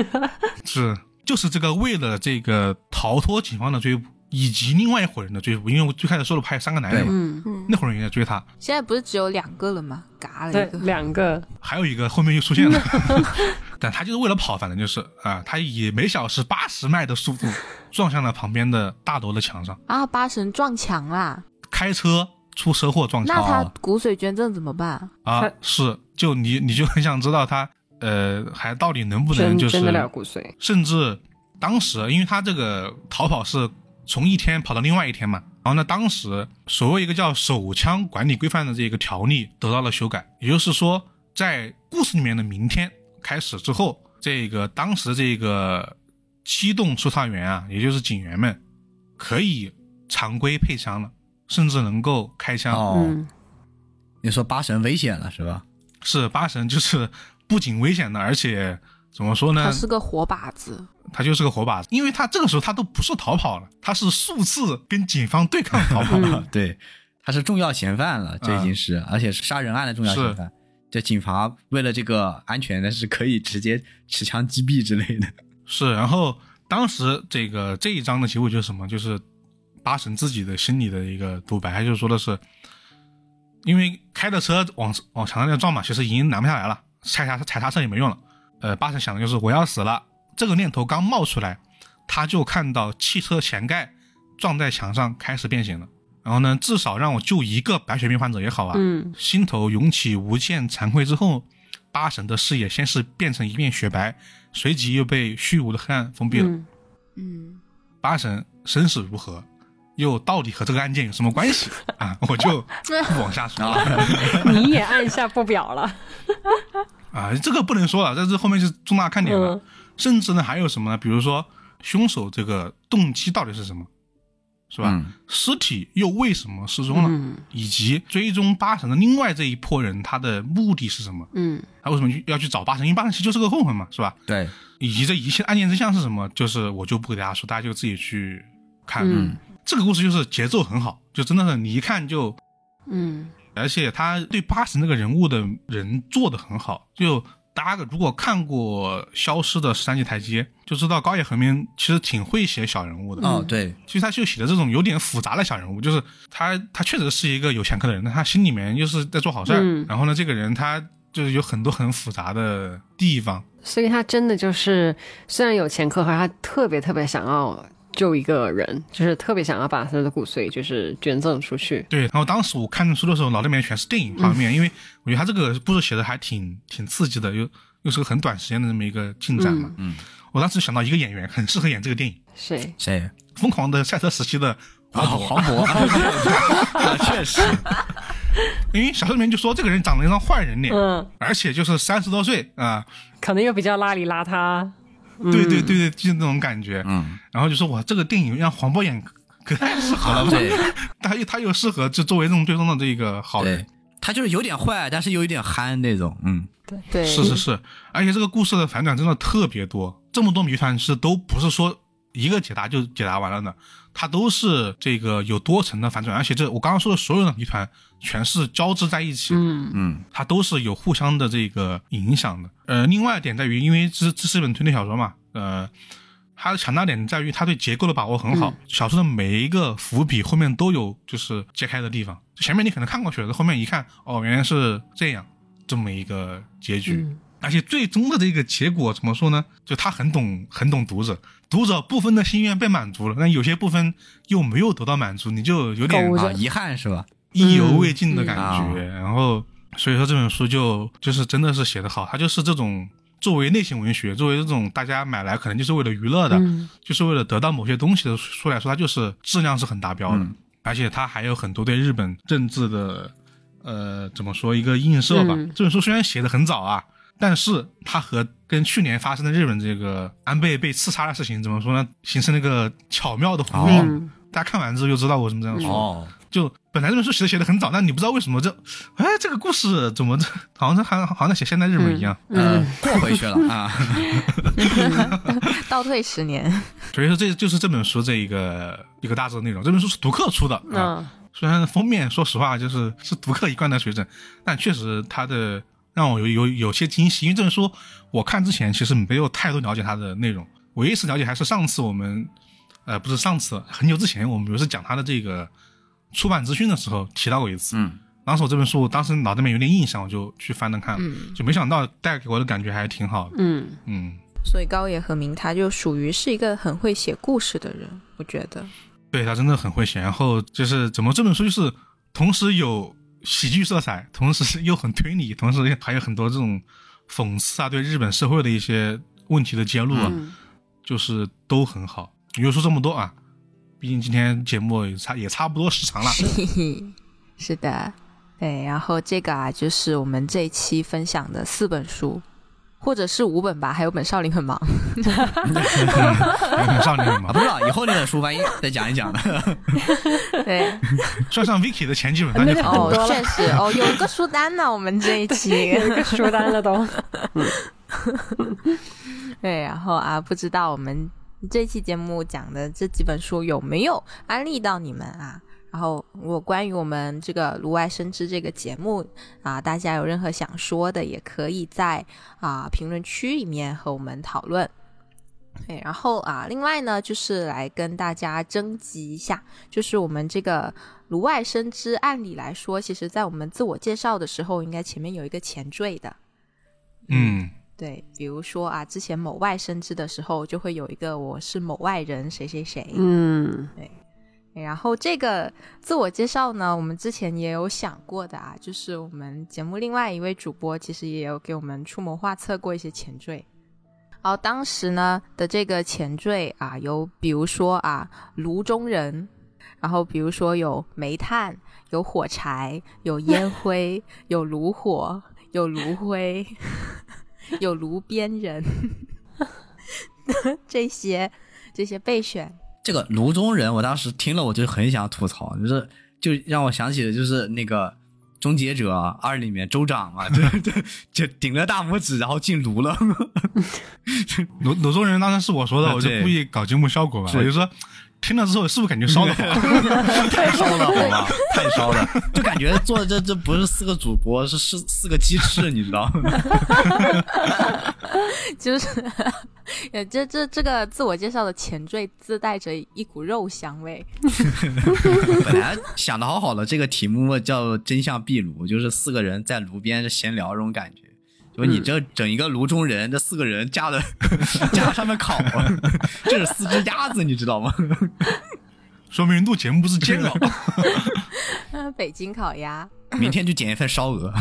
[laughs] 是就是这个为了这个逃脱警方的追捕，以及另外一伙人的追捕，因为我最开始说了，还有三个男人嘛，嗯，那伙人也在追他，现在不是只有两个了吗？嘎了一，个，两个，还有一个后面又出现了，[laughs] 但他就是为了跑，反正就是啊，他以每小时八十迈的速度撞向了旁边的大楼的墙上，啊，八神撞墙啦！开车出车祸撞墙那他骨髓捐赠怎么办？啊，是就你你就很想知道他呃还到底能不能就是捐捐得了骨髓，甚至当时，因为他这个逃跑是从一天跑到另外一天嘛，然后呢，当时所谓一个叫手枪管理规范的这个条例得到了修改，也就是说，在故事里面的明天开始之后，这个当时这个机动搜查员啊，也就是警员们，可以常规配枪了，甚至能够开枪。哦，嗯，你说八神危险了是吧？是八神，就是不仅危险的，而且怎么说呢他？是个活靶子，他就是个活靶子，因为他这个时候他都不是逃跑了，他是数次跟警方对抗逃跑。[laughs] 嗯对，他是重要嫌犯了，这已经是，而且是杀人案的重要嫌犯。这警察为了这个安全，那是可以直接持枪击毙之类的。是，然后当时这个这一章的结尾就是什么？就是八神自己的心里的一个独白，他就说的是，因为开的车往往墙上那撞嘛，其实已经拦不下来了，踩刹踩刹车也没用了。呃，八神想的就是我要死了，这个念头刚冒出来，他就看到汽车前盖撞在墙上开始变形了。然后呢，至少让我救一个白血病患者也好啊。嗯，心头涌起无限惭愧之后，八神的视野先是变成一片雪白，随即又被虚无的黑暗封闭了。嗯嗯，八神生死如何，又到底和这个案件有什么关系 [laughs] 啊？我就不往下说了 [laughs] 你也按下不表了，[laughs] 啊，这个不能说了，这是后面是重大看点了。嗯甚至呢，还有什么呢？比如说凶手这个动机到底是什么，是吧？嗯尸体又为什么失踪了？嗯以及追踪八神的另外这一波人，他的目的是什么？嗯他为什么去要去找八神？因为八神其实就是个混混嘛，是吧？对，以及这一切案件真相是什么，就是我就不给大家说，大家就自己去看。嗯这个故事就是节奏很好，就真的是你一看就，嗯而且他对八神那个人物的人做的很好。就大家如果看过《消失的十三级台阶》，就知道高野和明其实挺会写小人物的。哦对，其实他就写的这种有点复杂的小人物，就是他他确实是一个有前科的人，但他心里面又是在做好事儿。嗯然后呢，这个人他就是有很多很复杂的地方。所以他真的就是虽然有前科，可是他特别特别想要救一个人，就是特别想要把他的骨髓就是捐赠出去。对，然后当时我看书的时候，脑袋里面全是电影画面，因为我觉得他这个故事写的还挺挺刺激的，又又是个很短时间的这么一个进展嘛。嗯，我当时想到一个演员很适合演这个电影，谁？谁？《疯狂的赛车时期》的啊，黄渤，黄渤，啊确实，因为小说里面就说这个人长了一张坏人脸，嗯，而且就是三十多岁啊、可能又比较邋里邋遢。对对对对，就是那种感觉。嗯，然后就说哇，这个电影让黄渤演可太适合了，[laughs] 对他又他又适合就作为这种最终的这个好人，，他就是有点坏，但是又有点憨那种。嗯，对。对，是是是，而且这个故事的反转真的特别多，这么多谜团是都不是说一个解答就解答完了的，它都是这个有多层的反转，而且这我刚刚说的所有的谜团全是交织在一起，嗯嗯它都是有互相的这个影响的。呃，另外一点在于，因为这这是一本推理小说嘛，呃，它的强大点在于它对结构的把握很好，小说的每一个伏笔后面都有就是揭开的地方，前面你可能看过去了，后面一看，哦，原来是这样，这么一个结局。嗯而且最终的这个结果怎么说呢？就他很懂，很懂读者，读者部分的心愿被满足了，但有些部分又没有得到满足，你就有点啊，遗憾是吧？意犹未尽的感嗯觉。然后，所以说这本书就就是真的是写得好，它就是这种作为类型文学，作为这种大家买来可能就是为了娱乐的，嗯就是为了得到某些东西的书来说，它就是质量是很达标的，嗯而且它还有很多对日本政治的，呃，怎么说一个映射吧。嗯这本书虽然写的很早啊，但是它和跟去年发生的日本这个安倍被刺杀的事情怎么说呢，形成了一个巧妙的呼应。嗯。大家看完之后就知道我为什么这样。说。哦，就本来这本书写的写的很早，但你不知道为什么这，哎，这个故事怎么这好像是好像好像在写现代日本一样。嗯，过回去了啊，[laughs] 倒退十年，所以说这就是这本书这一个一个大致的内容。这本书是读客出的啊，嗯。虽然封面说实话就是是读客一贯的水准，但确实它的让我有有有些惊喜。因为这本书我看之前其实没有太多了解它的内容，唯一一次了解还是上次我们呃不是上次很久之前我们有一次讲它的这个出版资讯的时候提到过一次。嗯，当时我这本书当时脑子里面有点印象，我就去翻了看，嗯就没想到带给我的感觉还挺好的。嗯嗯，所以高野和明他就属于是一个很会写故事的人，我觉得。对他真的很会写。然后就是怎么这本书就是同时有喜剧色彩，同时又很推理，同时还有很多这种讽刺啊，对日本社会的一些问题的揭露啊，嗯就是都很好。你就说这么多啊，毕竟今天节目也差也差不多时长了。[laughs] 是的，对。然后这个啊，就是我们这一期分享的四本书，或者是五本吧，还有本《少林很忙》。少年啊，嘛 [laughs] 不，知道以后那本书万一再讲一讲 [laughs] 呢？对，算上 Vicky 的前几本，那就好哦很多，了确实哦，有一个书单呢，我们这一期。[laughs] 有一个书单了都。对，然后啊，不知道我们这期节目讲的这几本书有没有安利到你们啊？然后，如果关于我们这个炉外生枝这个节目啊，大家有任何想说的，也可以在啊评论区里面和我们讨论。对，然后啊，另外呢，就是来跟大家征集一下，就是我们这个炉外生枝，按理来说，其实在我们自我介绍的时候，应该前面有一个前缀的。嗯，对，比如说啊，之前某外生枝的时候，就会有一个我是某外人谁谁谁。嗯然后这个自我介绍呢，我们之前也有想过的啊，就是我们节目另外一位主播其实也有给我们出谋划策过一些前缀。然后当时呢的这个前缀啊，有比如说啊炉中人，然后比如说有煤炭、有火柴、有烟 [laughs] 灰、有炉火、有炉灰、有炉边人 [laughs] [laughs] 这些这些备选。这个炉中人，我当时听了我就很想吐槽，就是就让我想起的就是那个《终结者二》里面州长嘛，[laughs] 对对，就顶着大拇指然后进炉了。罗罗中人当时是我说的，我就故意搞节目效果嘛，是我就说听了之后是不是感觉烧的慌？[laughs] 太烧了，好吧，太烧了，就感觉做的这这不是四个主播，是是四个鸡翅，你知道吗？[laughs] 就是，呃，这这这个自我介绍的前缀自带着一股肉香味。[laughs] 本来想的好好的，这个题目叫“真相壁炉”，就是四个人在炉边闲聊这种感觉。就你这整一个炉中人，这四个人架的架上面烤，[laughs] 这是四只鸭子，你知道吗？[laughs] 说明录节目不是煎熬。北京烤鸭。明天就点一份烧鹅。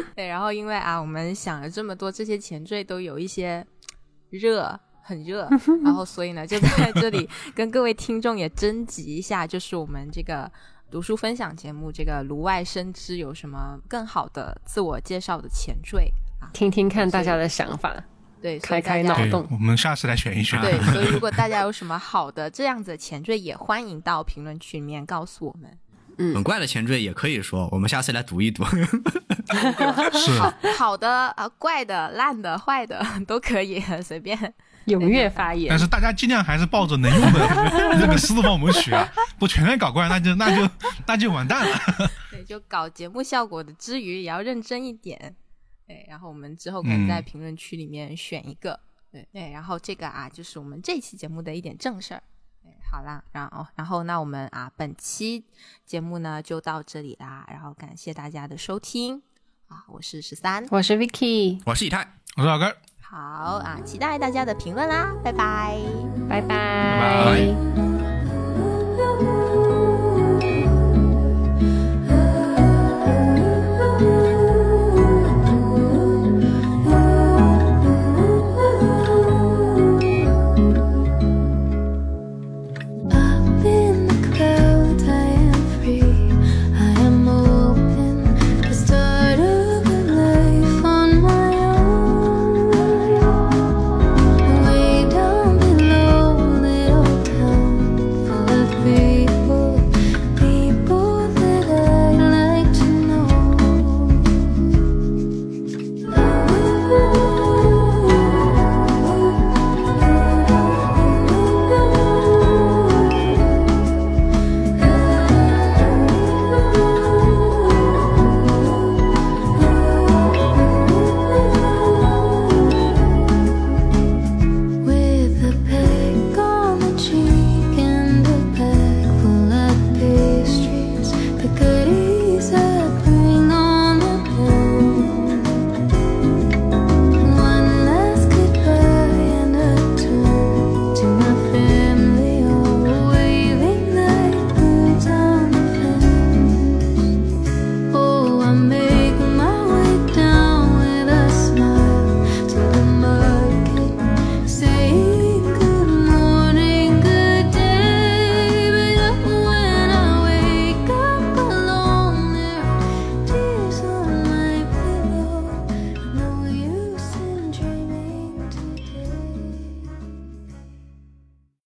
[laughs] 对，然后因为啊，我们想了这么多，这些前缀都有一些热，很热，[laughs] 然后所以呢，就在这里跟各位听众也征集一下，就是我们这个读书分享节目这个炉外生枝有什么更好的自我介绍的前缀啊？听听看大家的想法。对，开开脑洞，我们下次来选一选。对，[laughs] 所以如果大家有什么好的这样子的前缀，也欢迎到评论区里面告诉我们。很怪的前缀也可以说，我们下次来读一读。[laughs] 是好好的、啊怪的、烂的、坏的 [laughs] 都可以，[laughs] 随便。踊跃发言但。是大家尽量还是抱着能用的那个思路帮我们学啊，不全面搞怪，那就那就那就完蛋了。对，就搞节目效果的之余，也要认真一点。对，然后我们之后可以在嗯评论区里面选一个。对对，然后这个啊，就是我们这期节目的一点正事儿。对，好啦，然后然后那我们啊，本期节目呢就到这里啦，然后感谢大家的收听啊，我是十三，我是 Vicky，我是以太。我是老根。好啊，期待大家的评论啦，拜拜。拜拜拜拜